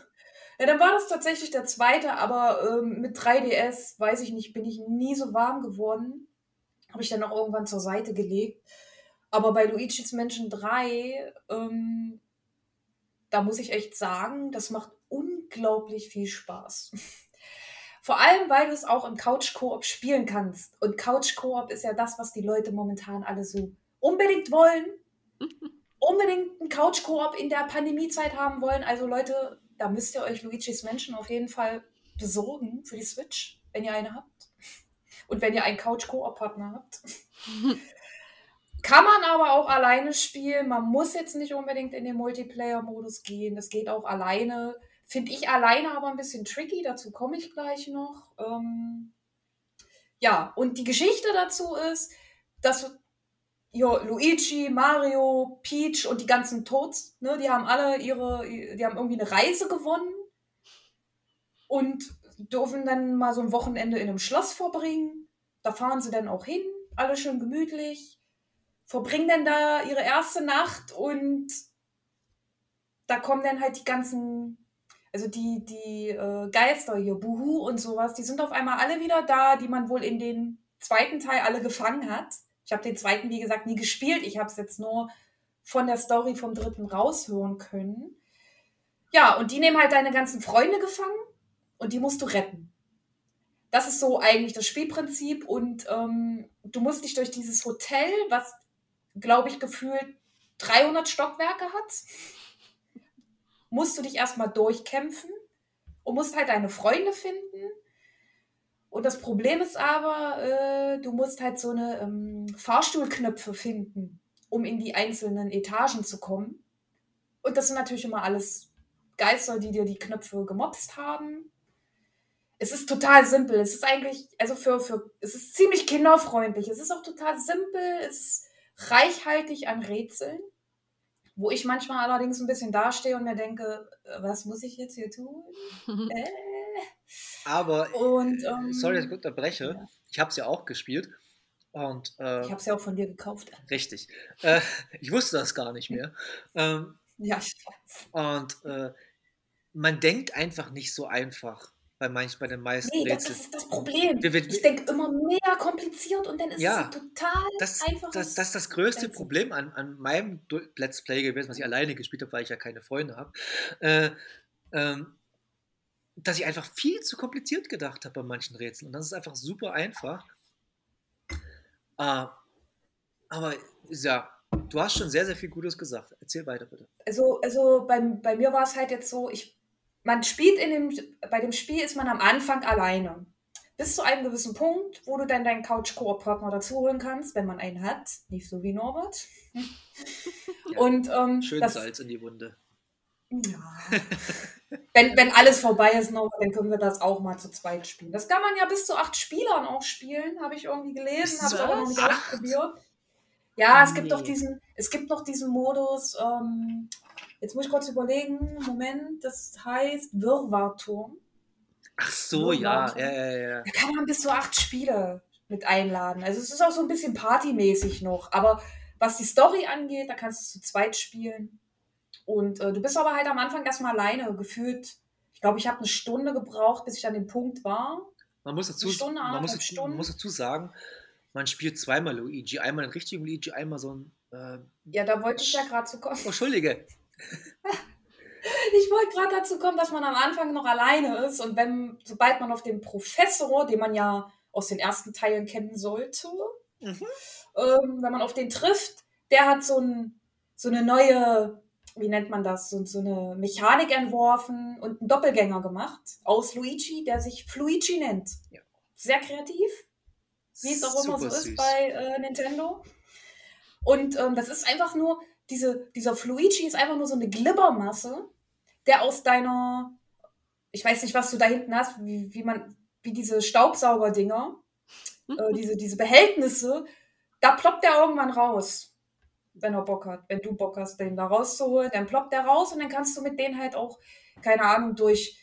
B: Ja, dann war das tatsächlich der zweite, aber ähm, mit 3DS, weiß ich nicht, bin ich nie so warm geworden. Habe ich dann auch irgendwann zur Seite gelegt. Aber bei Luigi's Mansion 3, ähm, da muss ich echt sagen, das macht unglaublich viel Spaß. Vor allem, weil du es auch im Couch-Koop spielen kannst. Und Couch-Koop ist ja das, was die Leute momentan alle so unbedingt wollen. unbedingt einen Couch-Koop in der Pandemiezeit haben wollen. Also Leute, da müsst ihr euch Luigi's Mansion auf jeden Fall besorgen für die Switch, wenn ihr eine habt. Und wenn ihr einen Couch-Koop-Partner habt. Kann man aber auch alleine spielen. Man muss jetzt nicht unbedingt in den Multiplayer-Modus gehen. Das geht auch alleine. Finde ich alleine aber ein bisschen tricky. Dazu komme ich gleich noch. Ähm ja, und die Geschichte dazu ist, dass ja, Luigi, Mario, Peach und die ganzen Toads, ne, die haben alle ihre, die haben irgendwie eine Reise gewonnen und dürfen dann mal so ein Wochenende in einem Schloss verbringen. Da fahren sie dann auch hin, alle schön gemütlich, verbringen dann da ihre erste Nacht und da kommen dann halt die ganzen, also die, die äh, Geister hier, Buhu und sowas, die sind auf einmal alle wieder da, die man wohl in den zweiten Teil alle gefangen hat. Ich habe den zweiten, wie gesagt, nie gespielt. Ich habe es jetzt nur von der Story vom dritten raushören können. Ja, und die nehmen halt deine ganzen Freunde gefangen und die musst du retten. Das ist so eigentlich das Spielprinzip und ähm, du musst dich durch dieses Hotel, was, glaube ich, gefühlt 300 Stockwerke hat, musst du dich erstmal durchkämpfen und musst halt deine Freunde finden und das Problem ist aber, äh, du musst halt so eine ähm, Fahrstuhlknöpfe finden, um in die einzelnen Etagen zu kommen. Und das sind natürlich immer alles Geister, die dir die Knöpfe gemobst haben. Es ist total simpel. Es ist eigentlich, also für, für, es ist ziemlich kinderfreundlich. Es ist auch total simpel. Es ist reichhaltig an Rätseln, wo ich manchmal allerdings ein bisschen dastehe und mir denke, äh, was muss ich jetzt hier tun? äh?
A: Aber,
B: Und, ähm,
A: sorry, dass ich unterbreche.
B: ja.
A: Ich habe es ja auch gespielt. Und, äh,
B: Ich habe es ja auch von dir gekauft.
A: richtig. Äh, ich wusste das gar nicht mehr. Ähm,
B: Ja, ich weiß.
A: und äh, man denkt einfach nicht so einfach bei, manch, bei den meisten
B: Nee, das
A: Rätseln.
B: ist das Problem.
A: Wir- wir-
B: Ich denke immer mehr kompliziert und dann ist
A: Ja,
B: es total
A: Das,
B: einfaches.
A: das, das ist das größte. Problem an, an meinem Let's Play gewesen, was ich alleine gespielt habe, weil ich ja keine Freunde habe. Äh, ähm, dass ich einfach viel zu kompliziert gedacht habe bei manchen Rätseln. Und das ist einfach super einfach. Äh, aber ja, du hast schon sehr, sehr viel Gutes gesagt. Erzähl weiter, bitte.
B: Also, also bei, bei mir war es halt jetzt so, ich, man spielt in dem, bei dem Spiel ist man am Anfang alleine. Bis zu einem gewissen Punkt, wo du dann deinen Couch-Koop-Partner dazu holen kannst, wenn man einen hat. Nicht so wie Norbert.
A: Ja,
B: Und ähm,
A: Schön
B: das,
A: Salz in die Wunde.
B: Ja. wenn, wenn alles vorbei ist, Norbert, dann können wir das auch mal zu zweit spielen. Das kann man ja bis zu acht Spielern auch spielen, habe ich irgendwie gelesen, habe ich aber noch nicht ausprobiert. Ja, es gibt doch diesen, es gibt noch diesen Modus, ähm, jetzt muss ich kurz überlegen, Moment, das heißt Wirrwarturm.
A: Ach so, ja, ja, ja, ja.
B: Da kann man bis zu acht Spiele mit einladen. Also es ist auch so ein bisschen partymäßig noch. Aber was die Story angeht, da kannst du zu zweit spielen. Und äh, du bist aber halt am Anfang erstmal alleine gefühlt. Ich glaube, ich habe eine Stunde gebraucht, bis ich an dem Punkt war.
A: Man muss dazu,
B: Eine Stunde,
A: man muss dazu, man muss dazu sagen, man spielt zweimal Luigi. Einmal den richtigen Luigi, einmal so ein. Äh,
B: Ja, da wollte ich ja gerade zu kommen.
A: oh, Entschuldige.
B: Ich wollte gerade dazu kommen, dass man am Anfang noch alleine ist und wenn, sobald man auf den Professor, den man ja aus den ersten Teilen kennen sollte,
A: Mhm.
B: ähm, wenn man auf den trifft, der hat so, ein, so eine neue, wie nennt man das, so, so eine Mechanik entworfen und einen Doppelgänger gemacht aus Luigi, der sich Fluigi nennt.
A: Ja.
B: Sehr kreativ, wie es auch immer so
A: Super
B: ist
A: süß.
B: bei äh, Nintendo. Und ähm, das ist einfach nur, diese, dieser Fluigi ist einfach nur so eine Glibbermasse, der aus deiner, ich weiß nicht, was du da hinten hast, wie, wie man, wie diese Staubsaugerdinger, äh, diese, diese Behältnisse, da ploppt der irgendwann raus, wenn er Bock hat. Wenn du Bock hast, den da rauszuholen, dann ploppt der raus und dann kannst du mit denen halt auch, keine Ahnung, durch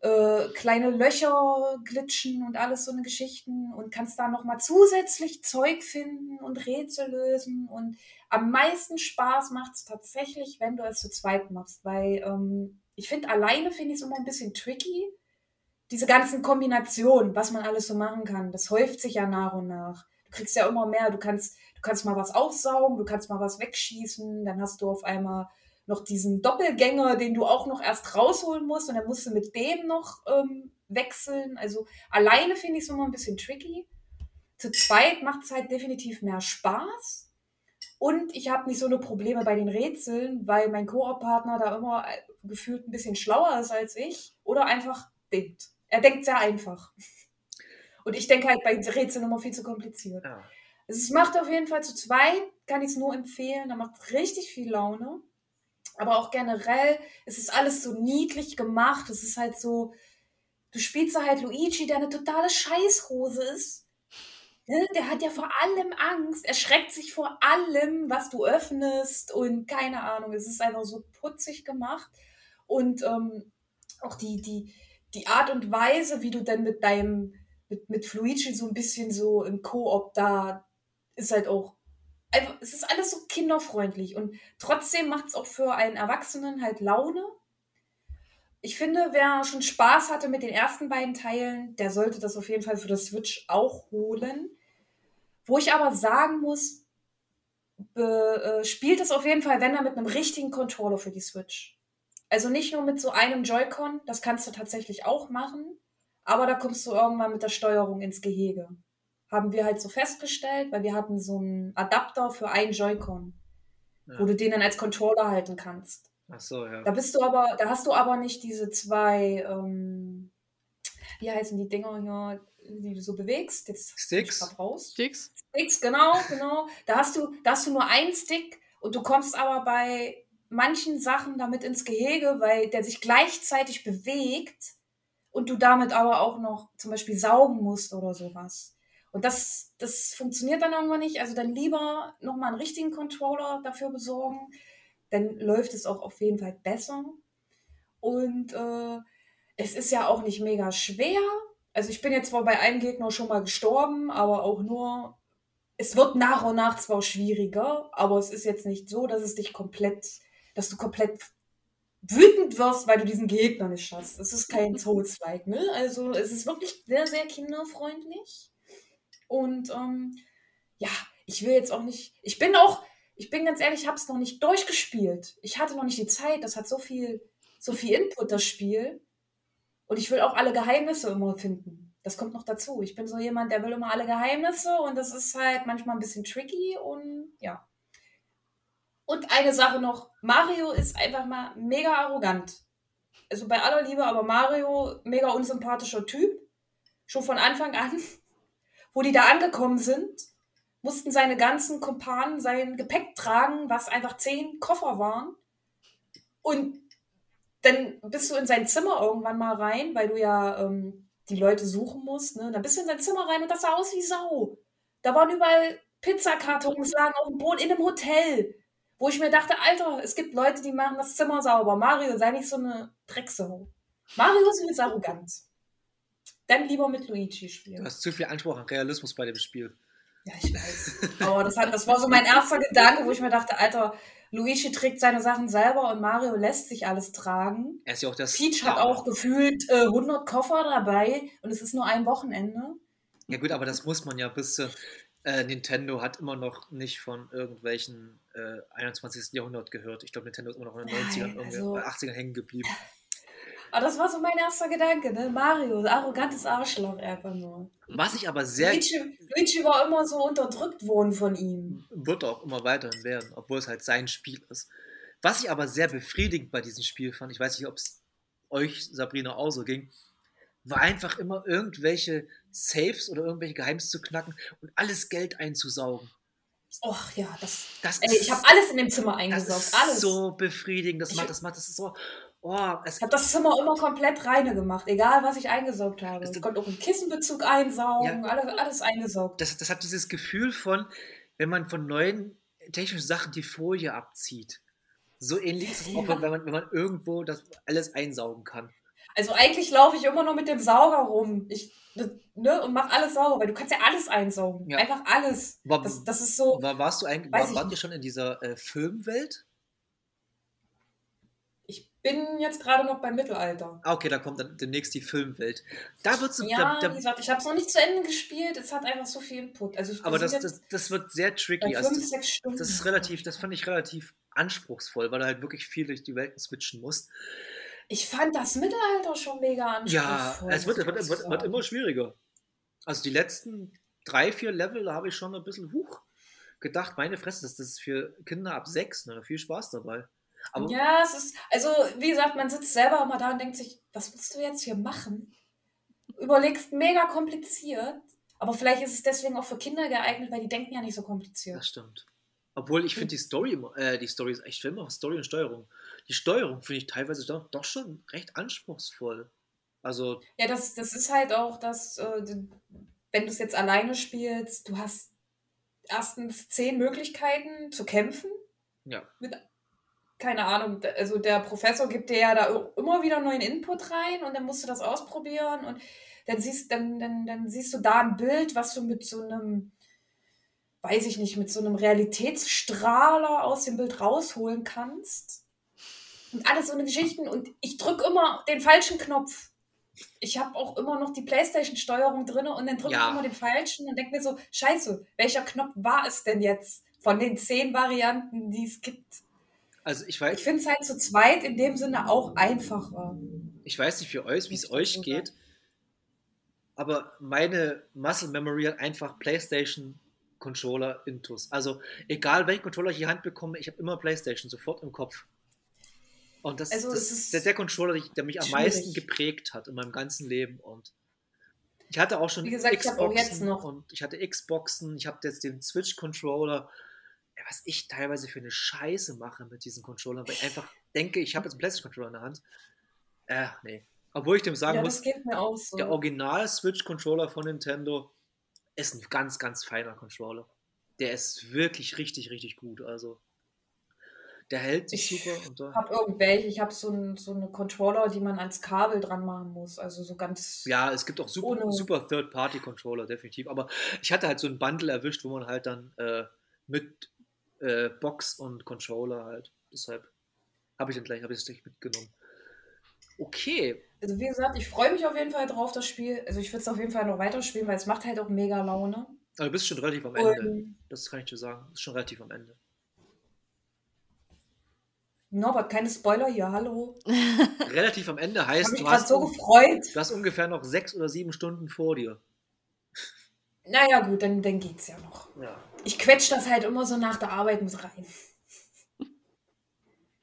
B: äh, kleine Löcher glitschen und alles so eine Geschichten und kannst da nochmal zusätzlich Zeug finden und Rätsel lösen. Und am meisten Spaß macht es tatsächlich, wenn du es zu zweit machst, weil ähm, ich finde, alleine finde ich es immer ein bisschen tricky. Diese ganzen Kombinationen, was man alles so machen kann, das häuft sich ja nach und nach. Du kriegst ja immer mehr, du kannst, du kannst mal was aufsaugen, du kannst mal was wegschießen, dann hast du auf einmal noch diesen Doppelgänger, den du auch noch erst rausholen musst und dann musst du mit dem noch ähm, wechseln. Also alleine finde ich es immer ein bisschen tricky. Zu zweit macht es halt definitiv mehr Spaß. Und ich habe nicht so eine Probleme bei den Rätseln, weil mein Koop-Partner da immer äh, gefühlt ein bisschen schlauer ist als ich oder einfach denkt. Er denkt sehr einfach. Und ich denke halt bei Rätseln immer viel zu kompliziert.
A: Ja.
B: Also es macht auf jeden Fall zu zweit, kann ich es nur empfehlen. Da macht richtig viel Laune. Aber auch generell, es ist alles so niedlich gemacht. Es ist halt so, du spielst da halt Luigi, der eine totale Scheißhose ist. Ne? Der hat ja vor allem Angst. Er schreckt sich vor allem, was du öffnest und keine Ahnung. Es ist einfach so putzig gemacht. Und ähm, auch die, die, die Art und Weise, wie du dann mit deinem, mit, mit Luigi so ein bisschen so im Koop da, ist halt auch einfach, es ist alles so kinderfreundlich und trotzdem macht es auch für einen Erwachsenen halt Laune. Ich finde, wer schon Spaß hatte mit den ersten beiden Teilen, der sollte das auf jeden Fall für das Switch auch holen. Wo ich aber sagen muss, äh, spielt es auf jeden Fall, wenn er mit einem richtigen Controller für die Switch. Also nicht nur mit so einem Joy-Con, das kannst du tatsächlich auch machen, aber da kommst du irgendwann mit der Steuerung ins Gehege haben wir halt so festgestellt, weil wir hatten so einen Adapter für einen Joy-Con, ja. wo du den dann als Controller halten kannst.
A: Ach so, ja.
B: Da bist du aber, da hast du aber nicht diese zwei, ähm, wie heißen die Dinger hier, die du so bewegst?
A: Jetzt Sticks.
B: Raus.
D: Sticks.
B: Sticks, genau, genau. Da hast du, da hast du nur einen Stick und du kommst aber bei manchen Sachen damit ins Gehege, weil der sich gleichzeitig bewegt und du damit aber auch noch zum Beispiel saugen musst oder sowas. Und das, das funktioniert dann irgendwann nicht. Also dann lieber nochmal einen richtigen Controller dafür besorgen. Dann läuft es auch auf jeden Fall besser. Und äh, es ist ja auch nicht mega schwer. Also ich bin jetzt zwar bei einem Gegner schon mal gestorben, aber auch nur. Es wird nach und nach zwar schwieriger, aber es ist jetzt nicht so, dass es dich komplett, dass du komplett wütend wirst, weil du diesen Gegner nicht schaffst. Es ist kein Souls-like, ne? Also es ist wirklich sehr, sehr kinderfreundlich. Und ähm, ja, ich will jetzt auch nicht. Ich bin auch, ich bin ganz ehrlich, ich habe es noch nicht durchgespielt. Ich hatte noch nicht die Zeit. Das hat so viel, so viel Input, das Spiel. Und ich will auch alle Geheimnisse immer finden. Das kommt noch dazu. Ich bin so jemand, der will immer alle Geheimnisse und das ist halt manchmal ein bisschen tricky und ja. Und eine Sache noch: Mario ist einfach mal mega arrogant. Also bei aller Liebe, aber Mario, mega unsympathischer Typ. Schon von Anfang an wo die da angekommen sind, mussten seine ganzen Kumpanen sein Gepäck tragen, was einfach zehn Koffer waren. Und dann bist du in sein Zimmer irgendwann mal rein, weil du ja ähm, die Leute suchen musst. Ne? Dann bist du in sein Zimmer rein und das sah aus wie Sau. Da waren überall Pizzakartons, lagen auf dem Boden in einem Hotel. Wo ich mir dachte, Alter, es gibt Leute, die machen das Zimmer sauber. Mario, sei nicht so eine Drecksau. Mario ist mit Arroganz. Dann lieber mit Luigi spielen.
A: Du hast zu viel Anspruch an Realismus bei dem Spiel.
B: Ja, ich weiß. Aber das, hat, das war so mein erster Gedanke, wo ich mir dachte, Alter, Luigi trägt seine Sachen selber und Mario lässt sich alles tragen.
A: Er ist ja auch das
B: Peach hat auch gefühlt äh, 100 Koffer dabei und es ist nur ein Wochenende.
A: Ja gut, aber das muss man ja bis äh, Nintendo hat immer noch nicht von irgendwelchen äh, 21. Jahrhundert gehört. Ich glaube, Nintendo ist immer noch in den 90ern, also, 80ern hängen geblieben.
B: Aber das war so mein erster Gedanke, ne? Mario, arrogantes Arschloch einfach nur.
A: Was ich aber sehr.
B: Luigi, war immer so unterdrückt worden von ihm.
A: Wird auch immer weiterhin werden, obwohl es halt sein Spiel ist. Was ich aber sehr befriedigend bei diesem Spiel fand, ich weiß nicht, ob es euch, Sabrina, auch so ging, war einfach immer irgendwelche Saves oder irgendwelche Geheimnisse zu knacken und alles Geld einzusaugen.
B: Och ja, das. das ey, ich habe alles in dem Zimmer eingesaugt. Das
A: ist
B: alles.
A: so befriedigend. Das ich macht, das macht, das ist so. Oh,
B: ich habe das Zimmer immer komplett reine gemacht, egal was ich eingesaugt habe. Ich konnte auch einen Kissenbezug einsaugen, ja, alles, alles eingesaugt.
A: Das, das hat dieses Gefühl von, wenn man von neuen technischen Sachen die Folie abzieht. So ähnlich ist es auch, wenn man, wenn man irgendwo das alles einsaugen kann.
B: Also eigentlich laufe ich immer nur mit dem Sauger rum. Ich, ne, und mach alles sauber, weil du kannst ja alles einsaugen.
A: Ja.
B: Einfach alles.
A: War,
B: Das, das ist so.
A: war, warst du eigentlich, war,
B: nicht.
A: schon in dieser äh, Filmwelt?
B: Ich bin jetzt gerade noch beim Mittelalter.
A: Ah, okay, da kommt dann demnächst die Filmwelt. Da wird's,
B: Ja,
A: da,
B: wie
A: da,
B: gesagt, ich habe es noch nicht zu Ende gespielt. Es hat einfach so viel Input. Also
A: aber das, das, das wird sehr tricky. Also
B: fünf,
A: das,
B: sechs Stunden.
A: das ist relativ, das fand ich relativ anspruchsvoll, weil du halt wirklich viel durch die Welten switchen musst.
B: Ich fand das Mittelalter schon mega
A: Ja,
B: anspruchsvoll.
A: es wird, wird, wird, wird immer schwieriger. Also die letzten drei, vier Level da habe ich schon ein bisschen hoch gedacht, meine Fresse, das, das ist für Kinder ab sechs, ne, viel Spaß dabei. Aber
B: Ja, es ist, also wie gesagt, man sitzt selber immer da und denkt sich, was willst du jetzt hier machen? Überlegst mega kompliziert, aber vielleicht ist es deswegen auch für Kinder geeignet, weil die denken ja nicht so kompliziert.
A: das stimmt. Obwohl ich finde die Story, äh, die Story ist echt immer Story und Steuerung. Die Steuerung finde ich teilweise doch, doch schon recht anspruchsvoll. Also,
B: Ja, das, das ist halt auch das, äh, wenn du es jetzt alleine spielst, du hast erstens zehn Möglichkeiten zu kämpfen.
A: ja.
B: Keine Ahnung, also der Professor gibt dir ja da immer wieder neuen Input rein und dann musst du das ausprobieren und dann siehst, dann, dann, dann siehst du da ein Bild, was du mit so einem, weiß ich nicht, mit so einem Realitätsstrahler aus dem Bild rausholen kannst. Und alles so eine Geschichten. Und ich drücke immer den falschen Knopf. Ich habe auch immer noch die Playstation-Steuerung drin und dann drücke
A: Ja.
B: ich immer den falschen und denke mir so, scheiße, welcher Knopf war es denn jetzt von den zehn Varianten, die es gibt?
A: Also ich
B: Ich
A: weiß,
B: finde es halt zu zweit in dem Sinne auch einfacher.
A: ich weiß nicht für euch, wie es
B: ich
A: euch geht, aber meine Muscle Memory hat einfach PlayStation Controller Intus. Also egal welchen Controller ich in die Hand bekomme, ich habe immer PlayStation sofort im Kopf. Und das,
B: Also
A: das
B: ist
A: der, der Controller, der, mich am
B: schwierig.
A: meisten geprägt hat in meinem ganzen Leben. Und ich hatte auch schon
B: Wie gesagt, ich hab auch jetzt
A: Xboxen
B: noch-
A: und ich hatte Xboxen, ich habe jetzt den Switch Controller. Ja, was ich teilweise für eine Scheiße mache mit diesen Controllern, weil ich einfach denke, ich habe jetzt einen PlayStation Controller in der Hand. Äh, nee. Obwohl ich dem sagen
B: ja,
A: muss,
B: das geht mir auch so.
A: der Original Switch Controller von Nintendo ist ein ganz, ganz feiner Controller. Der ist wirklich richtig, richtig gut. Also, der hält sich
B: Ich
A: super.
B: Ich habe irgendwelche, ich habe so, ein, so eine Controller, die man ans Kabel dran machen muss. Also so ganz.
A: ja, es gibt auch super,
B: Ohne-
A: super Third-Party-Controller, definitiv. Aber ich hatte halt so ein Bundle erwischt, wo man halt dann äh, mit äh, Box und Controller halt. Deshalb habe ich den gleich, habe ich das gleich mitgenommen. Okay,
B: Also wie gesagt, ich freue mich auf jeden Fall drauf, das Spiel. Also ich würde es auf jeden Fall noch weiterspielen, weil es macht halt auch mega Laune.
A: aber du bist schon relativ am Ende.
B: Und
A: Das kann ich dir sagen. Du bist schon relativ am Ende.
B: Norbert, keine Spoiler hier, hallo.
A: Relativ am Ende heißt, du hast,
B: so gefreut.
A: du hast ungefähr noch sechs oder sieben Stunden vor dir.
B: Naja, gut, dann, dann geht's ja noch.
A: Ja.
B: Ich quetsch das halt immer so nach der Arbeit mit rein.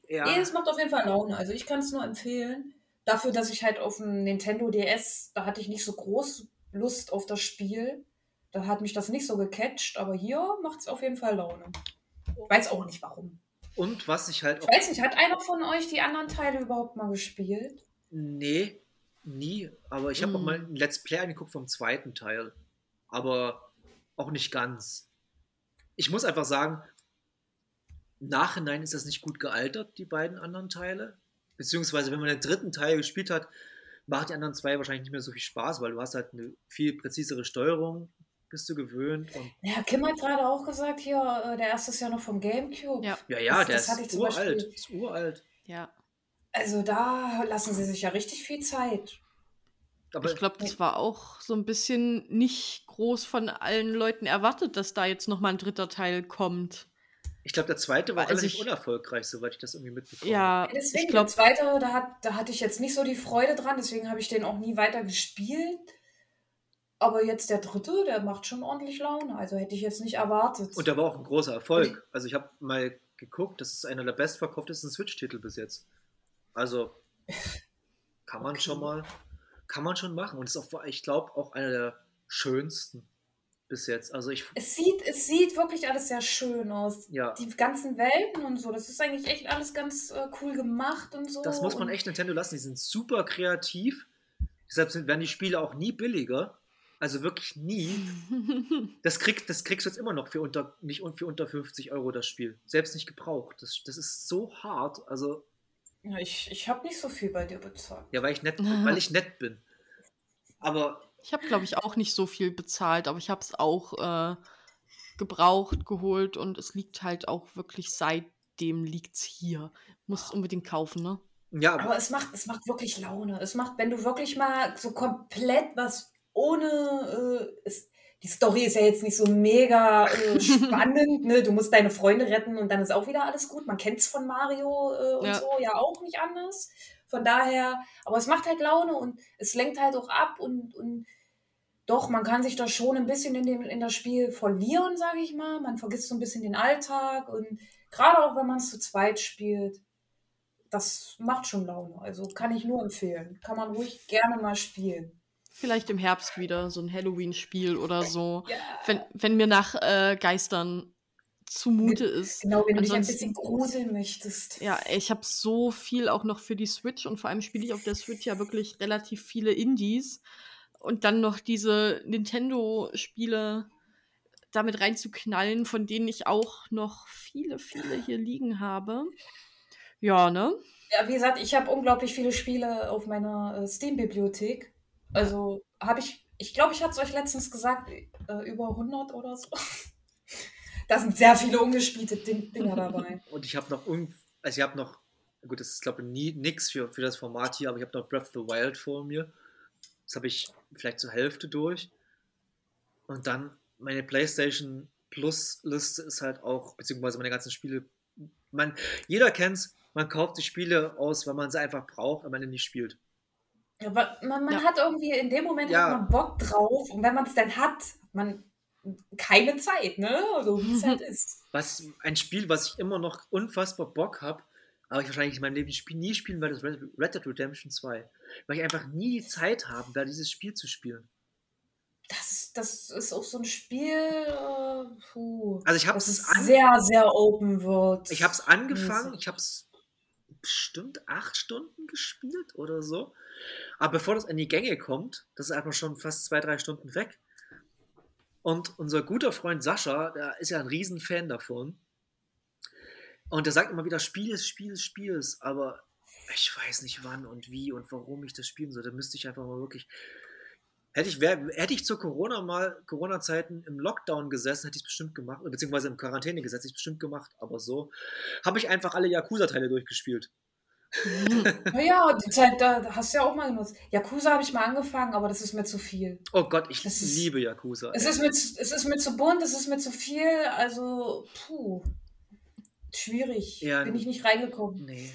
A: Ja.
B: Nee, es macht auf jeden Fall Laune. Also ich kann es nur empfehlen. Dafür, dass ich halt auf dem Nintendo DS, da hatte ich nicht so groß Lust auf das Spiel. Da hat mich das nicht so gecatcht, aber hier macht es auf jeden Fall Laune. Ich weiß auch nicht warum.
A: Und was ich halt
B: Ich weiß nicht, hat einer von euch die anderen Teile überhaupt mal gespielt?
A: Nee, nie. Aber ich habe auch
D: Mm.
A: mal ein Let's Play angeguckt vom zweiten Teil. Aber auch nicht ganz. Ich muss einfach sagen, im Nachhinein ist das nicht gut gealtert, die beiden anderen Teile. Beziehungsweise, wenn man den dritten Teil gespielt hat, macht die anderen zwei wahrscheinlich nicht mehr so viel Spaß, weil du hast halt eine viel präzisere Steuerung, bist du gewöhnt. Und
B: Ja, Kim hat gerade auch gesagt, hier, äh, der erste ist ja noch vom Gamecube.
D: Ja.
A: ja, ja,
B: Das-
A: der
B: das
A: ist uralt.
B: Beispiel-
A: Ist uralt.
D: Ja.
B: Also da lassen sie sich ja richtig viel Zeit.
A: Aber
D: ich glaube, das war auch so ein bisschen nicht groß von allen Leuten erwartet, dass da jetzt noch mal ein dritter Teil kommt.
A: ich glaube, der zweite war
D: Also
A: relativ
D: ich-
A: unerfolgreich, soweit ich das irgendwie mitbekomme.
D: Ja,
B: Deswegen,
D: ich glaube,
B: der zweite, da, hat, da hatte ich jetzt nicht so die Freude dran, deswegen habe ich den auch nie weiter gespielt. Aber jetzt der dritte, der macht schon ordentlich Laune. Also hätte ich jetzt nicht erwartet.
A: Und der war auch ein großer Erfolg. Also ich habe mal geguckt, das ist einer der bestverkauftesten Switch-Titel bis jetzt. Also kann man
B: Okay.
A: schon mal, kann man schon machen. Und ist auch, ich glaube, auch einer der schönsten bis jetzt. Also ich,
B: es, sieht, es sieht wirklich alles sehr schön aus.
A: ja,
B: Die ganzen Welten und so, das ist eigentlich echt alles ganz äh, cool gemacht und so.
A: das muss man echt Nintendo lassen. Die sind super kreativ. Deshalb sind, werden die Spiele auch nie billiger. Also wirklich nie. Das, krieg, das kriegst du jetzt immer noch für unter, nicht für unter 50 Euro das Spiel. Selbst nicht gebraucht. Das, das ist so hart. Also
B: Ja, ich ich habe nicht so viel bei dir bezahlt.
A: Ja, weil ich nett, weil ich nett bin. Aber
D: Ich habe, glaube ich, auch nicht so viel bezahlt, aber ich habe es auch äh, gebraucht, geholt und es liegt halt auch wirklich seitdem liegt's hier. Muss es unbedingt kaufen, ne?
A: ja, aber
B: Aber es macht, es macht wirklich Laune. Es macht, wenn du wirklich mal so komplett was ohne. Äh, es, die Story ist ja jetzt nicht so mega äh, spannend. Ne? Du musst deine Freunde retten und dann ist auch wieder alles gut. Man kennt es von Mario äh, und
D: Ja.
B: so ja auch nicht anders. Von daher, aber es macht halt Laune und es lenkt halt auch ab und, und doch, man kann sich da schon ein bisschen in, dem, in das Spiel verlieren, sage ich mal. Man vergisst so ein bisschen den Alltag und gerade auch wenn man es zu zweit spielt, das macht schon Laune. Also kann ich nur empfehlen. Kann man ruhig gerne mal spielen.
D: Vielleicht im Herbst wieder so ein Halloween-Spiel oder so.
B: Ja,
D: Wenn, wenn mir nach äh, Geistern zumute ist.
B: genau, wenn du dich ein bisschen gruseln möchtest.
D: Ja, ich habe so viel auch noch für die Switch und vor allem spiele ich auf der Switch ja wirklich relativ viele Indies und dann noch diese Nintendo-Spiele damit reinzuknallen, von denen ich auch noch viele, viele hier liegen habe. Ja, ne?
B: Ja, wie gesagt, ich habe unglaublich viele Spiele auf meiner äh, Steam-Bibliothek. Also habe ich, ich glaube, ich hatte es euch letztens gesagt, äh, über 100 oder so. Da sind sehr viele ungespielte Ding Dinger dabei.
A: und ich habe noch also ich habe noch, gut, das ist glaube ich nie nix für, für das Format hier, aber ich habe noch Breath of the Wild vor mir. Das habe ich vielleicht zur Hälfte durch. Und dann meine PlayStation Plus Liste ist halt auch, beziehungsweise meine ganzen Spiele. Man, jeder kennt's, man kauft die Spiele aus, weil man sie einfach braucht, aber man sie nicht spielt.
B: Aber man, man
D: Ja.
B: hat irgendwie in dem Moment
A: Ja.
B: hat man Bock drauf und wenn man es dann hat, hat man keine Zeit, ne? So wie es halt ist.
A: Was ein Spiel, was ich immer noch unfassbar Bock habe, aber ich wahrscheinlich in meinem Leben Spiel nie spielen werde, ist Red Red Dead Redemption 2. Weil ich einfach nie die Zeit haben werde, dieses Spiel zu spielen.
B: Das, ist- das ist auch so ein Spiel, äh, puh.
A: Also ich habe
B: Das
A: es
B: ist
A: an,
B: sehr, sehr open world.
A: ich habe es angefangen,
B: mäßig.
A: ich habe es bestimmt acht Stunden gespielt oder so. Aber bevor das in die Gänge kommt, das ist einfach schon fast zwei, drei Stunden weg. Und unser guter Freund Sascha, der ist ja ein Riesenfan davon. Und der sagt immer wieder, Spiel ist, Spiel ist, Spiel ist. Aber ich weiß nicht wann und wie und warum ich das spielen soll. Da müsste ich einfach mal wirklich. Hätte ich, hätte ich zur Corona mal, Corona-Zeiten im Lockdown gesessen, hätte ich es bestimmt gemacht, beziehungsweise im Quarantäne gesetzt, hätte ich es bestimmt gemacht, aber so habe ich einfach alle Yakuza-Teile durchgespielt.
B: Naja, die Zeit, da hast du ja auch mal genutzt. Yakuza habe ich mal angefangen, aber das ist mir zu viel.
A: Oh Gott, ich
B: Das ist-
A: liebe Yakuza.
B: Es ist, mir, zu- es ist mir zu bunt, es ist mir zu viel, also, puh. Schwierig.
A: Ja.
B: Bin ich nicht reingekommen.
A: Nee.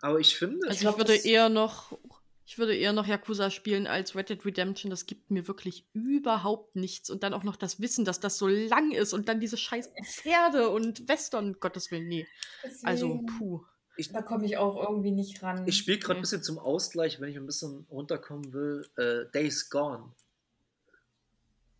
A: Aber ich finde,
D: Also
B: glaub,
D: ich würde
B: das-
D: eher noch, ich würde eher noch Yakuza spielen als Red Dead Redemption. Das gibt mir wirklich überhaupt nichts. Und dann auch noch das Wissen, dass das so lang ist und dann diese scheiß Pferde und Western, Gottes Willen, nee. Also,
B: Deswegen,
D: puh.
B: Da komme ich auch irgendwie nicht ran.
A: ich spiele gerade ein bisschen zum Ausgleich, wenn ich ein bisschen runterkommen will, äh, Days Gone.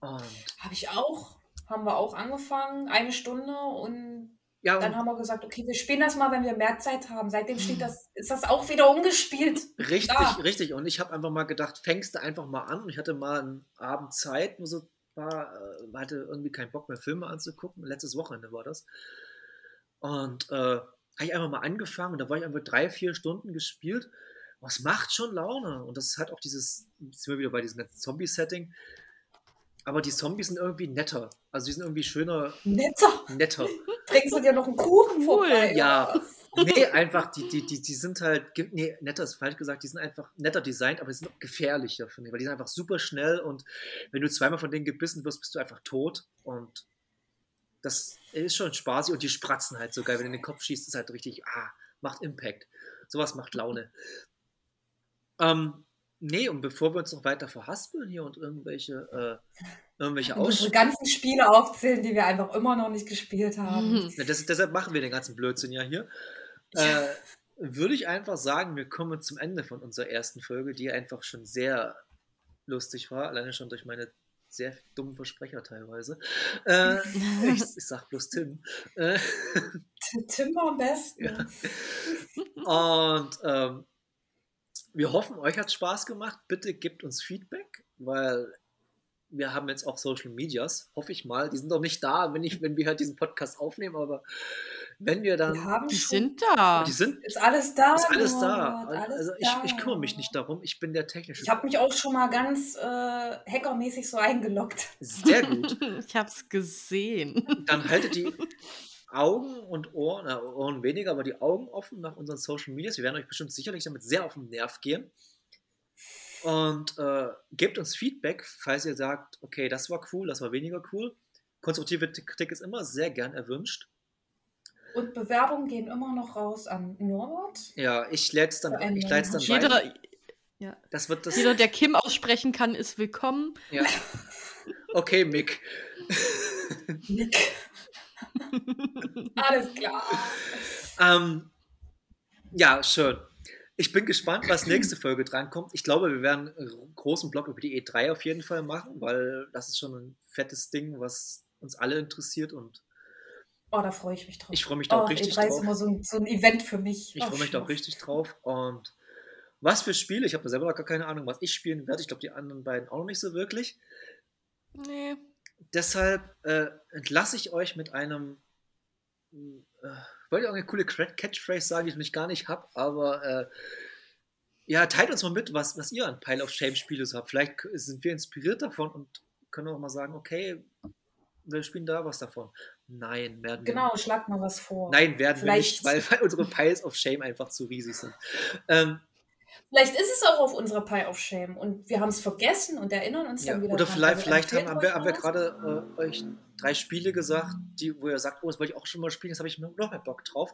B: Habe ich auch. Haben wir auch angefangen, eine Stunde und
A: ja,
B: dann
A: und
B: haben wir gesagt, okay, wir spielen das mal, wenn wir mehr Zeit haben. Seitdem steht das, ist das auch wieder umgespielt.
A: richtig,
B: da.
A: richtig. Und ich habe einfach mal gedacht, fängst du einfach mal an. Und ich hatte mal einen Abend Zeit, nur so war, äh, hatte irgendwie keinen Bock mehr Filme anzugucken. Letztes Wochenende war das. Und äh, habe ich einfach mal angefangen und da war ich einfach drei, vier Stunden gespielt. Was macht schon Laune? Und das hat auch dieses, jetzt sind wir wieder bei diesem Zombie-Setting. Aber die Zombies sind irgendwie netter. Also die sind irgendwie schöner,
B: Netter.
A: netter.
B: Bringst du dir noch einen Kuchen
D: Cool,
B: vorbei?
A: ja. Nee, einfach, die, die, die, die sind halt, nee, netter ist falsch gesagt, die sind einfach netter designt, aber die sind auch gefährlicher, finde ich, weil die sind einfach super schnell und wenn du zweimal von denen gebissen wirst, bist du einfach tot und das ist schon spaßig und die spratzen halt so geil, wenn du in den Kopf schießt, ist halt richtig, ah, macht Impact. Sowas macht Laune. Ähm, nee, und bevor wir uns noch weiter verhaspeln hier und irgendwelche, äh, irgendwelche
B: Und unsere ganzen Spiele aufzählen, die wir einfach immer noch nicht gespielt haben.
A: Ja, das, deshalb machen wir den ganzen Blödsinn ja hier. Äh, würde ich einfach sagen, wir kommen zum Ende von unserer ersten Folge, die einfach schon sehr lustig war, alleine schon durch meine sehr dummen Versprecher teilweise. Äh, ich, ich sag bloß Tim. Äh,
B: Tim war am besten.
A: Ja. und ähm, wir hoffen, euch hat Spaß gemacht. Bitte gebt uns Feedback, weil wir haben jetzt auch Social Medias, hoffe ich mal. Die sind doch nicht da, wenn, ich, wenn wir halt diesen Podcast aufnehmen, aber wenn wir dann.
B: Wir haben
D: Die
B: schon,
D: sind da.
A: Die sind
B: ist alles da.
A: ist alles da.
B: Norbert, alles
A: Also ich, ich kümmere mich
B: da.
A: nicht darum. Ich bin der technische.
B: Ich habe mich auch schon mal ganz äh, hackermäßig so eingeloggt.
A: Sehr gut.
D: Ich hab's gesehen.
A: Dann haltet die Augen und Ohren, na, Ohren weniger, aber die Augen offen nach unseren Social Medias. Wir werden euch bestimmt sicherlich damit sehr auf den Nerv gehen. Und äh, gebt uns Feedback, falls ihr sagt, okay, das war cool, das war weniger cool. Konstruktive Kritik ist immer sehr gern erwünscht.
B: Und Bewerbungen gehen immer noch raus an Norbert.
A: Ja, ich läd's dann,
B: Für einen
A: ich leite dann
B: Jeder-
A: weiter.
D: Jeder,
A: Das wird das.
D: jeder, der Kim aussprechen kann, ist willkommen.
A: Ja. Okay, Mick.
B: Nick. Alles klar.
A: Ähm, ja, schön. Ich bin gespannt, was nächste Folge drankommt. Ich glaube, wir werden einen großen Block über die E3 auf jeden Fall machen, weil das ist schon ein fettes Ding, was uns alle interessiert und
B: Oh, da freue ich mich drauf.
A: ich freue mich da auch
B: oh,
A: richtig
B: E3 ist
A: drauf.
B: immer so ein, so ein Event für mich.
A: Ich
B: Oh,
A: freue mich da auch richtig drauf. Und was für Spiele? Ich habe da selber noch gar keine Ahnung, was ich spielen werde. Ich glaube, die anderen beiden auch noch nicht so wirklich.
D: Nee.
A: Deshalb äh, entlasse ich euch mit einem. Äh, wollte auch eine coole Catchphrase sagen, die ich nicht gar nicht habe, aber äh, ja, teilt uns mal mit, was, was ihr an Pile of Shame-Spiele so habt. Vielleicht sind wir inspiriert davon und können auch mal sagen, okay, wir spielen da was davon. Nein, werden wir
B: Genau, schlag mal was vor.
A: Nein, werden wir nicht,
B: Vielleicht-
A: weil, weil unsere Piles of Shame einfach zu riesig sind. Ähm,
B: Vielleicht ist es auch auf unserer Pie of Shame und wir haben es vergessen und erinnern uns
A: ja.
B: dann wieder
A: Oder
B: dran.
A: vielleicht,
B: Also
A: vielleicht haben, haben wir, haben wir gerade äh, euch drei Spiele gesagt, die, wo ihr sagt, oh, das wollte ich auch schon mal spielen, das habe ich noch mehr Bock drauf.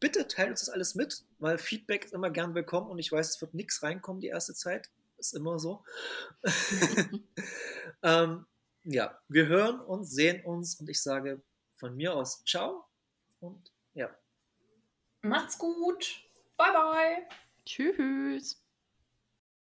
A: Bitte teilt uns das alles mit, weil Feedback ist immer gern willkommen und ich weiß, es wird nichts reinkommen die erste Zeit. Ist immer so. ähm, ja, wir hören uns, sehen uns und ich sage von mir aus Ciao und ja.
B: Macht's gut. Bye, bye.
D: Tschüss.